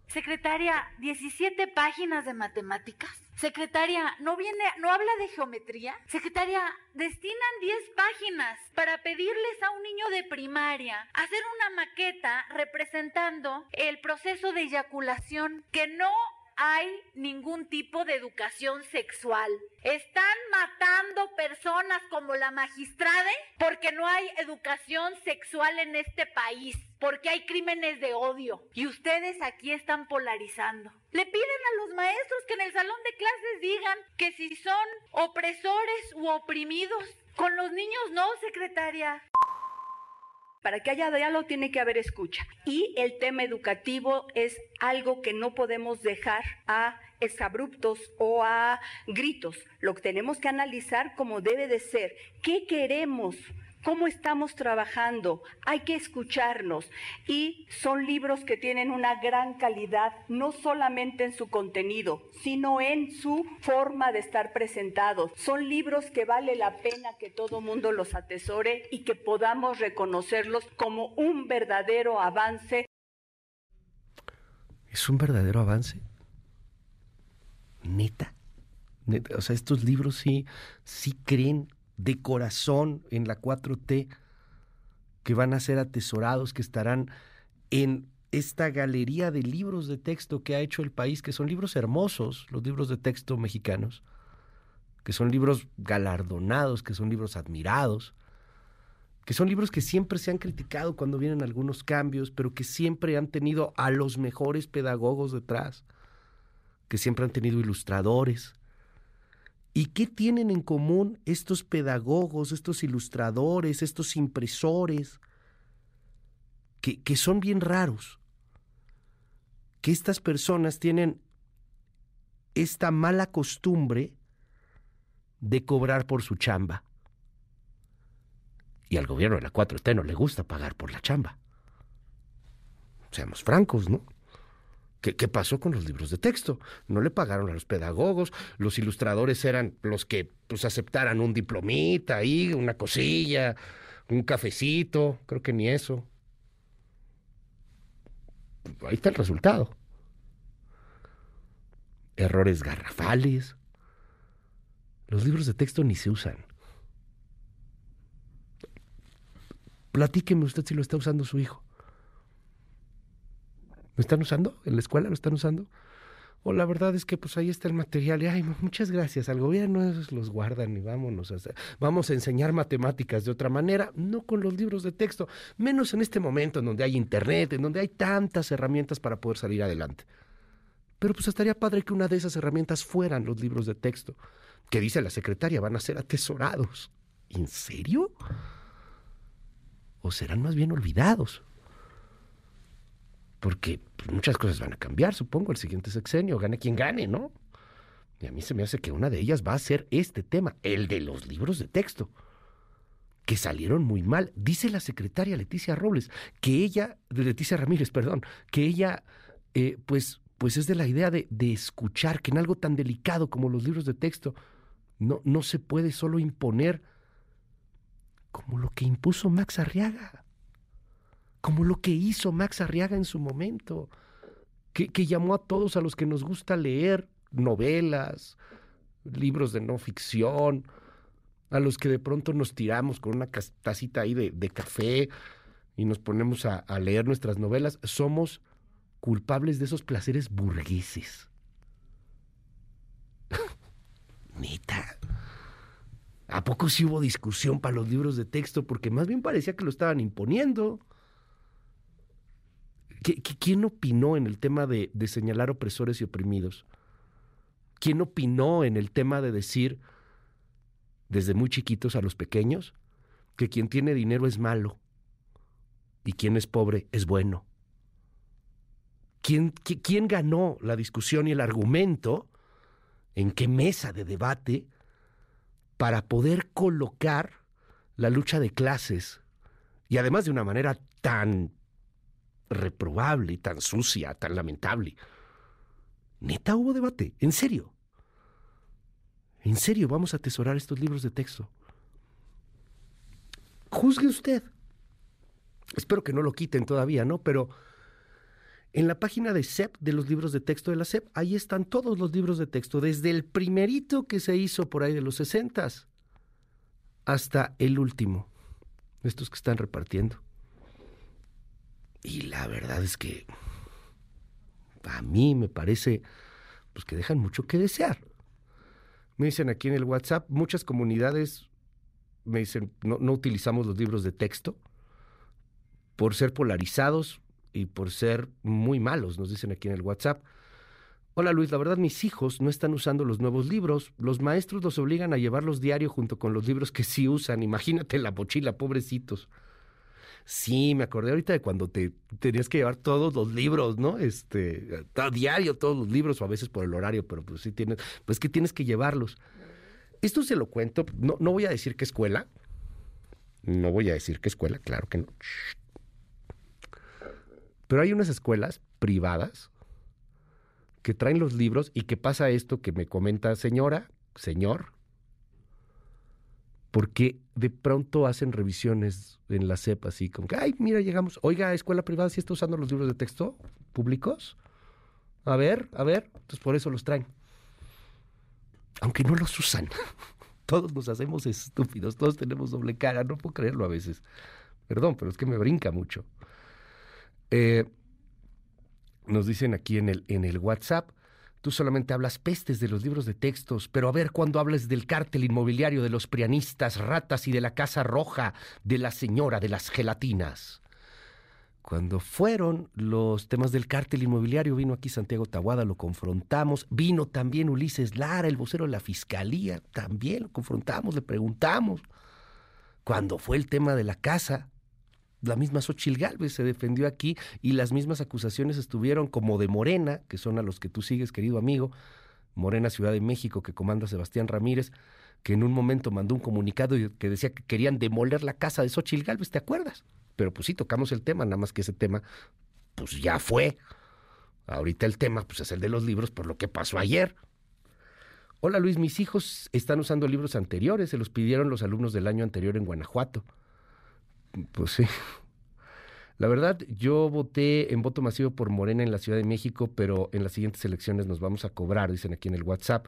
Secretaria, 17 páginas de matemáticas. Secretaria, ¿no viene, no habla de geometría? Secretaria, destinan 10 páginas para pedirles a un niño de primaria hacer una maqueta representando el proceso de eyaculación que no hay ningún tipo de educación sexual. Están matando personas como la magistrada porque no hay educación sexual en este país, porque hay crímenes de odio y ustedes aquí están polarizando. Le piden a los maestros que en el salón de clases digan que si son opresores u oprimidos. Con los niños no, secretaria. Para que haya diálogo tiene que haber escucha. Y el tema educativo es algo que no podemos dejar a exabruptos o a gritos. Lo que tenemos que analizar como debe de ser. ¿Qué queremos? Cómo estamos trabajando, hay que escucharnos y son libros que tienen una gran calidad, no solamente en su contenido, sino en su forma de estar presentados. Son libros que vale la pena que todo mundo los atesore y que podamos reconocerlos como un verdadero avance. ¿Es un verdadero avance? Neta. O sea, estos libros sí, sí creen de corazón en la 4T, que van a ser atesorados, que estarán en esta galería de libros de texto que ha hecho el país, que son libros hermosos, los libros de texto mexicanos, que son libros galardonados, que son libros admirados, que son libros que siempre se han criticado cuando vienen algunos cambios, pero que siempre han tenido a los mejores pedagogos detrás, que siempre han tenido ilustradores, ¿Y qué tienen en común estos pedagogos, estos ilustradores, estos impresores, que, que, son bien raros? Que estas personas tienen esta mala costumbre de cobrar por su chamba. Y al gobierno de la 4T no le gusta pagar por la chamba. Seamos francos, ¿no? ¿Qué, pasó con los libros de texto? No le pagaron a los pedagogos, los ilustradores eran los que pues aceptaran un diplomita ahí, una cosilla, un cafecito, creo que ni eso. Ahí está el resultado. Errores garrafales. Los libros de texto ni se usan. Platíqueme usted si lo está usando su hijo. ¿Lo están usando? ¿En la escuela lo están usando? O la verdad es que pues ahí está el material y ay, muchas gracias al gobierno, esos los guardan y vámonos vamos a enseñar matemáticas de otra manera, no con los libros de texto, menos en este momento en donde hay internet, en donde hay tantas herramientas para poder salir adelante. Pero pues estaría padre que una de esas herramientas fueran los libros de texto, que dice la secretaria, van a ser atesorados. ¿En serio? ¿O serán más bien olvidados? Porque pues, muchas cosas van a cambiar, supongo, el siguiente sexenio, gane quien gane, ¿no? Y a mí se me hace que una de ellas va a ser este tema, el de los libros de texto, que salieron muy mal. Dice la secretaria Leticia Robles, que ella, Leticia Ramírez, perdón, que ella, eh, pues, pues es de la idea de, de, escuchar que en algo tan delicado como los libros de texto no, no se puede solo imponer como lo que impuso Max Arriaga como lo que hizo Max Arriaga en su momento, que, llamó a todos a los que nos gusta leer novelas, libros de no ficción, a los que de pronto nos tiramos con una tacita ahí de, café y nos ponemos a, leer nuestras novelas, somos culpables de esos placeres burgueses. Neta. ¿A poco sí hubo discusión para los libros de texto? Porque más bien parecía que lo estaban imponiendo. ¿Quién opinó en el tema de, señalar opresores y oprimidos? ¿Quién opinó en el tema de decir, desde muy chiquitos a los pequeños, que quien tiene dinero es malo y quien es pobre es bueno? ¿Quién, ganó la discusión y el argumento? ¿En qué mesa de debate? Para poder colocar la lucha de clases, y además de una manera tan reprobable tan sucia, tan lamentable. Neta hubo debate, en serio. En serio, vamos a atesorar estos libros de texto. Juzgue usted. Espero que no lo quiten todavía, ¿no? Pero en la página de CEP, de los libros de texto de la CEP, ahí están todos los libros de texto, desde el primerito que se hizo por ahí de los sesentas hasta el último, estos que están repartiendo. Y la verdad es que a mí me parece pues que dejan mucho que desear. Me dicen aquí en el WhatsApp, muchas comunidades me dicen, no, no utilizamos los libros de texto por ser polarizados y por ser muy malos, nos dicen aquí en el WhatsApp. Hola Luis, la verdad mis hijos no están usando los nuevos libros. Los maestros los obligan a llevarlos diario junto con los libros que sí usan. Imagínate la mochila, pobrecitos. Sí, me acordé ahorita de cuando te tenías que llevar todos los libros, ¿no? Este, a diario todos los libros, o a veces por el horario, pero pues sí tienes, pues que tienes que llevarlos. Esto se lo cuento, no, no voy a decir qué escuela, no voy a decir qué escuela, claro que no. Pero hay unas escuelas privadas que traen los libros y que pasa esto que me comenta señora, señor, porque de pronto hacen revisiones en la CEP así como que, ay, mira, llegamos, oiga, escuela privada, ¿sí está usando los libros de texto públicos? A ver, a ver, entonces por eso los traen. Aunque no los usan. Todos nos hacemos estúpidos, todos tenemos doble cara, no puedo creerlo a veces. Perdón, pero es que me brinca mucho. Eh, nos dicen aquí en el, en el WhatsApp, Tú solamente hablas pestes de los libros de textos, pero a ver cuando hables del cártel inmobiliario de los prianistas, ratas y de la Casa Roja, de la señora de las gelatinas. Cuando fueron los temas del cártel inmobiliario, vino aquí Santiago Tahuada, lo confrontamos. Vino también Ulises Lara, el vocero de la fiscalía, también lo confrontamos, le preguntamos. Cuando fue el tema de la casa, la misma Xochil Gálvez se defendió aquí y las mismas acusaciones estuvieron como de Morena, que son a los que tú sigues, querido amigo, Morena Ciudad de México, que comanda Sebastián Ramírez, que en un momento mandó un comunicado que decía que querían demoler la casa de Xochil Gálvez, ¿te acuerdas? Pero pues sí, tocamos el tema, nada más que ese tema, pues ya fue. Ahorita el tema, pues es el de los libros por lo que pasó ayer. Hola Luis, mis hijos están usando libros anteriores, se los pidieron los alumnos del año anterior en Guanajuato. Pues sí. La verdad, yo voté en voto masivo por Morena en la Ciudad de México, pero en las siguientes elecciones nos vamos a cobrar, dicen aquí en el WhatsApp.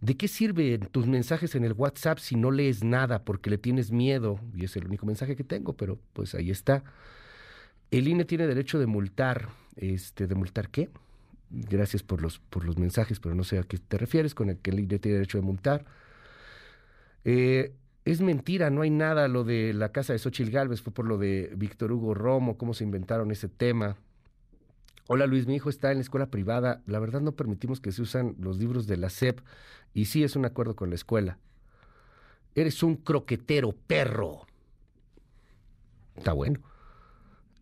¿De qué sirven tus mensajes en el WhatsApp si no lees nada porque le tienes miedo? Y es el único mensaje que tengo, pero pues ahí está. El INE tiene derecho de multar. Este, ¿De multar qué? Gracias por los, por los mensajes, pero no sé a qué te refieres con el que el INE tiene derecho de multar. Eh, es mentira, no hay nada. Lo de la casa de Xochil Gálvez fue por lo de Víctor Hugo Romo, cómo se inventaron ese tema. Hola Luis, mi hijo está en la escuela privada. La verdad no permitimos que se usan los libros de la SEP y sí es un acuerdo con la escuela. Eres un croquetero perro. Está bueno.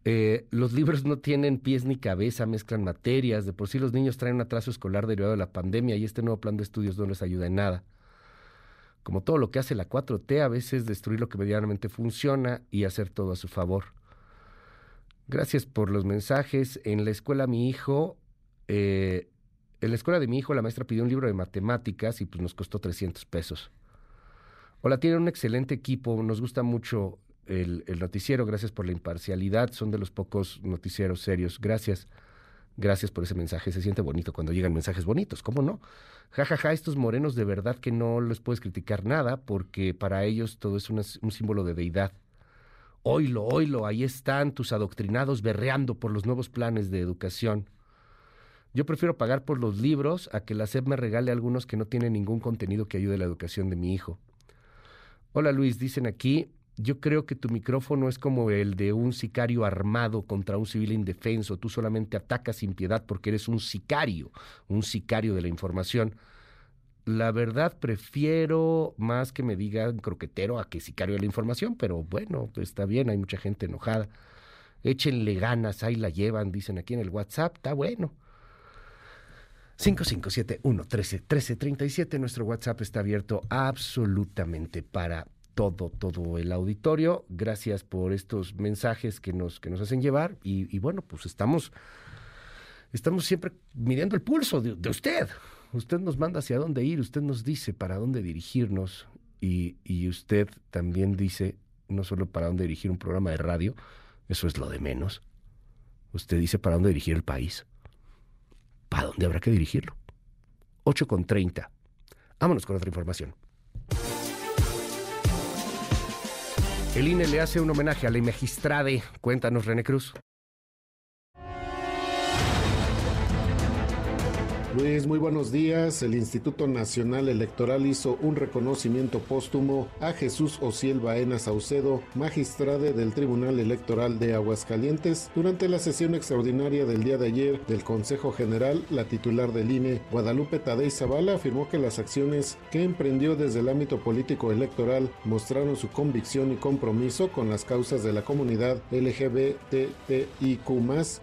Eh, los libros no tienen pies ni cabeza, mezclan materias. De por sí los niños traen un atraso escolar derivado de la pandemia y este nuevo plan de estudios no les ayuda en nada como todo lo que hace la 4T, a veces destruir lo que medianamente funciona y hacer todo a su favor. Gracias por los mensajes. En la escuela mi hijo, eh, en la escuela de mi hijo la maestra pidió un libro de matemáticas y pues nos costó 300 pesos. Hola, tienen un excelente equipo, nos gusta mucho el, el noticiero, gracias por la imparcialidad, son de los pocos noticieros serios, gracias. Gracias por ese mensaje. Se siente bonito cuando llegan mensajes bonitos, ¿cómo no? Ja, ja, ja, estos morenos de verdad que no les puedes criticar nada porque para ellos todo es un símbolo de deidad. Oilo, oilo, ahí están tus adoctrinados berreando por los nuevos planes de educación. Yo prefiero pagar por los libros a que la SEP me regale algunos que no tienen ningún contenido que ayude a la educación de mi hijo. Hola Luis, dicen aquí, yo creo que tu micrófono es como el de un sicario armado contra un civil indefenso. Tú solamente atacas sin piedad porque eres un sicario, un sicario de la información. La verdad, prefiero más que me digan croquetero a que sicario de la información, pero bueno, está bien, hay mucha gente enojada. Échenle ganas, ahí la llevan, dicen aquí en el WhatsApp, está bueno. 5571 13 1337, nuestro WhatsApp está abierto absolutamente para todo, todo el auditorio. Gracias por estos mensajes que nos, que nos hacen llevar. Y, bueno, pues estamos, estamos siempre midiendo el pulso de, usted. Usted nos manda hacia dónde ir, usted nos dice para dónde dirigirnos. Y, y usted también dice no solo para dónde dirigir un programa de radio, eso es lo de menos. Usted dice para dónde dirigir el país. ¿Para dónde habrá que dirigirlo? 8 con 30. Vámonos con otra información. El INE le hace un homenaje a la magistrade. Cuéntanos, René Cruz. Luis, muy buenos días. El Instituto Nacional Electoral hizo un reconocimiento póstumo a Jesús Ociel Baena Saucedo, magistrade del Tribunal Electoral de Aguascalientes. Durante la sesión extraordinaria del día de ayer del Consejo General, la titular del INE, Guadalupe Tadei Zavala, afirmó que las acciones que emprendió desde el ámbito político electoral mostraron su convicción y compromiso con las causas de la comunidad LGBTIQ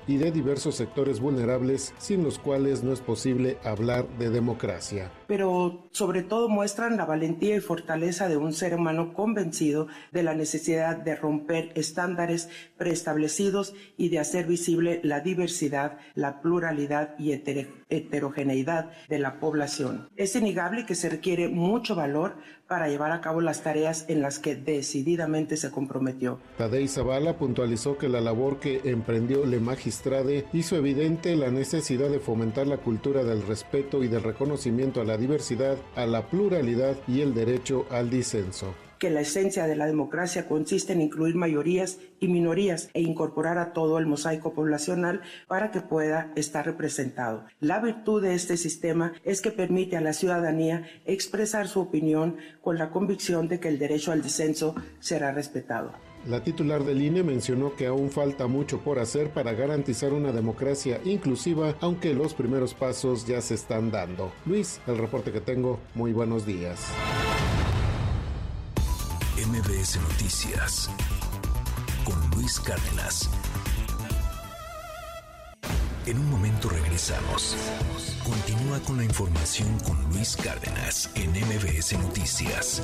y de diversos sectores vulnerables, sin los cuales no es posible hablar de democracia. Pero sobre todo muestran la valentía y fortaleza de un ser humano convencido de la necesidad de romper estándares preestablecidos y de hacer visible la diversidad, la pluralidad y heterogeneidad de la población. Es innegable que se requiere mucho valor para llevar a cabo las tareas en las que decididamente se comprometió. Tadei Zavala puntualizó que la labor que emprendió Le Magistrade hizo evidente la necesidad de fomentar la cultura del respeto y del reconocimiento a la diversidad, a la pluralidad y el derecho al disenso que la esencia de la democracia consiste en incluir mayorías y minorías e incorporar a todo el mosaico poblacional para que pueda estar representado. La virtud de este sistema es que permite a la ciudadanía expresar su opinión con la convicción de que el derecho al disenso será respetado. La titular del INE mencionó que aún falta mucho por hacer para garantizar una democracia inclusiva, aunque los primeros pasos ya se están dando. Luis, el reporte que tengo, muy buenos días. MBS Noticias con Luis Cárdenas. En un momento regresamos. Continúa con la información con Luis Cárdenas en MBS Noticias.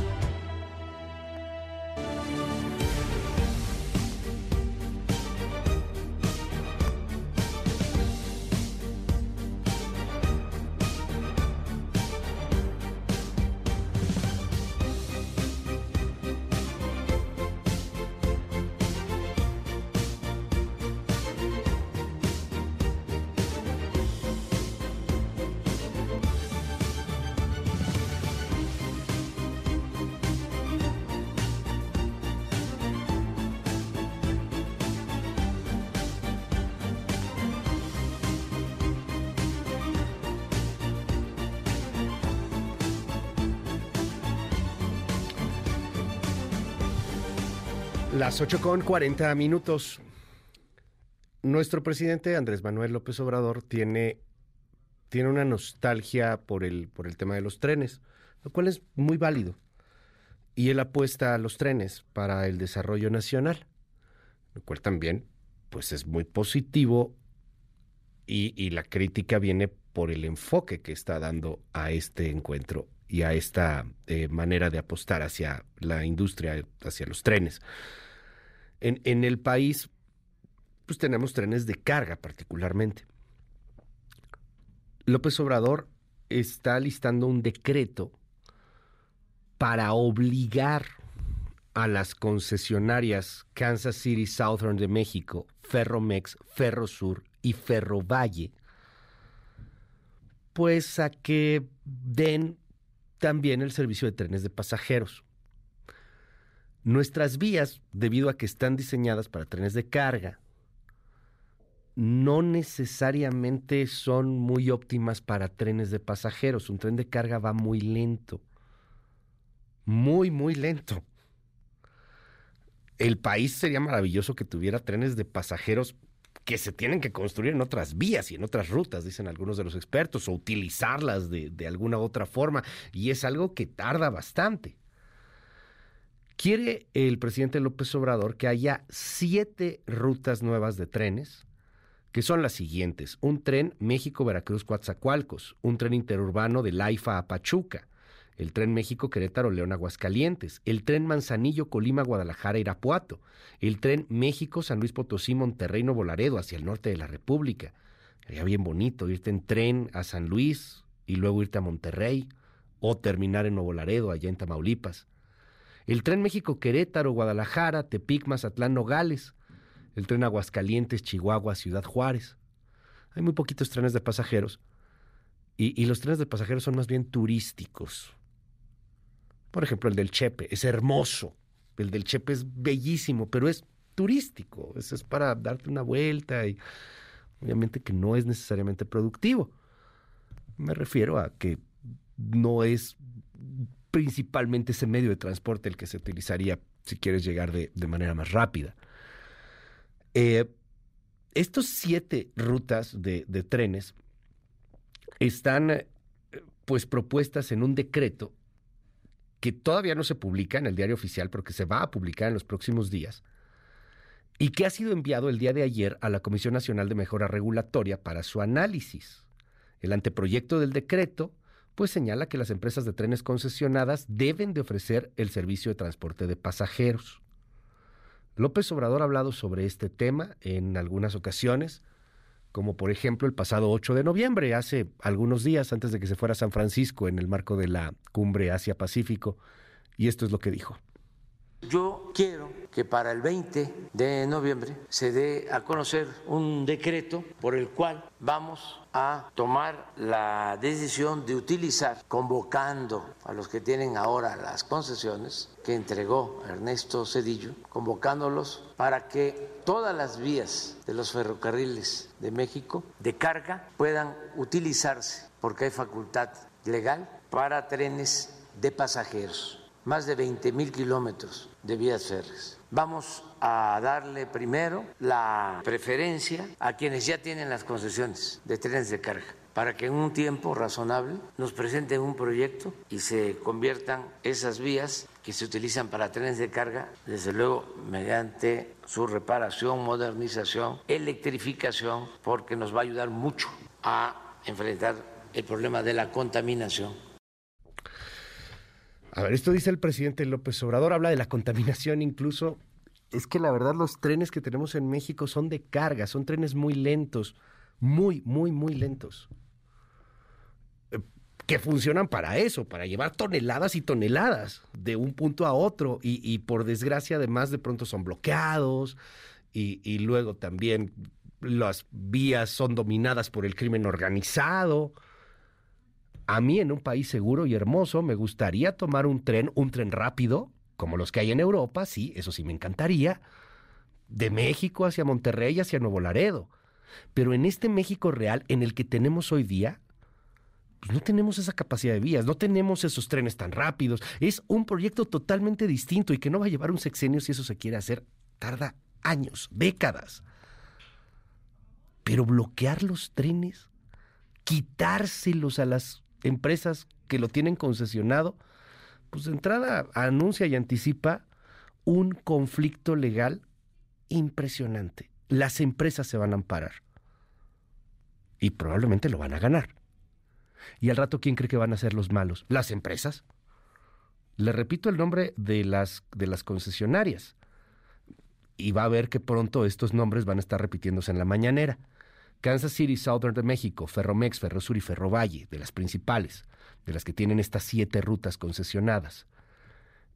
Las 8 con 40 minutos. Nuestro presidente Andrés Manuel López Obrador tiene, tiene una nostalgia por el, por el tema de los trenes, lo cual es muy válido. Y él apuesta a los trenes para el desarrollo nacional, lo cual también pues es muy positivo y, la crítica viene por el enfoque que está dando a este encuentro y a esta eh, manera de apostar hacia la industria, hacia los trenes. En, el país, pues tenemos trenes de carga particularmente. López Obrador está listando un decreto para obligar a las concesionarias Kansas City Southern de México, Ferromex, Ferrosur y Ferrovalle, pues a que den también el servicio de trenes de pasajeros. Nuestras vías, debido a que están diseñadas para trenes de carga, no necesariamente son muy óptimas para trenes de pasajeros. Un tren de carga va muy lento. Muy, muy lento. El país sería maravilloso que tuviera trenes de pasajeros que se tienen que construir en otras vías y en otras rutas, dicen algunos de los expertos, o utilizarlas de, alguna otra forma. Y es algo que tarda bastante Quiere el presidente López Obrador que haya siete rutas nuevas de trenes, que son las siguientes. Un tren México-Veracruz-Coatzacoalcos, un tren interurbano de Laifa a Pachuca, el tren México-Querétaro-León Aguascalientes, el tren Manzanillo-Colima-Guadalajara-Irapuato, el tren México-San Luis Potosí-Monterrey-Nuevo Laredo hacia el norte de la República. Sería bien bonito irte en tren a San Luis y luego irte a Monterrey o terminar en Nuevo Laredo, allá en Tamaulipas. El tren México-Querétaro, Guadalajara, Tepic, Mazatlán, Nogales. El tren Aguascalientes, Chihuahua, Ciudad Juárez. Hay muy poquitos trenes de pasajeros. Y, y los trenes de pasajeros son más bien turísticos. Por ejemplo, el del Chepe es hermoso. El del Chepe es bellísimo, pero es turístico. Eso es para darte una vuelta y obviamente que no es necesariamente productivo. Me refiero a que no es principalmente ese medio de transporte el que se utilizaría si quieres llegar de, manera más rápida. Eh, estos siete rutas de, de trenes están eh, pues propuestas en un decreto que todavía no se publica en el diario oficial, pero que se va a publicar en los próximos días, y que ha sido enviado el día de ayer a la Comisión Nacional de Mejora Regulatoria para su análisis. El anteproyecto del decreto pues señala que las empresas de trenes concesionadas deben de ofrecer el servicio de transporte de pasajeros. López Obrador ha hablado sobre este tema en algunas ocasiones, como por ejemplo el pasado 8 de noviembre, hace algunos días antes de que se fuera a San Francisco en el marco de la cumbre Asia-Pacífico, y esto es lo que dijo. Yo quiero que para el 20 de noviembre se dé a conocer un decreto por el cual vamos a tomar la decisión de utilizar, convocando a los que tienen ahora las concesiones que entregó Ernesto Cedillo, convocándolos para que todas las vías de los ferrocarriles de México de carga puedan utilizarse, porque hay facultad legal para trenes de pasajeros más de 20 mil kilómetros de vías férreas. Vamos a darle primero la preferencia a quienes ya tienen las concesiones de trenes de carga para que en un tiempo razonable nos presenten un proyecto y se conviertan esas vías que se utilizan para trenes de carga, desde luego mediante su reparación, modernización, electrificación, porque nos va a ayudar mucho a enfrentar el problema de la contaminación a ver, esto dice el presidente López Obrador, habla de la contaminación incluso. Es que la verdad los trenes que tenemos en México son de carga, son trenes muy lentos, muy, muy, muy lentos. Eh, que funcionan para eso, para llevar toneladas y toneladas de un punto a otro. Y, por desgracia, además, de pronto son bloqueados. Y, y luego también las vías son dominadas por el crimen organizado. A mí en un país seguro y hermoso me gustaría tomar un tren, un tren rápido, como los que hay en Europa, sí, eso sí me encantaría, de México hacia Monterrey, hacia Nuevo Laredo. Pero en este México real, en el que tenemos hoy día, pues no tenemos esa capacidad de vías, no tenemos esos trenes tan rápidos. Es un proyecto totalmente distinto y que no va a llevar un sexenio si eso se quiere hacer. Tarda años, décadas. Pero bloquear los trenes, quitárselos a las empresas que lo tienen concesionado, pues de entrada anuncia y anticipa un conflicto legal impresionante. Las empresas se van a amparar y probablemente lo van a ganar. Y al rato, ¿quién cree que van a ser los malos? Las empresas. Le repito el nombre de las, de las concesionarias. Y va a ver que pronto estos nombres van a estar repitiéndose en la mañanera. Kansas City Southern de México, Ferromex, Ferrosur y Ferrovalle, de las principales, de las que tienen estas siete rutas concesionadas,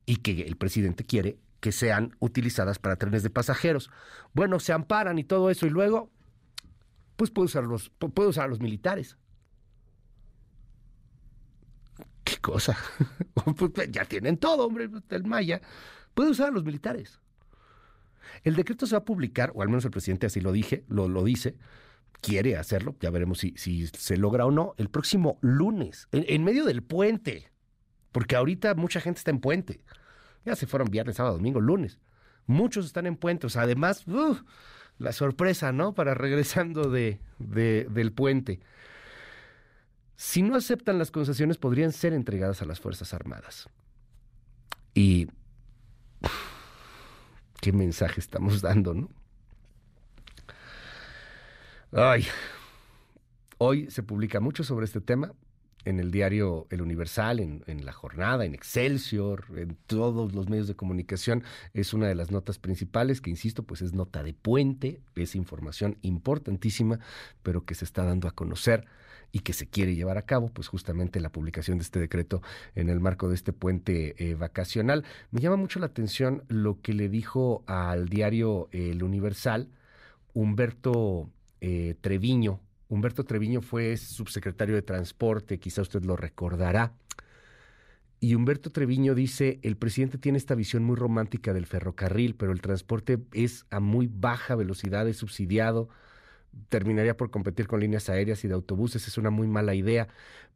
y que el presidente quiere que sean utilizadas para trenes de pasajeros. Bueno, se amparan y todo eso, y luego, pues puede usar puede usar a los militares. ¿Qué cosa? Pues, ya tienen todo, hombre, el Maya. Puede usar a los militares. El decreto se va a publicar, o al menos el presidente así lo dije, lo dice, quiere hacerlo, ya veremos si, si se logra o no, el próximo lunes, en, medio del puente, porque ahorita mucha gente está en puente. Ya se fueron viernes, sábado, domingo, lunes. Muchos están en puente, o sea, además, uh, la sorpresa, ¿no? Para regresando de, del puente. Si no aceptan las concesiones, podrían ser entregadas a las Fuerzas Armadas. Y qué mensaje estamos dando, ¿no? Ay, hoy se publica mucho sobre este tema en el diario El Universal, en, La Jornada, en Excelsior, en todos los medios de comunicación. Es una de las notas principales que, insisto, pues es nota de puente, es información importantísima, pero que se está dando a conocer y que se quiere llevar a cabo, pues justamente la publicación de este decreto en el marco de este puente eh, vacacional. Me llama mucho la atención lo que le dijo al diario El Universal Humberto eh, Treviño, Humberto Treviño fue subsecretario de Transporte, quizá usted lo recordará. Y Humberto Treviño dice, el presidente tiene esta visión muy romántica del ferrocarril, pero el transporte es a muy baja velocidad, es subsidiado, terminaría por competir con líneas aéreas y de autobuses, es una muy mala idea.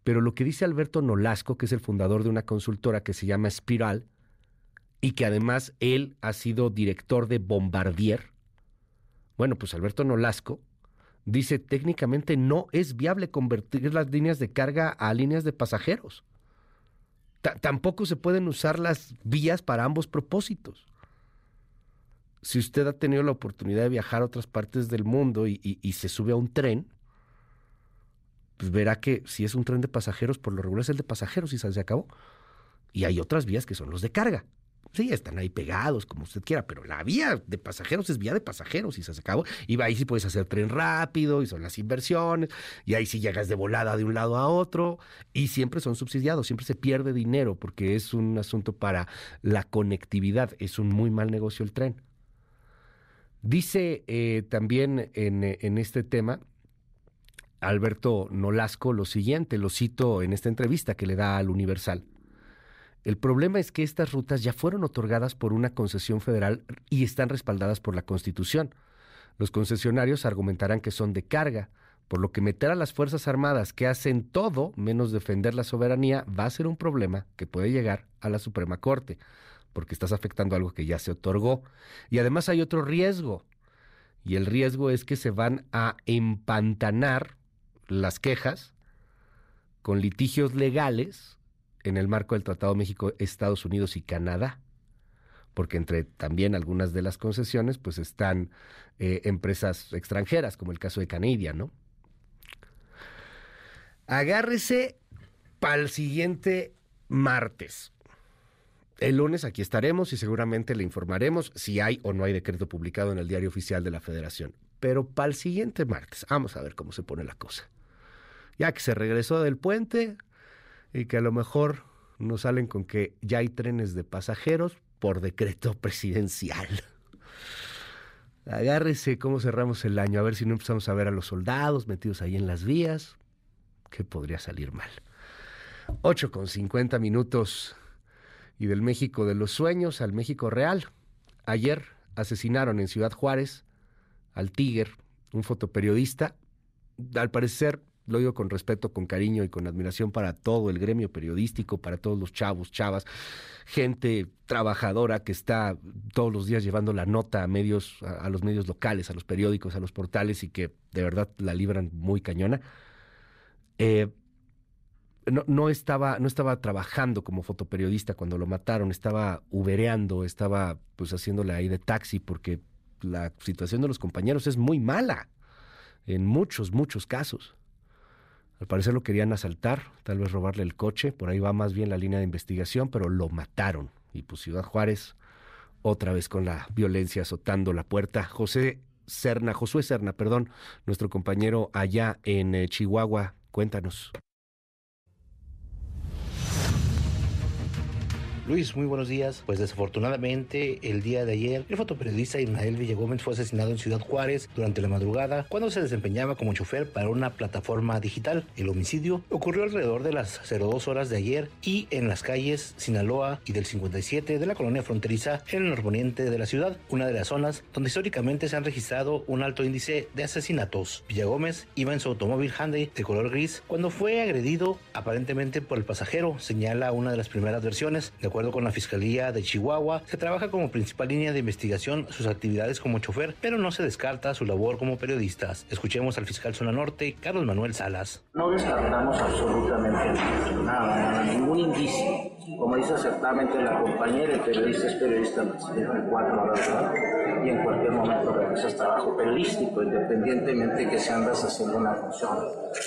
Pero lo que dice Alberto Nolasco, que es el fundador de una consultora que se llama Spiral, y que además él ha sido director de Bombardier, bueno, pues Alberto Nolasco dice técnicamente no es viable convertir las líneas de carga a líneas de pasajeros. tampoco se pueden usar las vías para ambos propósitos. Si usted ha tenido la oportunidad de viajar a otras partes del mundo y, se sube a un tren, pues verá que si es un tren de pasajeros, por lo regular es el de pasajeros y se acabó. Y hay otras vías que son los de carga. Sí, están ahí pegados, como usted quiera, pero la vía de pasajeros es vía de pasajeros y se acabó. Y ahí sí puedes hacer tren rápido y son las inversiones, y ahí sí llegas de volada de un lado a otro, y siempre son subsidiados, siempre se pierde dinero porque es un asunto para la conectividad, es un muy mal negocio el tren. Dice eh, también en, en este tema Alberto Nolasco lo siguiente, lo cito en esta entrevista que le da al Universal. El problema es que estas rutas ya fueron otorgadas por una concesión federal y están respaldadas por la Constitución. Los concesionarios argumentarán que son de carga, por lo que meter a las Fuerzas Armadas que hacen todo menos defender la soberanía va a ser un problema que puede llegar a la Suprema Corte, porque estás afectando algo que ya se otorgó. Y además hay otro riesgo, y el riesgo es que se van a empantanar las quejas con litigios legales en el marco del Tratado México, Estados Unidos y Canadá, porque entre también algunas de las concesiones pues están eh, empresas extranjeras, como el caso de Canadian, ¿no? Agárrese para el siguiente martes. El lunes aquí estaremos y seguramente le informaremos si hay o no hay decreto publicado en el diario oficial de la Federación. Pero para el siguiente martes, vamos a ver cómo se pone la cosa. Ya que se regresó del puente, y que a lo mejor nos salen con que ya hay trenes de pasajeros por decreto presidencial. Agárrese cómo cerramos el año, a ver si no empezamos a ver a los soldados metidos ahí en las vías, que podría salir mal. 8 con 50 minutos y del México de los sueños al México real. Ayer asesinaron en Ciudad Juárez al Tiger, un fotoperiodista, al parecer lo digo con respeto, con cariño y con admiración para todo el gremio periodístico, para todos los chavos, chavas, gente trabajadora que está todos los días llevando la nota a medios, a, los medios locales, a los periódicos, a los portales y que de verdad la libran muy cañona. Eh, no, estaba, no estaba trabajando como fotoperiodista cuando lo mataron, estaba ubereando, estaba pues haciéndole ahí de taxi porque la situación de los compañeros es muy mala en muchos, muchos casos. Al parecer lo querían asaltar, tal vez robarle el coche, por ahí va más bien la línea de investigación, pero lo mataron. Y pues Ciudad Juárez, otra vez con la violencia azotando la puerta. José Serna, Josué Serna, perdón, nuestro compañero allá en eh, Chihuahua, cuéntanos. Luis, muy buenos días. Pues desafortunadamente el día de ayer el fotoperiodista Ismael Villagómez fue asesinado en Ciudad Juárez durante la madrugada cuando se desempeñaba como chofer para una plataforma digital. El homicidio ocurrió alrededor de las 02 horas de ayer y en las calles Sinaloa y del 57 de la colonia fronteriza en el norponiente de la ciudad, una de las zonas donde históricamente se han registrado un alto índice de asesinatos. Villagómez iba en su automóvil Hyundai de color gris cuando fue agredido aparentemente por el pasajero, señala una de las primeras versiones. De acuerdo con la Fiscalía de Chihuahua, se trabaja como principal línea de investigación sus actividades como chofer, pero no se descarta su labor como periodistas. Escuchemos al fiscal Zona Norte, Carlos Manuel Salas. No descartamos absolutamente nada, ningún indicio como dice acertadamente la compañera, el periodista es periodista las 24 horas, y en cualquier momento realizas trabajo periodístico, independientemente que se andas haciendo una función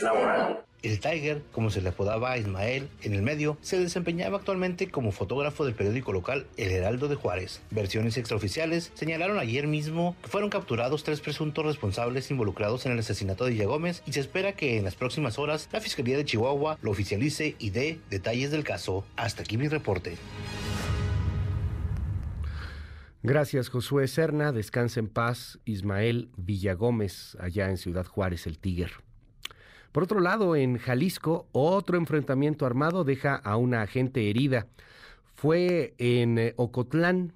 laboral. El Tiger, como se le apodaba a Ismael en el medio, se desempeñaba actualmente como fotógrafo del periódico local El Heraldo de Juárez. Versiones extraoficiales señalaron ayer mismo que fueron capturados tres presuntos responsables involucrados en el asesinato de Gómez y se espera que en las próximas horas la Fiscalía de Chihuahua lo oficialice y dé detalles del caso. Hasta aquí mi reporte. Gracias, Josué Serna. Descansa en paz, Ismael Villagómez, allá en Ciudad Juárez, el Tiger. Por otro lado, en Jalisco, otro enfrentamiento armado deja a una agente herida. Fue en eh, Ocotlán,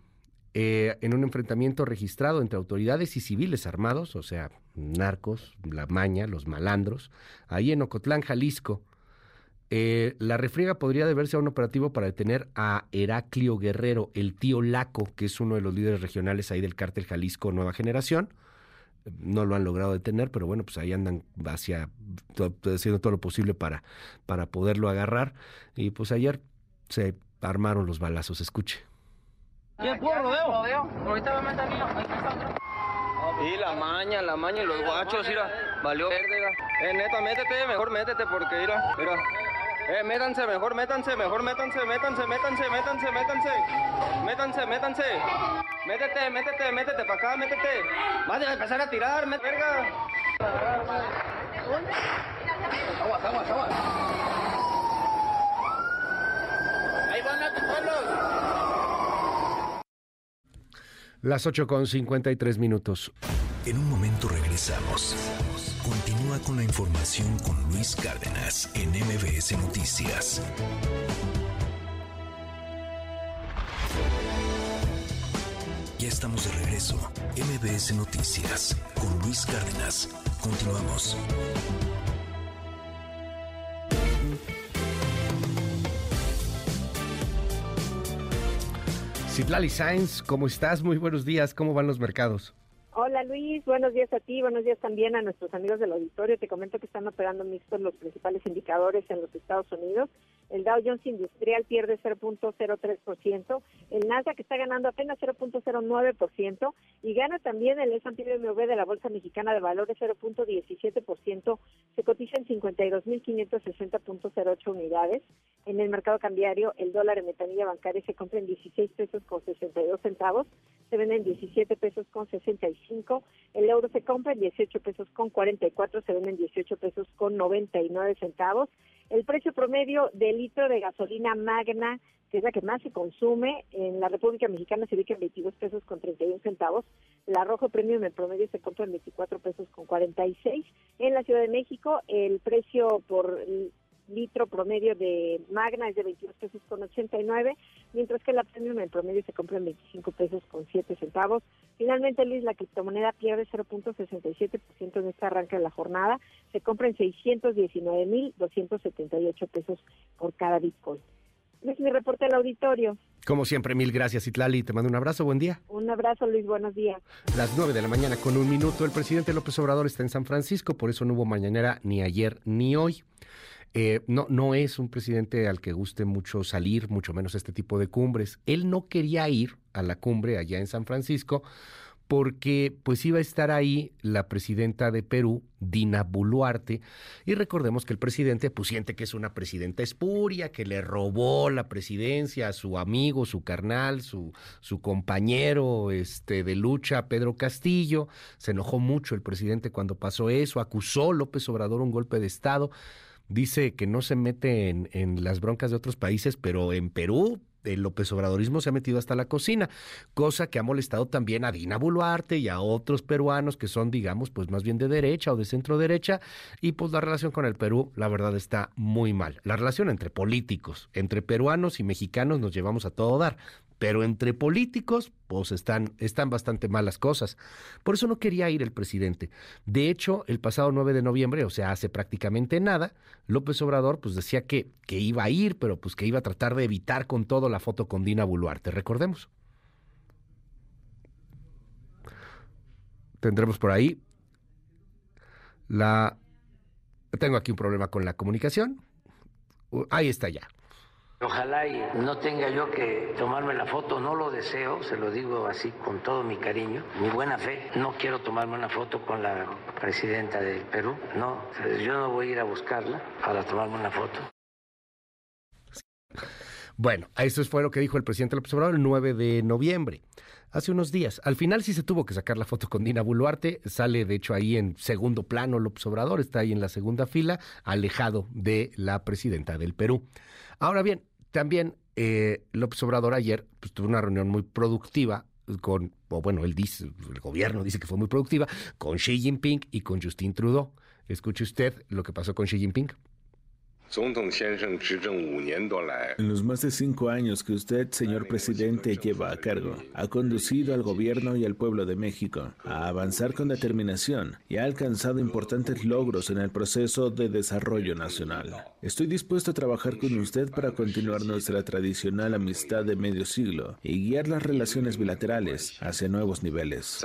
eh, en un enfrentamiento registrado entre autoridades y civiles armados, o sea, narcos, la maña, los malandros, ahí en Ocotlán, Jalisco. Eh, la refriega podría deberse a un operativo para detener a Heraclio Guerrero, el tío Laco, que es uno de los líderes regionales ahí del cártel Jalisco Nueva Generación no lo han logrado detener, pero bueno, pues ahí andan hacia haciendo todo lo posible para, para poderlo agarrar. Y pues ayer se armaron los balazos, escuche. ¿Qué puro rodeo? Ahorita va a meter Y la maña, la maña y los guachos, mira, valió verde. Eh, neta, métete, mejor métete porque mira, mira. Eh, métanse, mejor métanse, mejor métanse, métanse, métanse, métanse, métanse. Métanse, métanse. Métete, métete, métete para acá, métete. Vas a empezar a tirar, me verga. Aguas, aguas, aguas. Ahí van a pueblos. Las 8 con 53 minutos. En un momento regresamos. Continúa con la información con Luis Cárdenas en MBS Noticias. Ya estamos de regreso. MBS Noticias con Luis Cárdenas. Continuamos. Citlali Sainz, ¿cómo estás? Muy buenos días. ¿Cómo van los mercados? Hola Luis, buenos días a ti, buenos días también a nuestros amigos del auditorio. Te comento que están operando mixtos los principales indicadores en los Estados Unidos. El Dow Jones Industrial pierde 0.03%, el Nasdaq está ganando apenas 0.09% y gana también el S&P BMW de la Bolsa Mexicana de Valores 0.17%, se cotiza en 52.560.08 unidades. En el mercado cambiario, el dólar en metanilla bancaria se compra en 16 pesos con 62 centavos, se vende en 17 pesos con 65, el euro se compra en 18 pesos con 44, se vende en 18 pesos con 99 centavos. El precio promedio del litro de gasolina magna, que es la que más se consume en la República Mexicana, se ubica en 22 pesos con 31 centavos. La rojo premium en promedio se compra en 24 pesos con 46. En la Ciudad de México, el precio por litro promedio de Magna es de 22 pesos con 89, mientras que la Premium en promedio se compra en 25 pesos con 7 centavos. Finalmente, Luis, la criptomoneda pierde 0.67% en este arranque de la jornada, se compra en 619.278 pesos por cada Bitcoin. Es mi reporte al auditorio. Como siempre, mil gracias, Itlali. Te mando un abrazo, buen día. Un abrazo, Luis, buenos días. Las nueve de la mañana con un minuto. El presidente López Obrador está en San Francisco, por eso no hubo mañanera ni ayer ni hoy. Eh, no, no es un presidente al que guste mucho salir, mucho menos este tipo de cumbres. Él no quería ir a la cumbre allá en San Francisco porque pues iba a estar ahí la presidenta de Perú, Dina Boluarte, y recordemos que el presidente pues siente que es una presidenta espuria, que le robó la presidencia a su amigo, su carnal, su, su compañero este, de lucha, Pedro Castillo, se enojó mucho el presidente cuando pasó eso, acusó López Obrador un golpe de Estado, dice que no se mete en, en las broncas de otros países, pero en Perú el López Obradorismo se ha metido hasta la cocina, cosa que ha molestado también a Dina Boluarte y a otros peruanos que son, digamos, pues más bien de derecha o de centro derecha, y pues la relación con el Perú, la verdad, está muy mal. La relación entre políticos, entre peruanos y mexicanos nos llevamos a todo dar pero entre políticos, pues están, están bastante malas cosas. Por eso no quería ir el presidente. De hecho, el pasado 9 de noviembre, o sea, hace prácticamente nada, López Obrador pues decía que, que iba a ir, pero pues que iba a tratar de evitar con todo la foto con Dina Boluarte. Recordemos. Tendremos por ahí la... Tengo aquí un problema con la comunicación. Ahí está ya. Ojalá y no tenga yo que tomarme la foto, no lo deseo, se lo digo así con todo mi cariño, mi buena fe. No quiero tomarme una foto con la presidenta del Perú, no, yo no voy a ir a buscarla para tomarme una foto. Bueno, eso fue lo que dijo el presidente López Obrador el 9 de noviembre, hace unos días. Al final sí se tuvo que sacar la foto con Dina Boluarte, sale de hecho ahí en segundo plano López Obrador, está ahí en la segunda fila, alejado de la presidenta del Perú. Ahora bien, también eh, López Obrador ayer pues, tuvo una reunión muy productiva con, o bueno, él dice, el gobierno dice que fue muy productiva, con Xi Jinping y con Justin Trudeau. Escuche usted lo que pasó con Xi Jinping. En los más de cinco años que usted, señor presidente, lleva a cargo, ha conducido al gobierno y al pueblo de México a avanzar con determinación y ha alcanzado importantes logros en el proceso de desarrollo nacional. Estoy dispuesto a trabajar con usted para continuar nuestra tradicional amistad de medio siglo y guiar las relaciones bilaterales hacia nuevos niveles.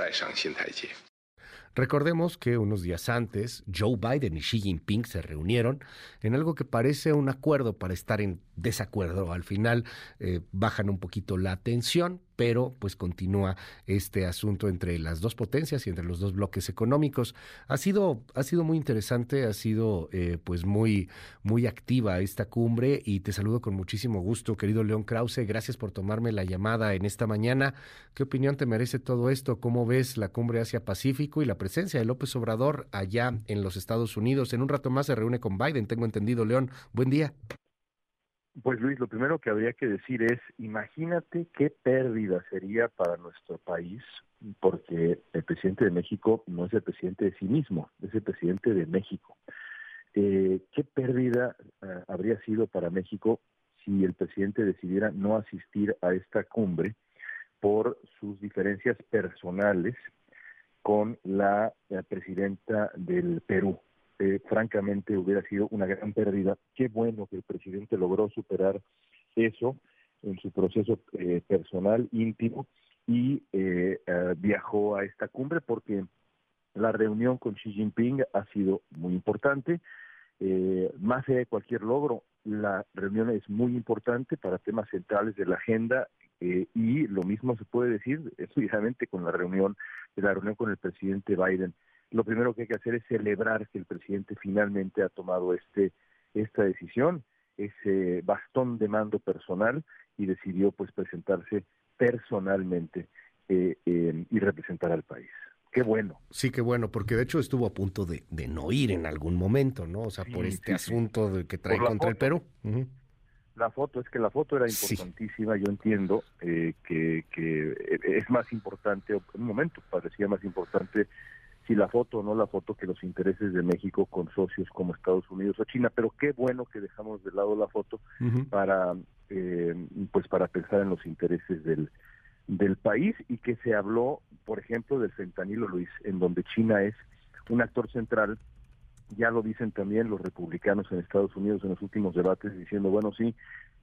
Recordemos que unos días antes Joe Biden y Xi Jinping se reunieron en algo que parece un acuerdo para estar en desacuerdo. Al final eh, bajan un poquito la tensión, pero pues continúa este asunto entre las dos potencias y entre los dos bloques económicos. Ha sido, ha sido muy interesante, ha sido eh, pues muy, muy activa esta cumbre y te saludo con muchísimo gusto, querido León Krause. Gracias por tomarme la llamada en esta mañana. ¿Qué opinión te merece todo esto? ¿Cómo ves la cumbre Asia-Pacífico y la presencia de López Obrador allá en los Estados Unidos? En un rato más se reúne con Biden, tengo entendido, León. Buen día. Pues Luis, lo primero que habría que decir es, imagínate qué pérdida sería para nuestro país, porque el presidente de México no es el presidente de sí mismo, es el presidente de México. Eh, ¿Qué pérdida eh, habría sido para México si el presidente decidiera no asistir a esta cumbre por sus diferencias personales con la presidenta del Perú? Eh, francamente hubiera sido una gran pérdida. Qué bueno que el presidente logró superar eso en su proceso eh, personal íntimo y eh, viajó a esta cumbre porque la reunión con Xi Jinping ha sido muy importante. más allá de cualquier logro, la reunión es muy importante para temas centrales de la agenda y lo mismo se puede decir, especialmente con la reunión, de la reunión con el presidente Biden lo primero que hay que hacer es celebrar que el presidente finalmente ha tomado este esta decisión, ese bastón de mando personal y decidió pues presentarse personalmente eh, y representar al país. Qué bueno. Sí, qué bueno, porque de hecho estuvo a punto de, de no ir en algún momento, ¿no? O sea, por este asunto de que trae contra el Perú. La foto, es que la foto era importantísima, yo entiendo eh, que, que es más importante, en un momento parecía más importante si la foto o no la foto que los intereses de México con socios como Estados Unidos o China, pero qué bueno que dejamos de lado la foto para eh, pues para pensar en los intereses del del país y que se habló, por ejemplo, del fentanilo Luis, en donde China es un actor central. Ya lo dicen también los republicanos en Estados Unidos en los últimos debates, diciendo, bueno, sí,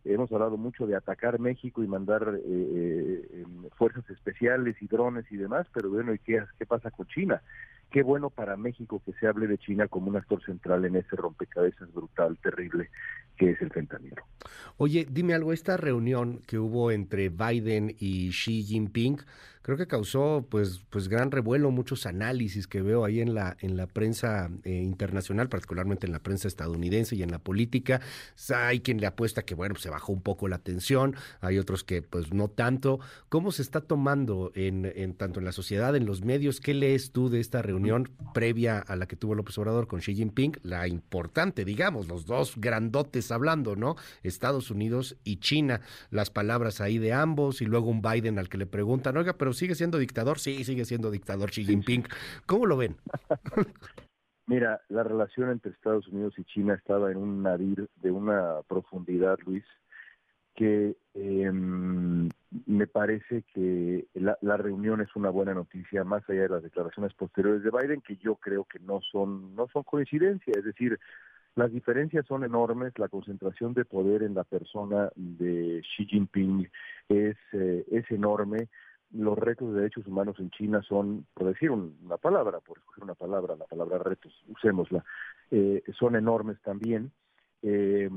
hemos hablado mucho de atacar México y mandar eh, eh, fuerzas especiales y drones y demás, pero bueno, ¿y qué, pasa con China? Qué bueno para México que se hable de China como un actor central en ese rompecabezas brutal, terrible, que es el fentanilo. Oye, dime algo, esta reunión que hubo entre Biden y Xi Jinping, creo que causó pues pues gran revuelo, muchos análisis que veo ahí en la en la prensa eh, internacional, particularmente en la prensa estadounidense y en la política. Hay quien le apuesta que bueno, se bajó un poco la tensión, hay otros que pues no tanto. ¿Cómo se está tomando en, en tanto en la sociedad, en los medios? ¿Qué lees tú de esta reunión previa a la que tuvo López Obrador con Xi Jinping? La importante, digamos, los dos grandotes hablando, ¿no? Estados Unidos y China, las palabras ahí de ambos y luego un Biden al que le preguntan, oiga, pero sigue siendo dictador, sí, sigue siendo dictador Xi Jinping. ¿Cómo lo ven? Mira, la relación entre Estados Unidos y China estaba en un nadir de una profundidad, Luis, que em, me parece que la, la, reunión es una buena noticia, más allá de las declaraciones posteriores de Biden, que yo creo que no son, no son coincidencia, es decir, las diferencias son enormes, la concentración de poder en la persona de Xi Jinping es, eh, es enorme, los retos de derechos humanos en China son, por decir una palabra, por escoger una palabra, la palabra retos, usémosla, eh, son enormes también, eh,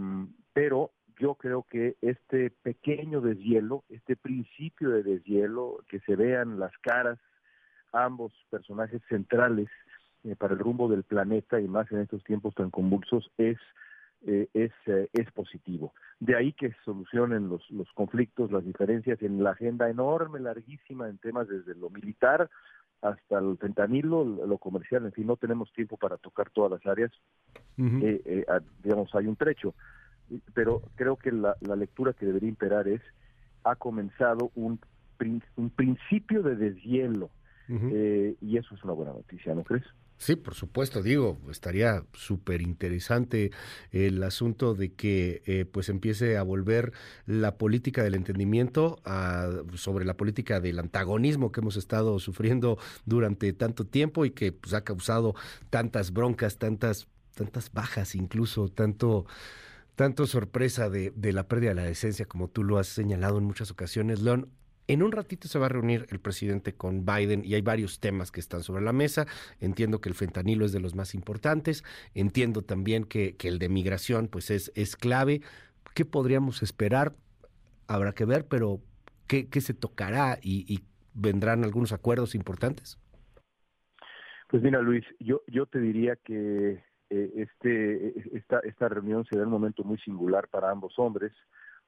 pero yo creo que este pequeño deshielo, este principio de deshielo, que se vean las caras ambos personajes centrales eh, para el rumbo del planeta y más en estos tiempos tan convulsos es eh, es, eh, es positivo. De ahí que solucionen los, los conflictos, las diferencias en la agenda enorme, larguísima en temas desde lo militar hasta el fentanilo, lo comercial, en fin, no tenemos tiempo para tocar todas las áreas, digamos, hay un trecho, pero creo que la, la lectura que debería imperar es, ha comenzado un, un principio de deshielo, y eso es una buena noticia, ¿no crees? Sí, por supuesto, digo, estaría súper interesante el asunto de que eh, pues empiece a volver la política del entendimiento a, sobre la política del antagonismo que hemos estado sufriendo durante tanto tiempo y que pues, ha causado tantas broncas, tantas, tantas bajas, incluso tanto tanto sorpresa de, de la pérdida de la decencia, como tú lo has señalado en muchas ocasiones, León. En un ratito se va a reunir el presidente con Biden y hay varios temas que están sobre la mesa. Entiendo que el fentanilo es de los más importantes. Entiendo también que, el de migración pues es, es clave. ¿Qué podríamos esperar? Habrá que ver, pero ¿qué, se tocará y, vendrán algunos acuerdos importantes? Pues mira, Luis, yo, yo te diría que eh, este, esta, esta reunión será un momento muy singular para ambos hombres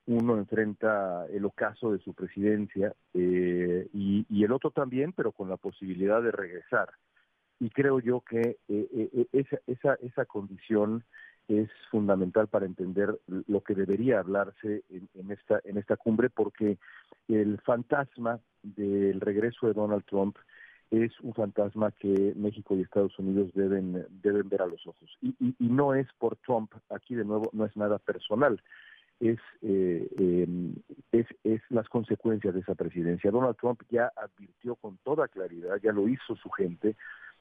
uno enfrenta el ocaso de su presidencia eh, y, el otro también, pero con la posibilidad de regresar. Y creo yo que eh, eh, esa, esa, esa condición es fundamental para entender lo que debería hablarse en, esta, en esta cumbre, porque el fantasma del regreso de Donald Trump es un fantasma que México y Estados Unidos deben, deben ver a los ojos. Y, y no es por Trump, aquí de nuevo no es nada personal, es, eh, em, es, es las consecuencias de esa presidencia. Donald Trump ya advirtió con toda claridad, ya lo hizo su gente,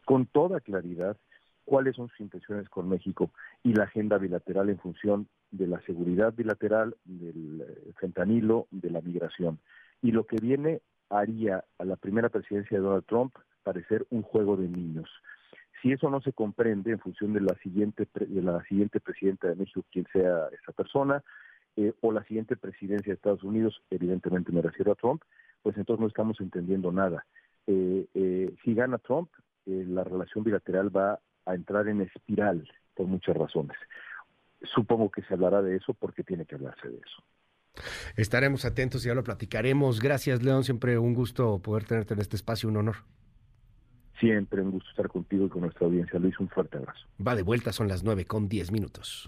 con toda claridad cuáles son sus intenciones con México y la agenda bilateral en función de la seguridad bilateral, del eh, fentanilo, de la migración. Y lo que viene haría a la primera presidencia de Donald Trump parecer un juego de niños. Si eso no se comprende en función de la siguiente de la siguiente presidenta de México, quien sea esa persona, eh, o la siguiente presidencia de Estados Unidos, evidentemente me refiero a Trump, pues entonces no estamos entendiendo nada. Eh, eh, si gana Trump, la relación bilateral va a entrar en espiral por muchas razones. Supongo que se hablará de eso porque tiene que hablarse de eso. Estaremos atentos y ya lo platicaremos. Gracias, León. Siempre un gusto poder tenerte en este espacio, un honor. Siempre un gusto estar contigo y con nuestra audiencia. Luis, un fuerte abrazo. Va de vuelta, son las nueve con diez minutos.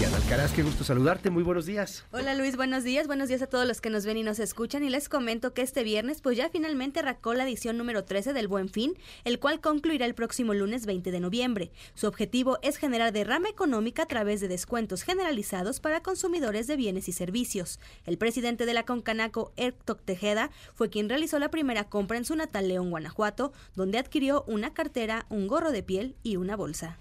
Diana Alcaraz, qué gusto saludarte, muy buenos días. Hola Luis, buenos días, buenos días a todos los que nos ven y nos escuchan y les comento que este viernes pues ya finalmente arrancó la edición número 13 del Buen Fin, el cual concluirá el próximo lunes 20 de noviembre. Su objetivo es generar derrama económica a través de descuentos generalizados para consumidores de bienes y servicios. El presidente de la Concanaco, Ertok Tejeda, fue quien realizó la primera compra en su natal León, Guanajuato, donde adquirió una cartera, un gorro de piel y una bolsa.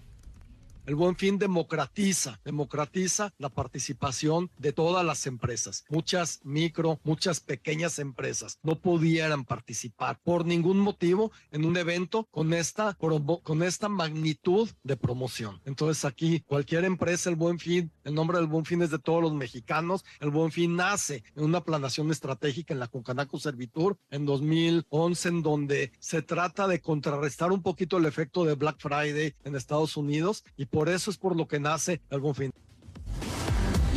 El buen fin democratiza, democratiza la participación de todas las empresas. Muchas micro, muchas pequeñas empresas no pudieran participar por ningún motivo en un evento con esta, con esta magnitud de promoción. Entonces aquí cualquier empresa, el buen fin, el nombre del buen fin es de todos los mexicanos. El buen fin nace en una planación estratégica en la Concanaco Servitur en 2011 en donde se trata de contrarrestar un poquito el efecto de Black Friday en Estados Unidos y por por eso es por lo que nace el fin.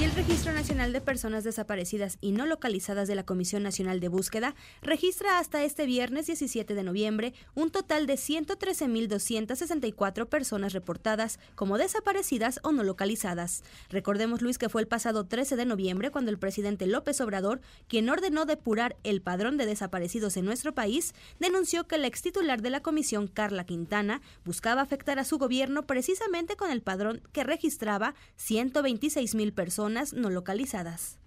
El Registro Nacional de Personas Desaparecidas y No Localizadas de la Comisión Nacional de Búsqueda registra hasta este viernes 17 de noviembre un total de 113.264 personas reportadas como desaparecidas o no localizadas. Recordemos, Luis, que fue el pasado 13 de noviembre cuando el presidente López Obrador, quien ordenó depurar el padrón de desaparecidos en nuestro país, denunció que la ex titular de la comisión, Carla Quintana, buscaba afectar a su gobierno precisamente con el padrón que registraba 126.000 personas no localizadas.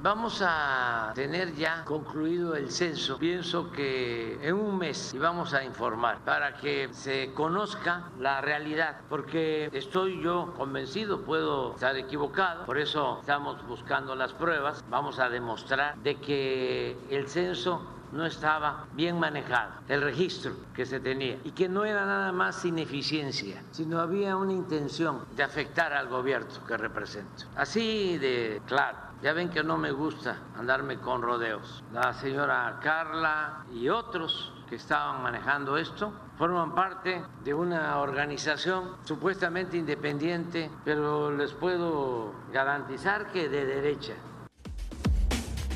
Vamos a tener ya concluido el censo, pienso que en un mes y vamos a informar para que se conozca la realidad, porque estoy yo convencido, puedo estar equivocado, por eso estamos buscando las pruebas, vamos a demostrar de que el censo no estaba bien manejado, el registro que se tenía, y que no era nada más ineficiencia, sino había una intención de afectar al gobierno que represento. Así de claro. Ya ven que no me gusta andarme con rodeos. La señora Carla y otros que estaban manejando esto forman parte de una organización supuestamente independiente, pero les puedo garantizar que de derecha.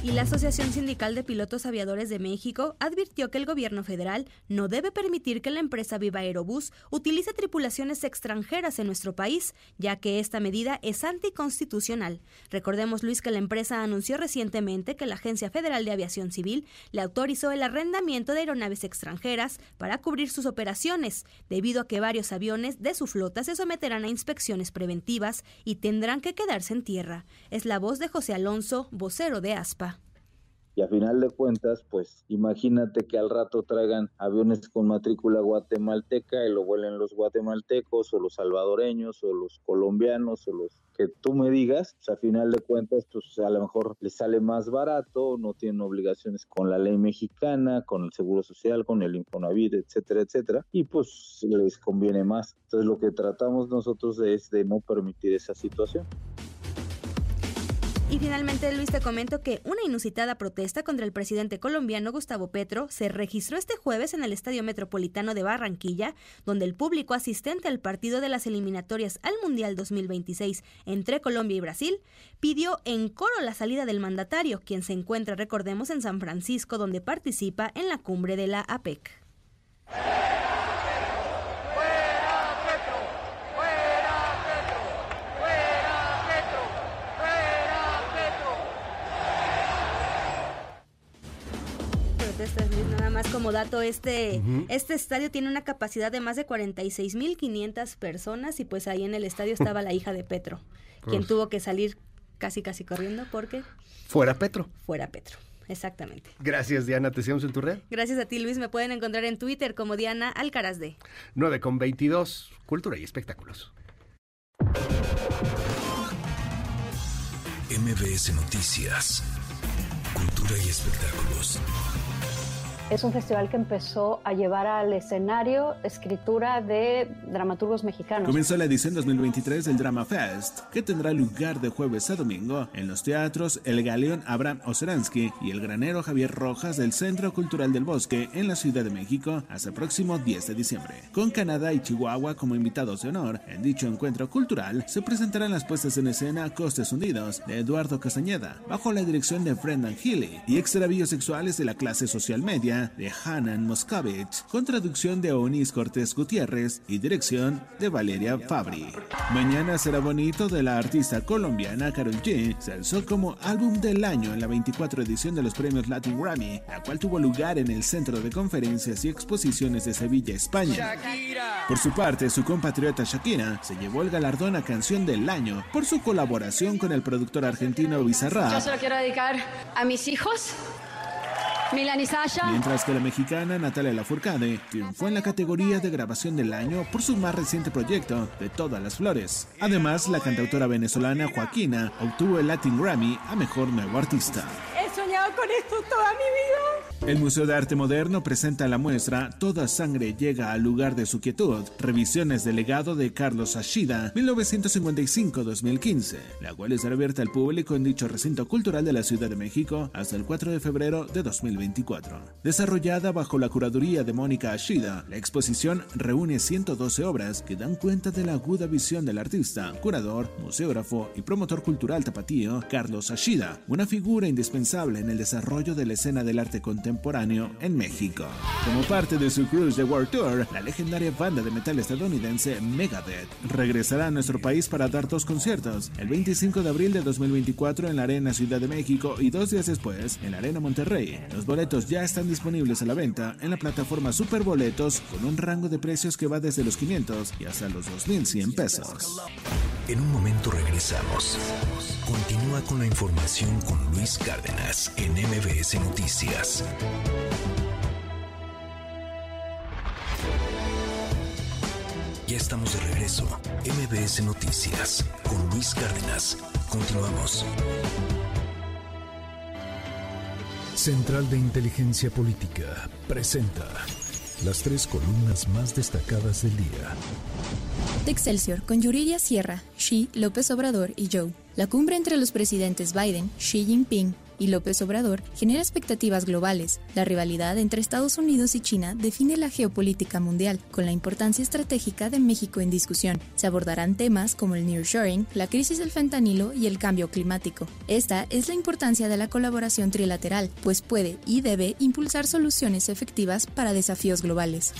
Y la Asociación Sindical de Pilotos Aviadores de México advirtió que el gobierno federal no debe permitir que la empresa Viva Aerobús utilice tripulaciones extranjeras en nuestro país, ya que esta medida es anticonstitucional. Recordemos, Luis, que la empresa anunció recientemente que la Agencia Federal de Aviación Civil le autorizó el arrendamiento de aeronaves extranjeras para cubrir sus operaciones, debido a que varios aviones de su flota se someterán a inspecciones preventivas y tendrán que quedarse en tierra. Es la voz de José Alonso, vocero de ASPA. Y a final de cuentas, pues imagínate que al rato traigan aviones con matrícula guatemalteca y lo vuelen los guatemaltecos o los salvadoreños o los colombianos o los que tú me digas, pues a final de cuentas, pues a lo mejor les sale más barato, no tienen obligaciones con la ley mexicana, con el Seguro Social, con el Infonavit, etcétera, etcétera, y pues les conviene más. Entonces lo que tratamos nosotros es de no permitir esa situación. Y finalmente, Luis, te comento que una inusitada protesta contra el presidente colombiano Gustavo Petro se registró este jueves en el Estadio Metropolitano de Barranquilla, donde el público asistente al partido de las eliminatorias al Mundial 2026 entre Colombia y Brasil pidió en coro la salida del mandatario, quien se encuentra, recordemos, en San Francisco, donde participa en la cumbre de la APEC. Nada más como dato, este, este estadio tiene una capacidad de más de 46.500 personas y pues ahí en el estadio estaba la hija de Petro, quien tuvo que salir casi casi corriendo porque... Fuera Petro. Fuera Petro. Exactamente. Gracias, Diana. ¿Te sigamos en tu red? Gracias a ti, Luis. Me pueden encontrar en Twitter como Diana Alcaraz de. 9 con 22. Cultura y espectáculos. MBS Noticias. Cultura y espectáculos. Es un festival que empezó a llevar al escenario escritura de dramaturgos mexicanos. Comenzó la edición 2023 del Drama Fest, que tendrá lugar de jueves a domingo en los teatros El Galeón Abraham Oseransky y El Granero Javier Rojas del Centro Cultural del Bosque en la Ciudad de México hasta el próximo 10 de diciembre. Con Canadá y Chihuahua como invitados de honor, en dicho encuentro cultural se presentarán las puestas en escena Costes Hundidos de Eduardo Castañeda, bajo la dirección de Brendan Healy, y Extravíos Sexuales de la Clase Social Media de Hanan Moscovich, con traducción de Onis Cortés Gutiérrez y dirección de Valeria Fabri. Mañana será bonito de la artista colombiana Carol G. Se alzó como álbum del año en la 24 edición de los premios Latin Grammy, la cual tuvo lugar en el Centro de Conferencias y Exposiciones de Sevilla, España. Por su parte, su compatriota Shakira se llevó el galardón a Canción del Año por su colaboración con el productor argentino Bizarrap. Yo se lo quiero dedicar a mis hijos Mientras que la mexicana Natalia Lafourcade triunfó en la categoría de grabación del año por su más reciente proyecto, De Todas las Flores. Además, la cantautora venezolana Joaquina obtuvo el Latin Grammy a Mejor Nuevo Artista. He soñado con esto toda mi vida. El Museo de Arte Moderno presenta la muestra Toda sangre llega al lugar de su quietud, revisiones del legado de Carlos Ashida, 1955-2015, la cual estará abierta al público en dicho recinto cultural de la Ciudad de México hasta el 4 de febrero de 2024. Desarrollada bajo la curaduría de Mónica Ashida, la exposición reúne 112 obras que dan cuenta de la aguda visión del artista, curador, museógrafo y promotor cultural tapatío Carlos Ashida, una figura indispensable en el desarrollo de la escena del arte contemporáneo contemporáneo en México. Como parte de su cruise de World Tour, la legendaria banda de metal estadounidense Megadeth regresará a nuestro país para dar dos conciertos, el 25 de abril de 2024 en la Arena Ciudad de México y dos días después en la Arena Monterrey. Los boletos ya están disponibles a la venta en la plataforma Superboletos con un rango de precios que va desde los 500 y hasta los 2100 pesos. En un momento regresamos. Continúa con la información con Luis Cárdenas en MBS Noticias. Ya estamos de regreso. MBS Noticias con Luis Cárdenas. Continuamos. Central de Inteligencia Política presenta las tres columnas más destacadas del día. De Excelsior, con Yuridia Sierra, Xi, López Obrador y Joe. La cumbre entre los presidentes Biden, Xi Jinping y López Obrador genera expectativas globales. La rivalidad entre Estados Unidos y China define la geopolítica mundial, con la importancia estratégica de México en discusión. Se abordarán temas como el nearshoring, la crisis del fentanilo y el cambio climático. Esta es la importancia de la colaboración trilateral, pues puede y debe impulsar soluciones efectivas para desafíos globales.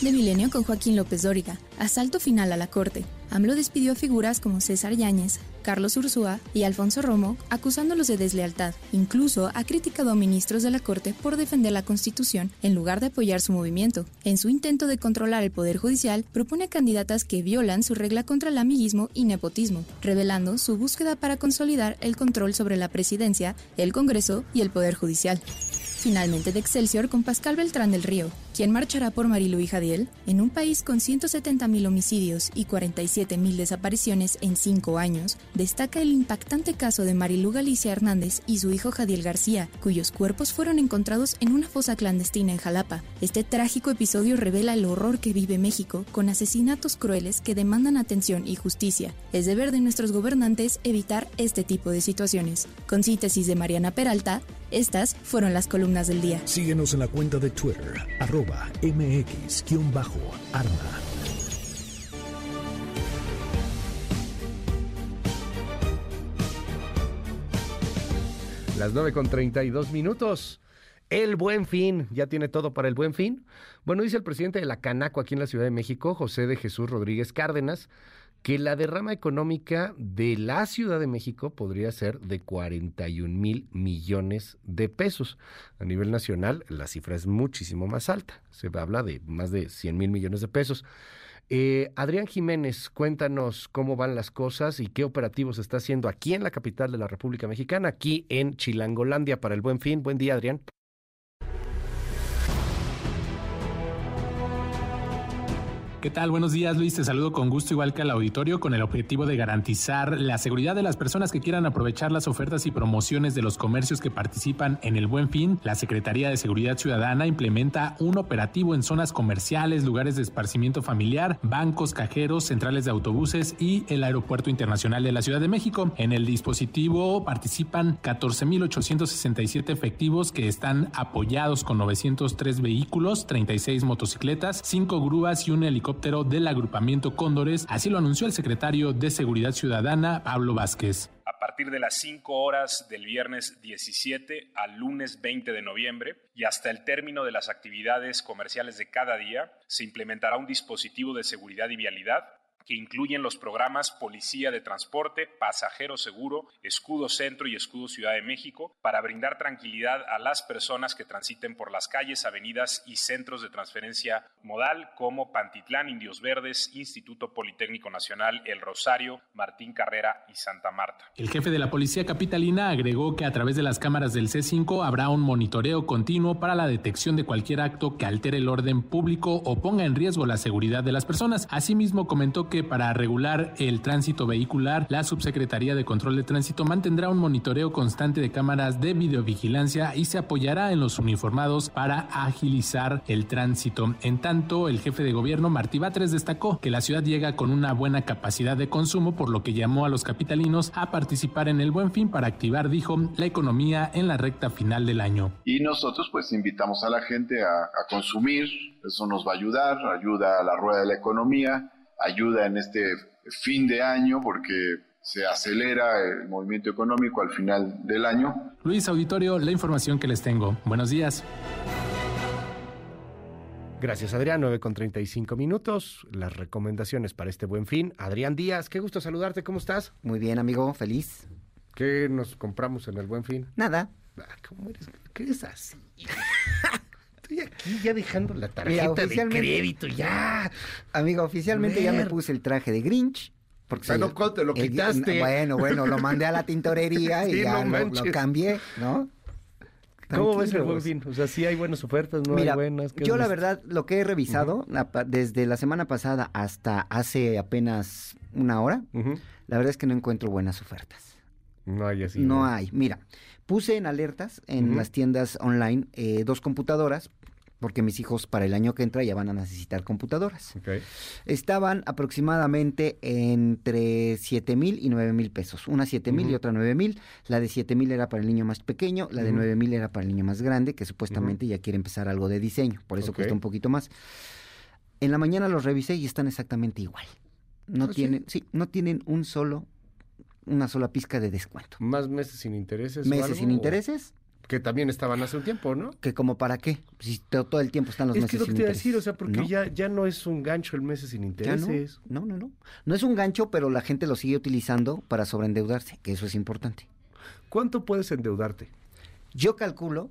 De Milenio con Joaquín López Dóriga. Asalto final a la Corte. AMLO despidió a figuras como César Yáñez, Carlos Ursúa y Alfonso Romo, acusándolos de deslealtad. Incluso ha criticado a ministros de la Corte por defender la Constitución en lugar de apoyar su movimiento. En su intento de controlar el Poder Judicial, propone candidatas que violan su regla contra el amiguismo y nepotismo, revelando su búsqueda para consolidar el control sobre la presidencia, el Congreso y el Poder Judicial. Finalmente de Excelsior con Pascal Beltrán del Río, quien marchará por Marilu y Jadiel en un país con 170.000 homicidios y 47.000 desapariciones en cinco años. Destaca el impactante caso de Marilu Galicia Hernández y su hijo Jadiel García, cuyos cuerpos fueron encontrados en una fosa clandestina en Jalapa. Este trágico episodio revela el horror que vive México con asesinatos crueles que demandan atención y justicia. Es deber de nuestros gobernantes evitar este tipo de situaciones. Con síntesis de Mariana Peralta, estas fueron las columnas del día. Síguenos en la cuenta de Twitter, mx-arma. Las 9 con 32 minutos. El buen fin, ¿ya tiene todo para el buen fin? Bueno, dice el presidente de la Canaco aquí en la Ciudad de México, José de Jesús Rodríguez Cárdenas, que la derrama económica de la Ciudad de México podría ser de 41 mil millones de pesos. A nivel nacional, la cifra es muchísimo más alta. Se habla de más de 100 mil millones de pesos. Eh, Adrián Jiménez, cuéntanos cómo van las cosas y qué operativos está haciendo aquí en la capital de la República Mexicana, aquí en Chilangolandia para el Buen Fin. Buen día, Adrián. ¿Qué tal? Buenos días, Luis. Te saludo con gusto igual que al auditorio con el objetivo de garantizar la seguridad de las personas que quieran aprovechar las ofertas y promociones de los comercios que participan en el Buen Fin. La Secretaría de Seguridad Ciudadana implementa un operativo en zonas comerciales, lugares de esparcimiento familiar, bancos, cajeros, centrales de autobuses y el Aeropuerto Internacional de la Ciudad de México. En el dispositivo participan 14.867 efectivos que están apoyados con 903 vehículos, 36 motocicletas, 5 grúas y un helicóptero del agrupamiento Cóndores, así lo anunció el secretario de Seguridad Ciudadana, Pablo Vázquez. A partir de las 5 horas del viernes 17 al lunes 20 de noviembre y hasta el término de las actividades comerciales de cada día, se implementará un dispositivo de seguridad y vialidad que incluyen los programas Policía de Transporte, Pasajero Seguro, Escudo Centro y Escudo Ciudad de México, para brindar tranquilidad a las personas que transiten por las calles, avenidas y centros de transferencia modal como Pantitlán, Indios Verdes, Instituto Politécnico Nacional, El Rosario, Martín Carrera y Santa Marta. El jefe de la Policía Capitalina agregó que a través de las cámaras del C5 habrá un monitoreo continuo para la detección de cualquier acto que altere el orden público o ponga en riesgo la seguridad de las personas. Asimismo, comentó que para regular el tránsito vehicular, la Subsecretaría de Control de Tránsito mantendrá un monitoreo constante de cámaras de videovigilancia y se apoyará en los uniformados para agilizar el tránsito. En tanto, el jefe de gobierno Martí Batres destacó que la ciudad llega con una buena capacidad de consumo, por lo que llamó a los capitalinos a participar en el Buen Fin para activar, dijo, la economía en la recta final del año. Y nosotros pues invitamos a la gente a, a consumir, eso nos va a ayudar, ayuda a la rueda de la economía ayuda en este fin de año porque se acelera el movimiento económico al final del año. Luis Auditorio, la información que les tengo. Buenos días. Gracias, Adrián. 9 con 35 minutos. Las recomendaciones para este buen fin. Adrián Díaz, qué gusto saludarte. ¿Cómo estás? Muy bien, amigo. Feliz. ¿Qué nos compramos en el buen fin? Nada. Ah, ¿Cómo eres? ¿Qué eres así? Aquí ya dejando la tarjeta de crédito, ya. Amigo, oficialmente ya me puse el traje de Grinch Porque no, te lo quitaste? bueno, bueno, lo mandé a la tintorería y ya lo, cambié, ¿no? ¿Cómo ves el buen fin? O sea, sí hay buenas ofertas, no hay buenas. Yo la verdad, lo que he revisado, desde la semana pasada hasta hace apenas una hora, la verdad es que no encuentro buenas ofertas. No hay así. No, hay. Mira, puse en alertas en las tiendas online eh, dos computadoras porque mis hijos para el año que entra ya van a necesitar computadoras. Estaban aproximadamente entre 7 mil y 9 mil pesos. Una 7 mil y otra 9 mil. La de 7 mil era para el niño más pequeño, la de 9 mil era para el niño más grande, que supuestamente ya quiere empezar algo de diseño, por eso cuesta un poquito más. En la mañana los revisé y están exactamente igual. No ¿Ah, tienen, sí? no tienen un solo, una sola pizca de descuento. ¿Más meses sin intereses? Meses sin intereses que también estaban hace un tiempo, ¿no? Que como para qué, si todo el tiempo están los meses sin intereses. Es que lo que te iba a decir, o sea, porque ya, ya no es un gancho el meses sin intereses. No? no, no, no. es un gancho, pero la gente lo sigue utilizando para sobreendeudarse, que eso es importante. ¿Cuánto puedes endeudarte? Yo calculo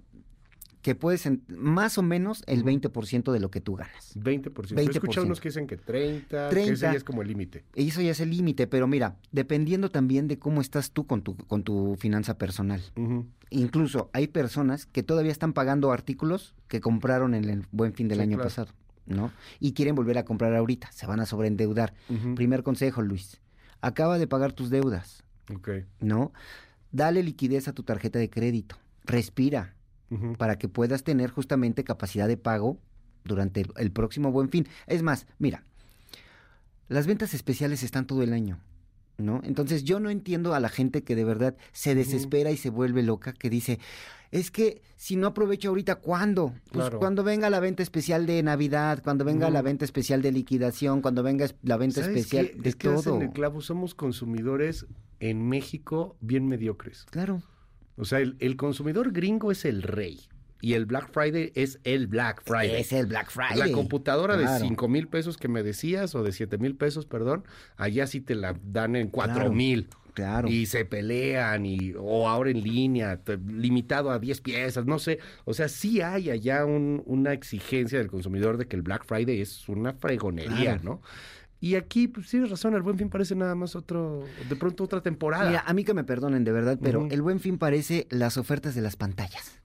que puedes, más o menos, el 20% de lo que tú ganas. 20%. 20%. He escuchado unos que dicen que 30, 30 que ese ya es como el límite. Eso ya es el límite, pero mira, dependiendo también de cómo estás tú con tu, con tu finanza personal. Incluso hay personas que todavía están pagando artículos que compraron en el buen fin del año pasado, ¿no? Y quieren volver a comprar ahorita, se van a sobreendeudar. Primer consejo, Luis, acaba de pagar tus deudas. Ok. ¿No? Dale liquidez a tu tarjeta de crédito. Respira para que puedas tener justamente capacidad de pago durante el, próximo buen fin. Es más, mira, las ventas especiales están todo el año. ¿No? Entonces yo no entiendo a la gente que de verdad se desespera y se vuelve loca, que dice, es que si no aprovecho ahorita, ¿cuándo? Pues cuando venga la venta especial de Navidad, cuando venga la venta especial de liquidación, cuando venga la venta especial de es que todo. el clavo, somos consumidores en México bien mediocres. Claro. O sea, el, consumidor gringo es el rey. Y el Black Friday es el Black Friday. Es el Black Friday. La computadora de 5 mil pesos que me decías, o de 7 mil pesos, perdón, allá sí te la dan en 4 mil. Claro. Y se pelean, y, o ahora en línea, limitado a 10 piezas, no sé. O sea, sí hay allá una exigencia del consumidor de que el Black Friday es una fregonería, ¿no? Y aquí, pues tienes razón, el Buen Fin parece nada más otro, de pronto otra temporada. Mira, a mí que me perdonen de verdad, pero el Buen Fin parece las ofertas de las pantallas.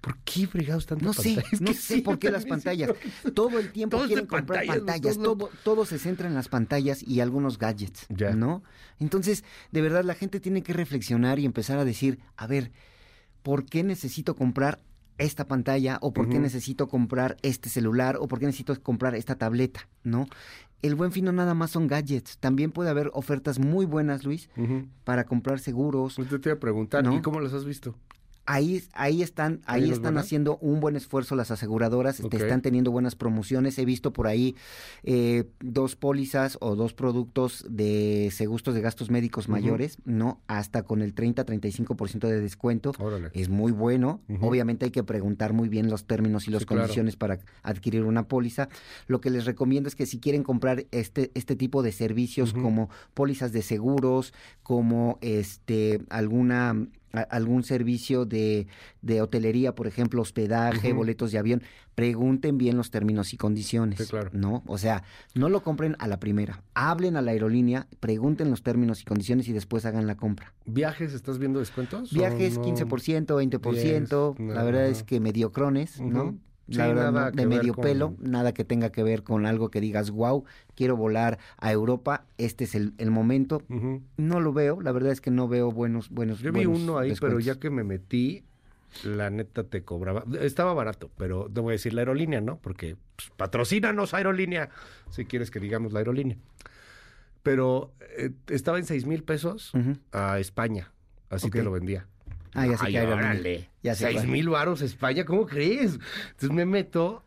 ¿Por qué fregados tantas no sé, No sé por qué las pantallas. Todo el tiempo quieren comprar pantallas. Todo, todo se centra en las pantallas y algunos gadgets, ¿no? Entonces, de verdad, la gente tiene que reflexionar y empezar a decir, a ver, ¿por qué necesito comprar esta pantalla o por qué necesito comprar este celular o por qué necesito comprar esta tableta, ¿no? El buen fin no nada más son gadgets, también puede haber ofertas muy buenas, Luis, para comprar seguros. Usted te iba a preguntar, ¿y cómo las has visto? Ahí, ahí están, ahí, están haciendo un buen esfuerzo las aseguradoras, están teniendo buenas promociones. He visto por ahí eh, dos pólizas o dos productos de seguros de gastos médicos mayores, ¿no? Hasta con el 30-35% de descuento. Es muy bueno. Obviamente hay que preguntar muy bien los términos y las condiciones para adquirir una póliza. Lo que les recomiendo es que si quieren comprar este, este tipo de servicios como pólizas de seguros, como este alguna algún servicio de, de, hotelería, por ejemplo, hospedaje, boletos de avión, pregunten bien los términos y condiciones. claro. ¿No? O sea, no lo compren a la primera. Hablen a la aerolínea, pregunten los términos y condiciones y después hagan la compra. ¿Viajes estás viendo descuentos? Viajes, 15%, 20%. la verdad es que mediocrones, ¿no? La verdad, de medio pelo, nada que tenga que ver con algo que digas, wow, quiero volar a Europa, este es el, momento. No lo veo, la verdad es que no veo buenos, buenos. Yo vi uno ahí, pero ya que me metí, la neta te cobraba, estaba barato, pero te voy a decir la aerolínea, ¿no? Porque pues, patrocínanos aerolínea, si quieres que digamos la aerolínea. Pero eh, estaba en seis mil pesos a España, así que lo vendía. Ah, ya sé Ay, órale. Ya Seis mil varos España, ¿cómo crees? Entonces me meto.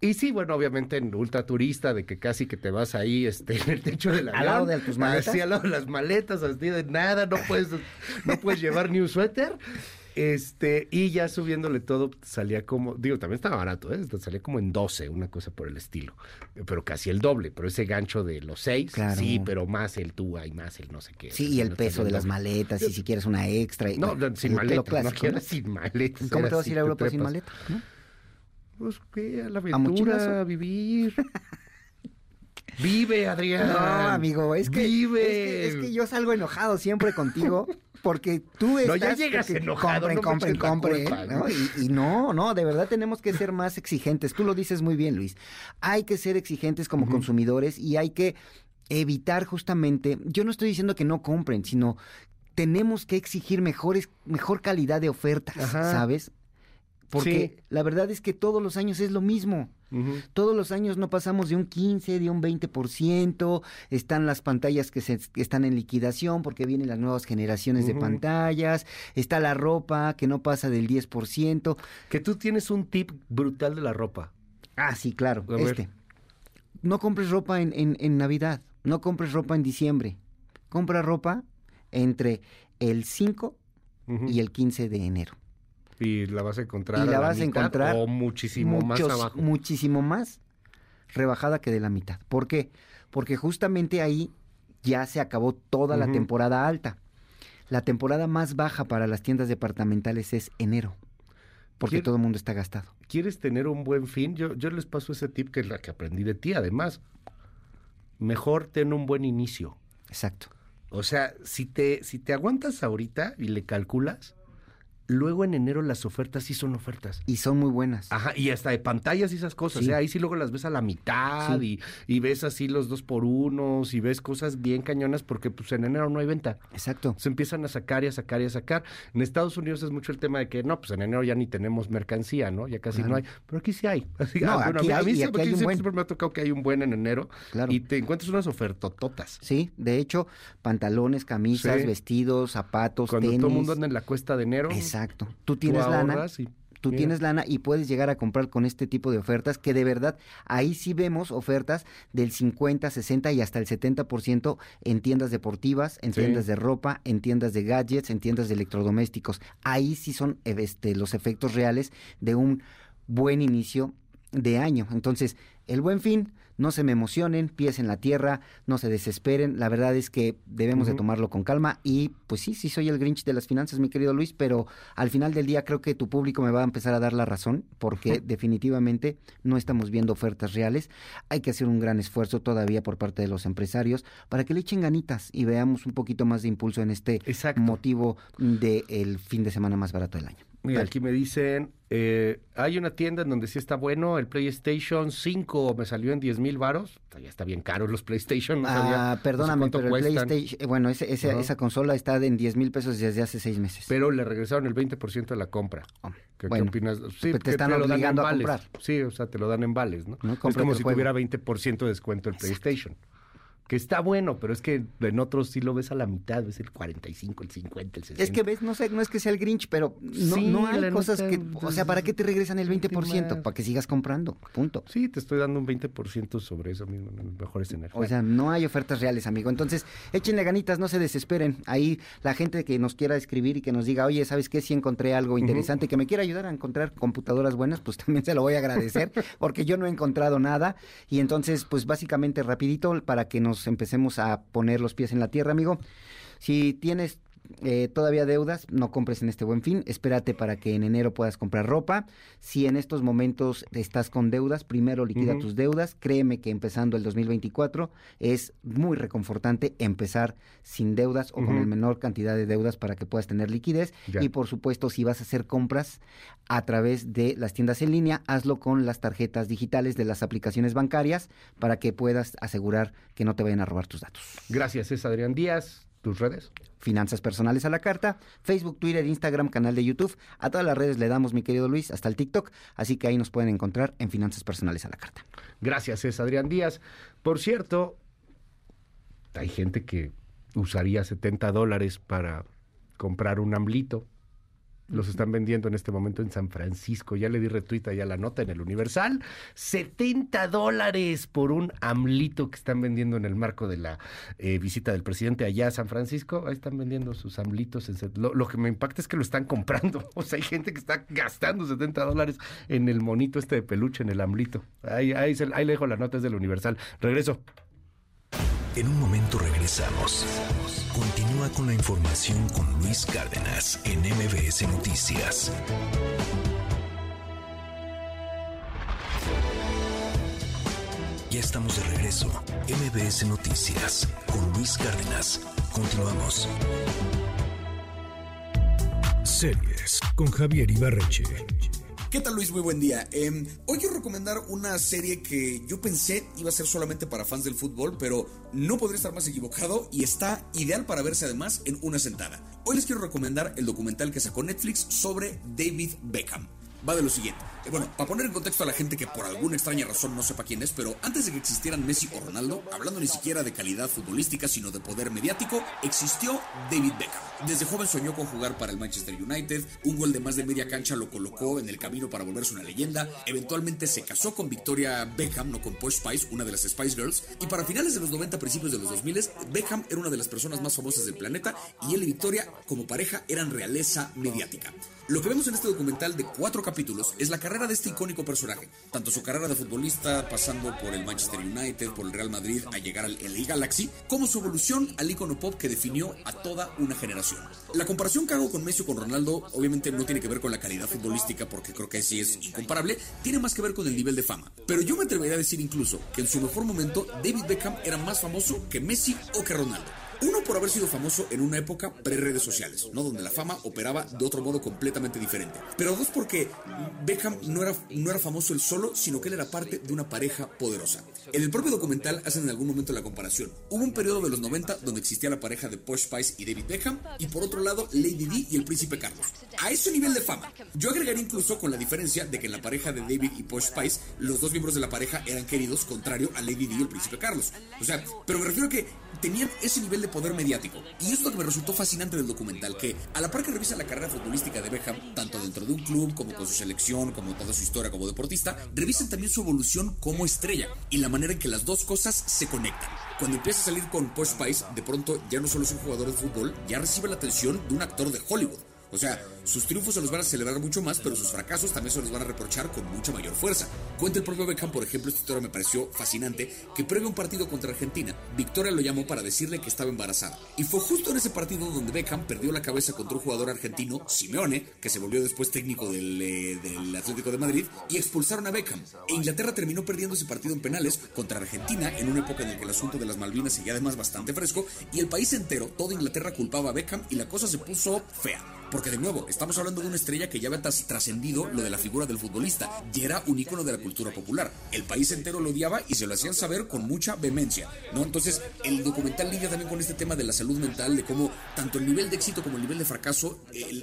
Y sí, bueno, obviamente en ultra turista, de que casi que te vas ahí este, en el techo de la Al lado de tus maletas. Así al lado de las maletas, así de nada, no puedes, no puedes llevar ni un suéter. Este, y ya subiéndole todo, salía como, digo, también estaba barato, ¿eh? salía como en 12, una cosa por el estilo, pero casi el doble, pero ese gancho de los seis, sí, pero más el túa y más el no sé qué. Sí, y el peso de las maletas, y si quieres una extra. no, sin maletas, no quieres sin maletas. ¿Cómo te vas a ir a Europa sin maleta? Pues que a la aventura, a, vivir. Vive, Adrián. No, amigo, es que, Vive. Es que, yo salgo enojado siempre contigo porque tú estás... No, ya llegas enojado. Compren, compren, compren. Y, no, no, de verdad tenemos que ser más exigentes. Tú lo dices muy bien, Luis. Hay que ser exigentes como consumidores y hay que evitar justamente, yo no estoy diciendo que no compren, sino tenemos que exigir mejores, mejor calidad de ofertas, ¿sabes? Porque la verdad es que todos los años es lo mismo. Todos los años no pasamos de un 15, de un 20%, están las pantallas que, se, están en liquidación porque vienen las nuevas generaciones de pantallas, está la ropa que no pasa del 10%. Que tú tienes un tip brutal de la ropa. Ah, sí, claro. este. No compres ropa en, en Navidad, no compres ropa en diciembre. Compra ropa entre el 5 y el 15 de enero. Y la vas a encontrar. Y la, vas a encontrar. O muchísimo más abajo. Muchísimo más rebajada que de la mitad. ¿Por qué? Porque justamente ahí ya se acabó toda la temporada alta. La temporada más baja para las tiendas departamentales es enero. Porque todo el mundo está gastado. ¿Quieres tener un buen fin? Yo, yo les paso ese tip que es la que aprendí de ti, además. Mejor tener un buen inicio. Exacto. O sea, si te, si te aguantas ahorita y le calculas, Luego en enero las ofertas sí son ofertas. Y son muy buenas. Ajá, y hasta de pantallas y esas cosas. ¿eh? Ahí sí luego las ves a la mitad y, y, ves así los dos por unos y ves cosas bien cañonas porque pues en enero no hay venta. Exacto. Se empiezan a sacar y a sacar y a sacar. En Estados Unidos es mucho el tema de que no, pues en enero ya ni tenemos mercancía, ¿no? Ya casi no hay. Pero aquí sí hay. no, ah, aquí a mí, siempre, me ha tocado que hay un buen en enero. Claro. Y te encuentras unas ofertototas. Sí, de hecho, pantalones, camisas, vestidos, zapatos, Cuando todo el mundo anda en la cuesta de enero. Exacto. Tú tienes lana. Tú tienes lana y puedes llegar a comprar con este tipo de ofertas que de verdad ahí sí vemos ofertas del 50, 60 y hasta el 70% en tiendas deportivas, en tiendas de ropa, en tiendas de gadgets, en tiendas de electrodomésticos. Ahí sí son este, los efectos reales de un buen inicio de año. Entonces, el buen fin no se me emocionen, pies en la tierra, no se desesperen. La verdad es que debemos de tomarlo con calma y pues sí, sí soy el Grinch de las finanzas, mi querido Luis, pero al final del día creo que tu público me va a empezar a dar la razón porque definitivamente no estamos viendo ofertas reales. Hay que hacer un gran esfuerzo todavía por parte de los empresarios para que le echen ganitas y veamos un poquito más de impulso en este motivo del fin de semana más barato del año. Mira, aquí me dicen, eh, hay una tienda en donde sí está bueno, el PlayStation 5 me salió en 10 mil varos, ya está bien caro los PlayStation. No ah, perdóname, pero el PlayStation, eh, bueno, ese, esa consola está en 10 mil pesos desde hace seis meses. Pero le regresaron el 20% de la compra. Oh, ¿Qué, opinas? Sí, pues te están obligando a comprar. Sí, o sea, te lo dan en vales, ¿no? es como si tuviera 20% de descuento el PlayStation que está bueno, pero es que en otros sí lo ves a la mitad, ves el 45, el 50, el 60. Es que ves, no sé, no es que sea el Grinch, pero no, no hay cosas que, o sea, ¿para qué te regresan el 20%? Para que sigas comprando, punto. Sí, te estoy dando un 20% sobre eso mismo, mejor escenario. O sea, no hay ofertas reales, amigo. Entonces, échenle ganitas, no se desesperen. Ahí la gente que nos quiera escribir y que nos diga, oye, ¿sabes qué? Si encontré algo interesante, que me quiera ayudar a encontrar computadoras buenas, pues también se lo voy a agradecer, porque yo no he encontrado nada. Y entonces, pues básicamente rapidito, para que nos empecemos a poner los pies en la tierra, amigo. Si tienes eh, todavía deudas, no compres en este buen fin, espérate para que en enero puedas comprar ropa. Si en estos momentos estás con deudas, primero liquida tus deudas. Créeme que empezando el 2024 es muy reconfortante empezar sin deudas o con la menor cantidad de deudas para que puedas tener liquidez. Y por supuesto, si vas a hacer compras a través de las tiendas en línea, hazlo con las tarjetas digitales de las aplicaciones bancarias para que puedas asegurar que no te vayan a robar tus datos. Gracias, es Adrián Díaz. ¿Tus redes? Finanzas Personales a la Carta, Facebook, Twitter, Instagram, canal de YouTube. A todas las redes le damos, mi querido Luis, hasta el TikTok. Así que ahí nos pueden encontrar en Finanzas Personales a la Carta. Gracias, es Adrián Díaz. Por cierto, hay gente que usaría 70 dólares para comprar un amblito. Los están vendiendo en este momento en San Francisco. Ya le di retuita ya la nota en el Universal. 70 dólares por un amlito que están vendiendo en el marco de la eh, visita del presidente allá a San Francisco. Ahí están vendiendo sus amlitos. lo, que me impacta es que lo están comprando. O sea, hay gente que está gastando 70 dólares en el monito este de peluche, en el amlito. Ahí, ahí, ahí le dejo la nota, es del Universal. Regreso. En un momento regresamos. Con la información con Luis Cárdenas en MBS Noticias. Ya estamos de regreso. MBS Noticias con Luis Cárdenas. Continuamos. Series con Javier Ibarreche. ¿Qué tal Luis? Muy buen día. Em, hoy quiero recomendar una serie que yo pensé iba a ser solamente para fans del fútbol, pero no podría estar más equivocado y está ideal para verse además en una sentada. Hoy les quiero recomendar el documental que sacó Netflix sobre David Beckham va de lo siguiente. Eh, bueno, para poner en contexto a la gente que por alguna extraña razón no sepa quién es, pero antes de que existieran Messi o Ronaldo, hablando ni siquiera de calidad futbolística, sino de poder mediático, existió David Beckham. Desde joven soñó con jugar para el Manchester United, un gol de más de media cancha lo colocó en el camino para volverse una leyenda, eventualmente se casó con Victoria Beckham, no con Posh Spice, una de las Spice Girls, y para finales de los 90, principios de los 2000, Beckham era una de las personas más famosas del planeta y él y Victoria como pareja eran realeza mediática. Lo que vemos en este documental de cuatro capítulos es la carrera de este icónico personaje, tanto su carrera de futbolista pasando por el Manchester United, por el Real Madrid a llegar al LA Galaxy, como su evolución al icono pop que definió a toda una generación. La comparación que hago con Messi o con Ronaldo obviamente no tiene que ver con la calidad futbolística porque creo que sí es incomparable, tiene más que ver con el nivel de fama. Pero yo me atrevería a decir incluso que en su mejor momento David Beckham era más famoso que Messi o que Ronaldo. Uno por haber sido famoso en una época pre-redes sociales, ¿no? Donde la fama operaba de otro modo completamente diferente. Pero dos porque Beckham no era, no era famoso él solo, sino que él era parte de una pareja poderosa. En el propio documental hacen en algún momento la comparación. Hubo un periodo de los 90 donde existía la pareja de Posh Spice y David Beckham, y por otro lado Lady Di y el príncipe Carlos. A ese nivel de fama. Yo agregaría incluso con la diferencia de que en la pareja de David y Posh Spice, los dos miembros de la pareja eran queridos, contrario a Lady Di y el príncipe Carlos. O sea, pero me refiero a que tenían ese nivel de poder mediático. Y esto que me resultó fascinante del documental, que a la par que revisa la carrera futbolística de Beckham, tanto dentro de un club como con su selección, como toda su historia como deportista, revisan también su evolución como estrella y la manera en que las dos cosas se conectan. Cuando empieza a salir con Posh Spice, de pronto ya no solo es un jugador de fútbol, ya recibe la atención de un actor de Hollywood. O sea, sus triunfos se los van a celebrar mucho más, pero sus fracasos también se los van a reprochar con mucha mayor fuerza. Cuenta el propio Beckham, por ejemplo, esta historia me pareció fascinante, que previo a un partido contra Argentina, Victoria lo llamó para decirle que estaba embarazada. Y fue justo en ese partido donde Beckham perdió la cabeza contra un jugador argentino, Simeone, que se volvió después técnico del, eh, del Atlético de Madrid, y expulsaron a Beckham. E Inglaterra terminó perdiendo ese partido en penales contra Argentina en una época en la que el asunto de las Malvinas seguía además bastante fresco, y el país entero, toda Inglaterra culpaba a Beckham y la cosa se puso fea. Porque de nuevo, estamos hablando de una estrella que ya había trascendido lo de la figura del futbolista y era un ícono de la cultura popular. El país entero lo odiaba y se lo hacían saber con mucha vehemencia, ¿no? Entonces, el documental lidia también con este tema de la salud mental, de cómo tanto el nivel de éxito como el nivel de fracaso,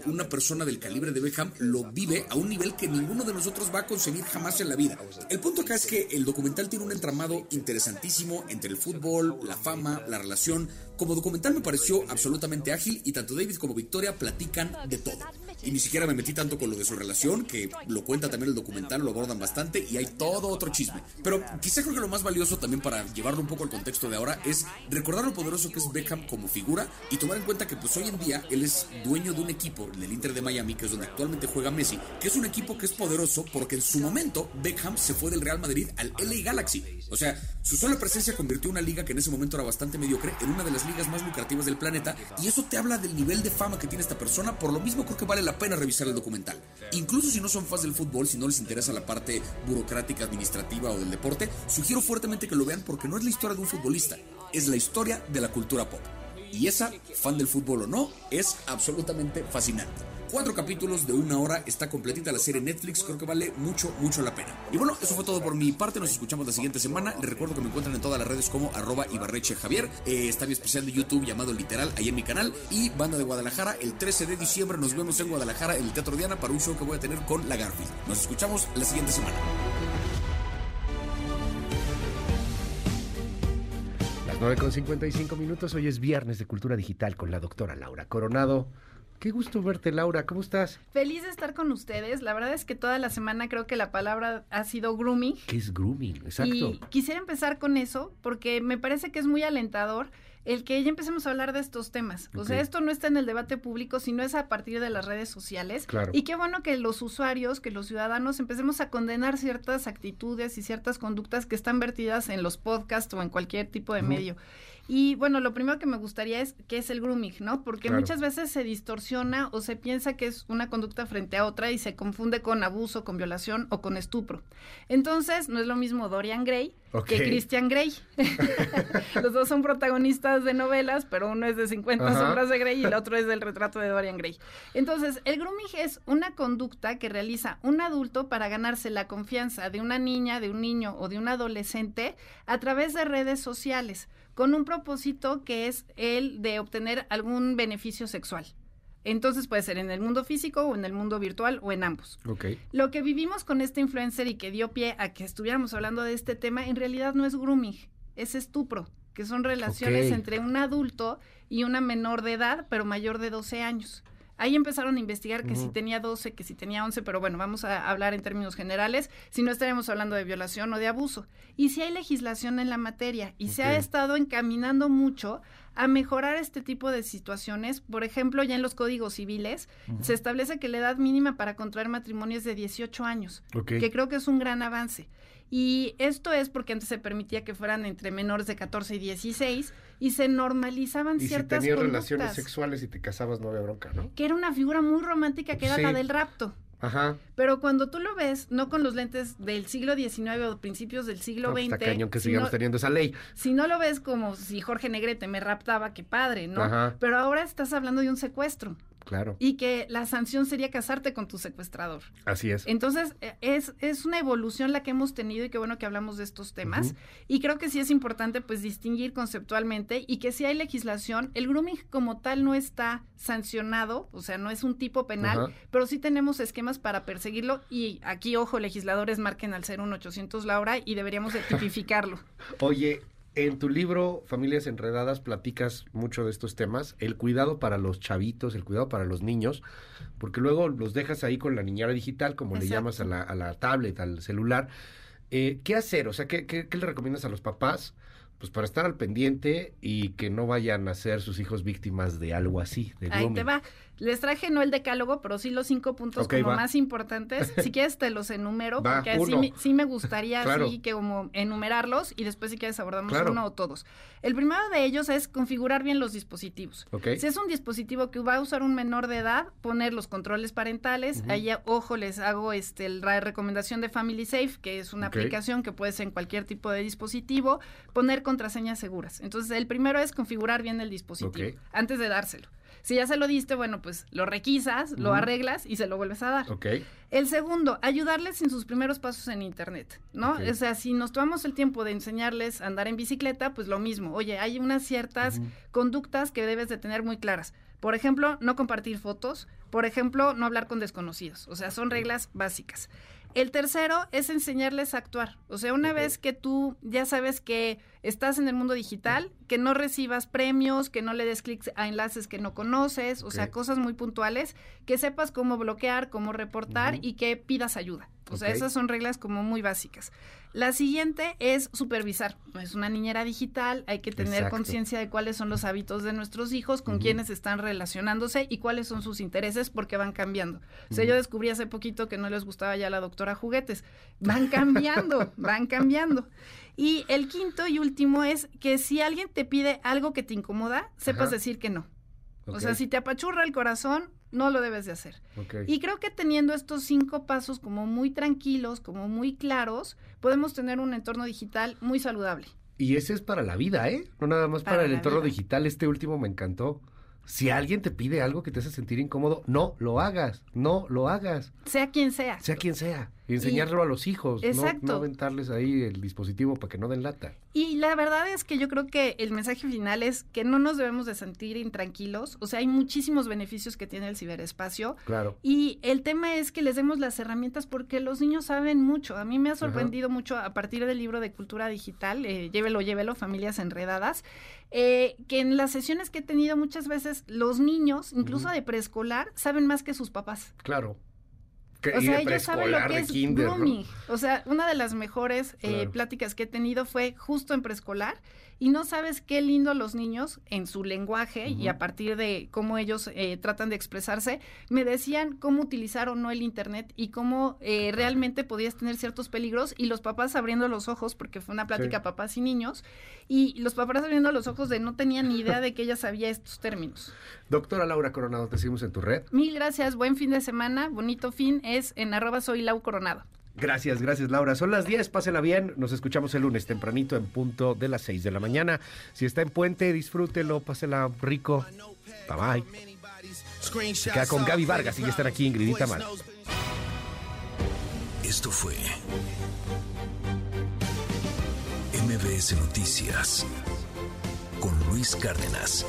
una persona del calibre de Beckham lo vive a un nivel que ninguno de nosotros va a conseguir jamás en la vida. El punto acá es que el documental tiene un entramado interesantísimo entre el fútbol, la fama, la relación, como documental me pareció absolutamente ágil y tanto David como Victoria platican de todo. Y ni siquiera me metí tanto con lo de su relación, que lo cuenta también el documental, lo abordan bastante y hay todo otro chisme. Pero quizá creo que lo más valioso también para llevarlo un poco al contexto de ahora es recordar lo poderoso que es Beckham como figura y tomar en cuenta que pues hoy en día él es dueño de un equipo, el Inter de Miami, que es donde actualmente juega Messi, que es un equipo que es poderoso porque en su momento Beckham se fue del Real Madrid al LA Galaxy. O sea, su sola presencia convirtió una liga que en ese momento era bastante mediocre en una de las ligas más lucrativas del planeta y eso te habla del nivel de fama que tiene esta persona, por lo mismo creo que vale la pena revisar el documental. Incluso si no son fans del fútbol, si no les interesa la parte burocrática, administrativa o del deporte, sugiero fuertemente que lo vean porque no es la historia de un futbolista, es la historia de la cultura pop. Y esa, fan del fútbol o no, es absolutamente fascinante. Cuatro capítulos de una hora, está completita la serie Netflix, creo que vale mucho, mucho la pena. Y bueno, eso fue todo por mi parte, nos escuchamos la siguiente semana. Les recuerdo que me encuentran en todas las redes como arroba Ibarreche Javier. Eh, está mi especial de YouTube llamado Literal, ahí en mi canal. Y Banda de Guadalajara, el 13 de diciembre nos vemos en Guadalajara en el Teatro Diana para un show que voy a tener con la Garfield. Nos escuchamos la siguiente semana. Las 9 con 55 minutos, hoy es viernes de Cultura Digital con la doctora Laura Coronado. Qué gusto verte, Laura. ¿Cómo estás? Feliz de estar con ustedes. La verdad es que toda la semana creo que la palabra ha sido grooming. ¿Qué es grooming? Exacto. Y quisiera empezar con eso porque me parece que es muy alentador el que ya empecemos a hablar de estos temas. O sea, esto no está en el debate público, sino es a partir de las redes sociales. Claro. Y qué bueno que los usuarios, que los ciudadanos empecemos a condenar ciertas actitudes y ciertas conductas que están vertidas en los podcasts o en cualquier tipo de medio. Y bueno, lo primero que me gustaría es qué es el grooming, ¿no? Porque muchas veces se distorsiona o se piensa que es una conducta frente a otra y se confunde con abuso, con violación o con estupro. Entonces, no es lo mismo Dorian Gray que Christian Grey. Los dos son protagonistas de novelas, pero uno es de 50 sombras de Grey y el otro es del retrato de Dorian Gray. Entonces, el grooming es una conducta que realiza un adulto para ganarse la confianza de una niña, de un niño o de un adolescente a través de redes sociales con un propósito que es el de obtener algún beneficio sexual. Entonces puede ser en el mundo físico o en el mundo virtual o en ambos. Okay. Lo que vivimos con este influencer y que dio pie a que estuviéramos hablando de este tema, en realidad no es grooming, es estupro, que son relaciones entre un adulto y una menor de edad, pero mayor de 12 años. Ahí empezaron a investigar que si tenía 12, que si tenía 11, pero bueno, vamos a hablar en términos generales, si no estaremos hablando de violación o de abuso. Y si hay legislación en la materia y se ha estado encaminando mucho a mejorar este tipo de situaciones. Por ejemplo, ya en los códigos civiles se establece que la edad mínima para contraer matrimonio es de 18 años, que creo que es un gran avance. Y esto es porque antes se permitía que fueran entre menores de 14 y 16 y se normalizaban y ciertas si tenías relaciones sexuales y te casabas no había bronca, ¿no? Que era una figura muy romántica que era la del rapto. Ajá. Pero cuando tú lo ves, no con los lentes del siglo XIX o principios del siglo XX. Está cañón que sigamos teniendo esa ley. Si no lo ves como si Jorge Negrete me raptaba, qué padre, ¿no? Ajá. Pero ahora estás hablando de un secuestro. Claro. Y que la sanción sería casarte con tu secuestrador. Así es. Entonces, e, es, es una evolución la que hemos tenido y qué bueno que hablamos de estos temas. Y creo que sí es importante pues distinguir conceptualmente y que si hay legislación, el grooming como tal no está sancionado, o sea, no es un tipo penal, pero sí tenemos esquemas para perseguirlo y aquí, ojo, legisladores marquen al ser un 800 Laura y deberíamos de tipificarlo. Oye, en tu libro, Familias Enredadas, platicas mucho de estos temas, el cuidado para los chavitos, el cuidado para los niños, porque luego los dejas ahí con la niñera digital, como le llamas a la, a la tablet, al celular. Eh, ¿Qué hacer? O sea, ¿qué, ¿qué, le recomiendas a los papás? Pues para estar al pendiente y que no vayan a ser sus hijos víctimas de algo así. De ahí te va. Les traje no el decálogo, pero sí los cinco puntos como más importantes. Si quieres te los enumero, porque sí, me gustaría así que como enumerarlos y después si quieres abordamos uno o todos. El primero de ellos es configurar bien los dispositivos. Si es un dispositivo que va a usar un menor de edad, poner los controles parentales. Ahí, ojo, les hago este la recomendación de Family Safe, que es una aplicación que puede ser en cualquier tipo de dispositivo, poner contraseñas seguras. Entonces, el primero es configurar bien el dispositivo antes de dárselo. Si ya se lo diste, bueno, pues lo requisas, lo arreglas y se lo vuelves a dar. El segundo, ayudarles en sus primeros pasos en Internet, ¿no? O sea, si nos tomamos el tiempo de enseñarles a andar en bicicleta, pues lo mismo. Oye, hay unas ciertas conductas que debes de tener muy claras. Por ejemplo, no compartir fotos. Por ejemplo, no hablar con desconocidos. O sea, son reglas básicas. El tercero es enseñarles a actuar. O sea, una vez que tú ya sabes que estás en el mundo digital, que no recibas premios, que no le des clics a enlaces que no conoces, o sea, cosas muy puntuales, que sepas cómo bloquear, cómo reportar y que pidas ayuda. O sea, esas son reglas como muy básicas. La siguiente es supervisar. Es una niñera digital, hay que tener conciencia de cuáles son los hábitos de nuestros hijos, con quiénes están relacionándose y cuáles son sus intereses porque van cambiando. O sea, yo descubrí hace poquito que no les gustaba ya la doctora juguetes. Van cambiando, van cambiando. Y el quinto y último es que si alguien te pide algo que te incomoda, sepas decir que no. O sea, si te apachurra el corazón, no lo debes de hacer. Y creo que teniendo estos cinco pasos como muy tranquilos, como muy claros, podemos tener un entorno digital muy saludable. Y ese es para la vida, ¿eh? No nada más para, el entorno digital. Este último me encantó. Si alguien te pide algo que te hace sentir incómodo, no lo hagas, no lo hagas. Sea quien sea. Sea quien sea. Y enseñarlo a los hijos, Exacto. No, aventarles ahí el dispositivo para que no den lata. Y la verdad es que yo creo que el mensaje final es que no nos debemos de sentir intranquilos. O sea, hay muchísimos beneficios que tiene el ciberespacio. Claro. Y el tema es que les demos las herramientas porque los niños saben mucho. A mí me ha sorprendido mucho a partir del libro de cultura digital, eh, Llévelo, llévelo, familias enredadas, eh, que en las sesiones que he tenido muchas veces los niños, incluso de preescolar, saben más que sus papás. Claro o sea, ellos saben lo que es grooming. O sea, una de las mejores eh, pláticas que he tenido fue justo en preescolar y no sabes qué lindo los niños en su lenguaje y a partir de cómo ellos eh, tratan de expresarse, me decían cómo utilizar o no el Internet y cómo eh, realmente podías tener ciertos peligros y los papás abriendo los ojos, porque fue una plática papás y niños, y los papás abriendo los ojos de no tenían ni idea de que ella sabía estos términos. Doctora Laura Coronado, te seguimos en tu red. Mil gracias, buen fin de semana, bonito fin, es en arroba soy Lau Coronado. Gracias, gracias Laura. Son las 10, pásenla bien. Nos escuchamos el lunes tempranito en punto de las 6 de la mañana. Si está en puente, disfrútelo, pásela rico. Bye bye. Se queda con Gaby Vargas y ya están aquí Ingridita Mal. Esto fue MBS Noticias con Luis Cárdenas.